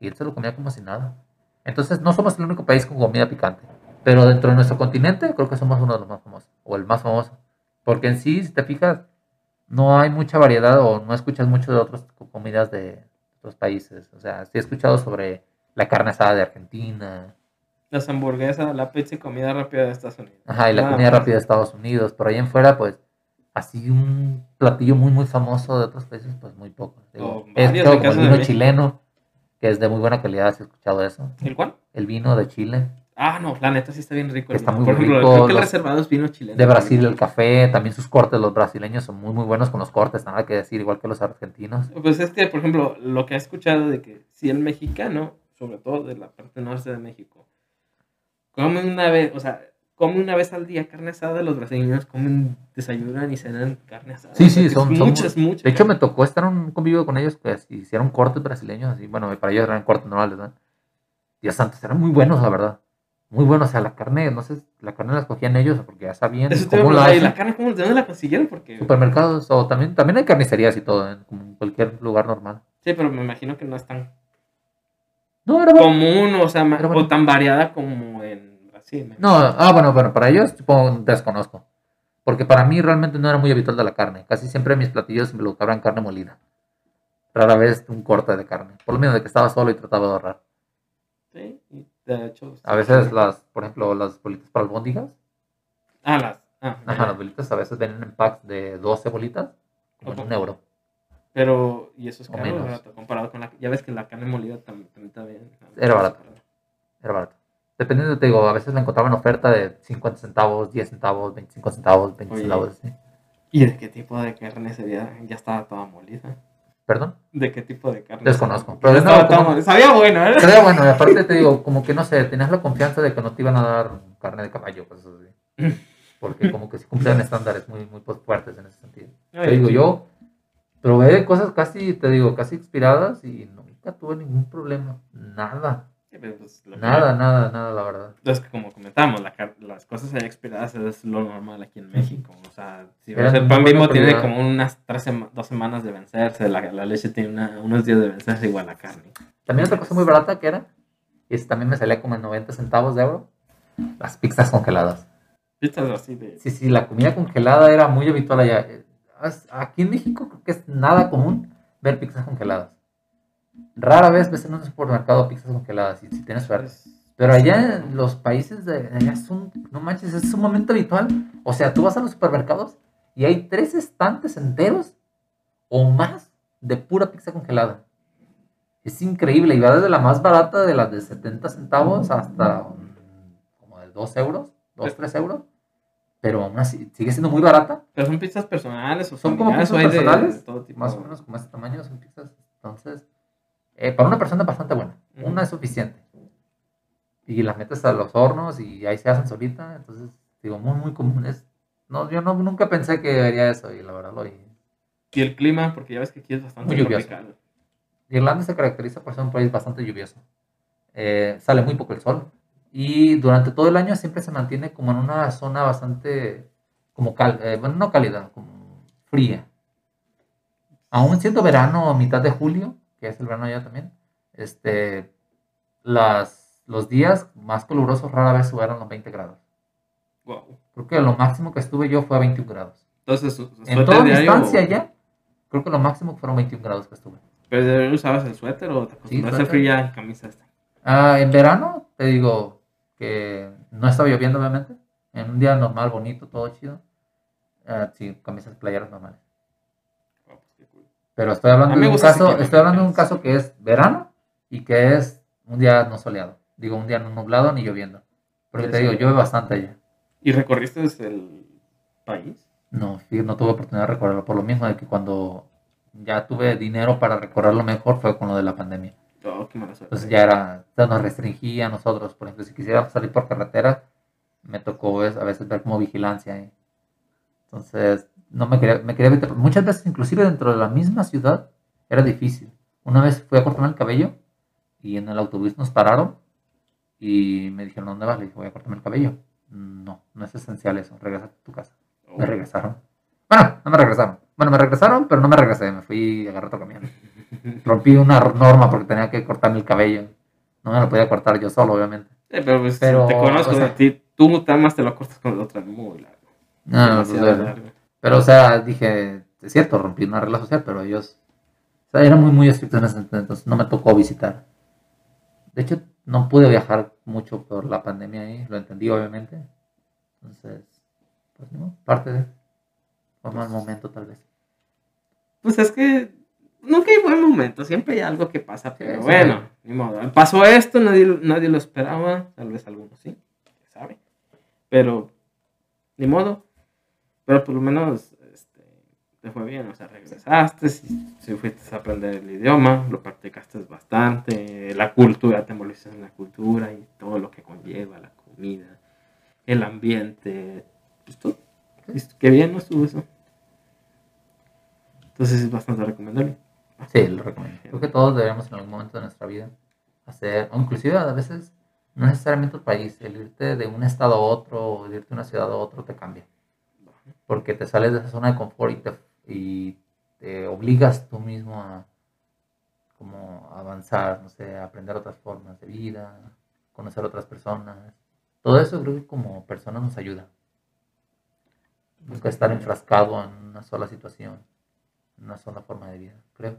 Y él se lo comía como si nada. Entonces, no somos el único país con comida picante. Pero dentro de nuestro continente, creo que somos uno de los más famosos. O el más famoso. Porque en sí, si te fijas, no hay mucha variedad o no escuchas mucho de otras comidas de otros países. O sea, sí he escuchado sobre la carne asada de Argentina. Las hamburguesas, la pizza y comida rápida de Estados Unidos. Ajá, y la Nada comida más. rápida de Estados Unidos. Por ahí en fuera, pues, así un platillo muy, muy famoso de otros países, pues muy poco. Digo, O he varios, escuchado en como el vino chileno, que es de muy buena calidad, si he escuchado eso. ¿El cuál? El vino de Chile. Ah, no, la neta sí está bien rico. Está muy Por ejemplo, rico, creo que el reservado es vino chileno. De Brasil el café, también sus cortes, los brasileños son muy, muy buenos con los cortes, nada que decir, igual que los argentinos. Pues es que, por ejemplo, lo que he escuchado de que si el mexicano, sobre todo de la parte norte de México, come una vez, o sea, come una vez al día carne asada, los brasileños comen, desayunan y cenan carne asada. Sí, sí, son- son muchas, muchas. De hecho, me tocó estar en un convivio con ellos que así hicieron cortes brasileños, así, bueno, para ellos eran cortes normales, ¿verdad? Dios santo, eran muy buenos, la verdad. Muy buenos, o sea, la carne, no sé, la carne la escogían ellos porque ya sabían Eso cómo la preguntar, ¿y hacen. la carne cómo, de dónde la consiguieron? Porque, Supermercados, o también, también hay carnicerías y todo, en, como en cualquier lugar normal. sí, pero me imagino que no es tan No, era bueno. común, o sea, bueno. o tan variada como en Me No, ah, bueno, bueno, para ellos supongo desconozco. Porque para mí realmente no era muy habitual de la carne. Casi siempre mis platillos me lo cabran carne molida. Rara vez un corte de carne. Por lo menos de que estaba solo y trataba de ahorrar. Sí, y de hecho. A veces las, por ejemplo, las bolitas para albóndigas. Ah, las. Ah, Ajá, las bolitas a veces vienen en packs de 12 bolitas. Como un euro. Pero, y eso es O caro, menos. barato, comparado con la. Ya ves que la carne molida también, también está bien. Era barato. Era barato. Dependiendo, te digo, a veces la encontraba en oferta de 50 centavos, 10 centavos, 25 centavos, 20 Oye. centavos. ¿sí? ¿Y de qué tipo de carne sería? Ya estaba toda molida. ¿Perdón? ¿De qué tipo de carne? Desconozco. Pero toda como-. Sabía bueno, ¿eh? Pero bueno, y aparte [LAUGHS] te digo, como que no sé, tenías la confianza de que no te iban a dar carne de caballo, cosas así. [LAUGHS] Porque como que sí cumplían estándares muy, muy fuertes en ese sentido. Te digo, yo probé cosas casi, te digo, casi expiradas y nunca tuve ningún problema. Nada. Pues, Nada, nada, nada, la verdad. Es que como comentamos, la las cosas expiradas es lo normal aquí en México. O sea, si el pan bimbo tiene como unas tres sema- dos semanas de vencerse, la, la leche tiene una- unos días de vencerse igual la carne. También otra cosa muy barata que era, y también me salía como en 90 centavos de euro, las pizzas congeladas. Pizzas así de... Sí, sí, la comida congelada era muy habitual allá. Aquí en México creo que es nada común ver pizzas congeladas. Rara vez ves en un supermercado pizzas congeladas, y si tienes suerte. Pero allá en los países de allá son, no manches, es sumamente habitual. O sea, tú vas a los supermercados y hay tres estantes enteros o más de pura pizza congelada. Es increíble y va desde la más barata de las de 70 centavos hasta como de 2 euros, 2, 3 euros. Pero aún así sigue siendo muy barata. Pero son pizzas personales o Son como pizzas hay de- personales, de todo tipo. Más o menos como este tamaño son pizzas. Entonces, eh, para una persona bastante buena. Una es suficiente. Y las metes a los hornos y ahí se hacen solita. Entonces, digo, muy, muy común. Es, no, yo no, nunca pensé que vería eso y la verdad lo vi. Y el clima, porque ya ves que aquí es bastante Muy lluvioso. tropical. Irlanda se caracteriza por ser un país bastante lluvioso. Eh, sale muy poco el sol. Y durante todo el año siempre se mantiene como en una zona bastante, como cal, eh, bueno, no cálida, como fría. Aún siendo verano a mitad de julio, que es el verano allá también, este, las, los días más calurosos rara vez subieron los 20 grados. Wow. Creo que lo máximo que estuve yo fue a 21 grados. Entonces, En toda mi estancia allá, creo que lo máximo fueron 21 grados que estuve. ¿Pero de verdad usabas el suéter o te acostumbraste suéter. a frío en camisa esta? Ah, en verano, te digo que no estaba lloviendo, obviamente. En un día normal, bonito, todo chido. Ah, sí, camisas playeras normales. Oh, pues, qué cool. Pero estoy hablando de un caso, estoy hablando de un caso que es verano y que es un día no soleado. Digo, un día no nublado ni lloviendo. Porque te digo, llueve bastante allá. ¿Y recorriste desde el país? No, fíjate, no tuve oportunidad de recorrerlo por lo mismo de que cuando ya tuve dinero para recorrerlo mejor fue con lo de la pandemia. Oh, qué mala suerte. Entonces ya era, ya nos restringía a nosotros. Por ejemplo, si quisiera salir por carretera, me tocó a veces ver como vigilancia ahí. Entonces, no me quería, me quería meter. Muchas veces, inclusive dentro de la misma ciudad, era difícil. Una vez fui a cortarme el cabello y en el autobús nos pararon y me dijeron, ¿dónde vas? Le dije, voy a cortarme el cabello. No, no es esencial eso, regresa a tu casa. Oh. Me regresaron. Bueno, no me regresaron. Bueno, me regresaron, pero no me regresé. Me fui y agarré otro camión. [LAUGHS] Rompí una norma porque tenía que cortarme el cabello. No me lo podía cortar yo solo, obviamente. Sí, pero, pues, Pero, te conozco o sea- de ti. Tú nada más te lo cortas con otra muy largo. No, demasiado pues, largo. Pero, o sea, dije, es cierto, rompí una regla social, pero ellos, o sea, eran muy, muy estrictos en ese entonces no me tocó visitar. De hecho, no pude viajar mucho por la pandemia ahí, lo entendí, obviamente. Entonces, pues no, parte de. Fue mal momento, tal vez. Pues es que nunca hay buen momento, siempre hay algo que pasa, pero sí. bueno, ni modo. Pasó esto, nadie, nadie lo esperaba, tal vez algunos sí, sabe. Pero, ni modo. Pero por lo menos este, te fue bien, o sea, regresaste, si, si fuiste a aprender el idioma, lo practicaste bastante, la cultura, te envolviste en la cultura y todo lo que conlleva la comida, el ambiente, pues todo. Qué bien no estuvo eso. Entonces es bastante recomendable. Sí, lo recomiendo. Creo que todos deberíamos en algún momento de nuestra vida hacer, o inclusive a veces, no necesariamente el país, el irte de un estado a otro o de irte de una ciudad a otro te cambia. Porque te sales de esa zona de confort y te, y te obligas tú mismo a como avanzar, no sé, a aprender otras formas de vida, conocer otras personas. Todo eso creo que como personas nos ayuda. Nunca estar enfrascado en una sola situación, en una sola forma de vida, creo.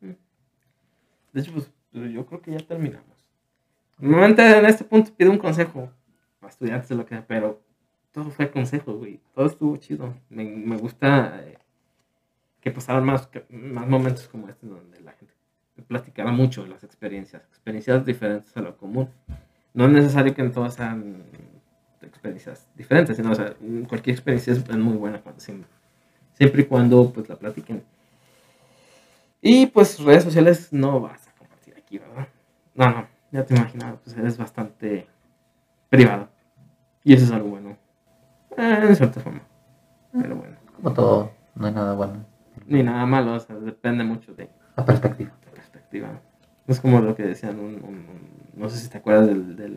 De hecho, pues yo creo que ya terminamos. Normalmente en este punto pido un consejo a estudiantes de lo que pero todo fue consejo, güey. Todo estuvo chido. Me, me gusta eh, que pasaran más, más momentos como este donde la gente platicara mucho las experiencias, experiencias diferentes a lo común. No es necesario que en todas sean experiencias diferentes, sino cualquier experiencia es muy buena cuando siempre, siempre y cuando pues la platiquen. Y pues redes sociales no vas a compartir aquí, ¿verdad? No, no, ya te imaginaba, pues eres bastante privado. Y eso es algo bueno. Eh, en cierta forma. Pero bueno, Como todo, no hay nada bueno. ni nada malo, o sea, depende mucho de La perspectiva. la perspectiva. Es como lo que decían, un, un- un- no sé si te acuerdas del, del,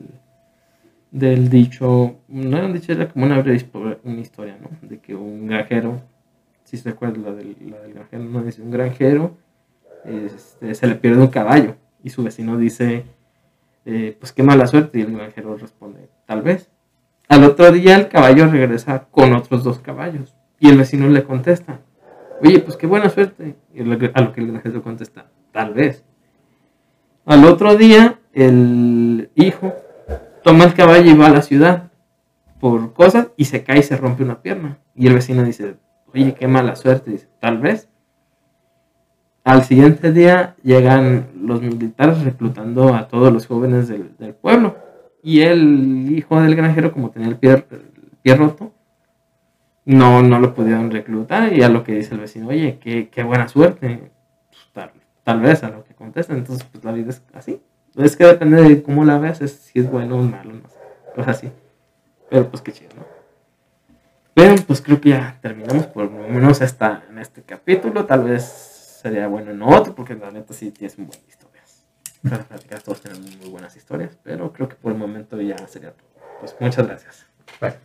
del dicho, no era un dicho, era como una breve una historia, ¿no? De que un granjero, si se acuerdan la del, la del granjero, no dice, un granjero este, se le pierde un caballo y su vecino dice, eh, pues qué mala suerte, y el granjero responde, tal vez. Al otro día el caballo regresa con otros dos caballos y el vecino le contesta, oye, pues qué buena suerte. Y a lo que el granjero contesta, tal vez. Al otro día, el hijo toma el caballo y va a la ciudad por cosas y se cae y se rompe una pierna. Y el vecino dice, oye, qué mala suerte. Dice, tal vez. Al siguiente día llegan los militares reclutando a todos los jóvenes del pueblo. Y el hijo del granjero, como tenía el pie, el pie roto, no, no lo pudieron reclutar. Y a lo que dice el vecino, oye, qué, qué buena suerte. Pues, tal, tal vez a lo que contesta. Entonces, pues la vida es así. Es que depende de cómo la veas, es, si es bueno o malo, no sé. Así. Pero pues qué chido, ¿no? Pero pues creo que ya terminamos por lo menos esta, en este capítulo. Tal vez sería bueno en otro, porque la neta sí tienes muy buenas historias. Para platicar todos tenemos muy buenas historias, pero creo que por el momento ya sería todo. Pues muchas gracias. Bueno.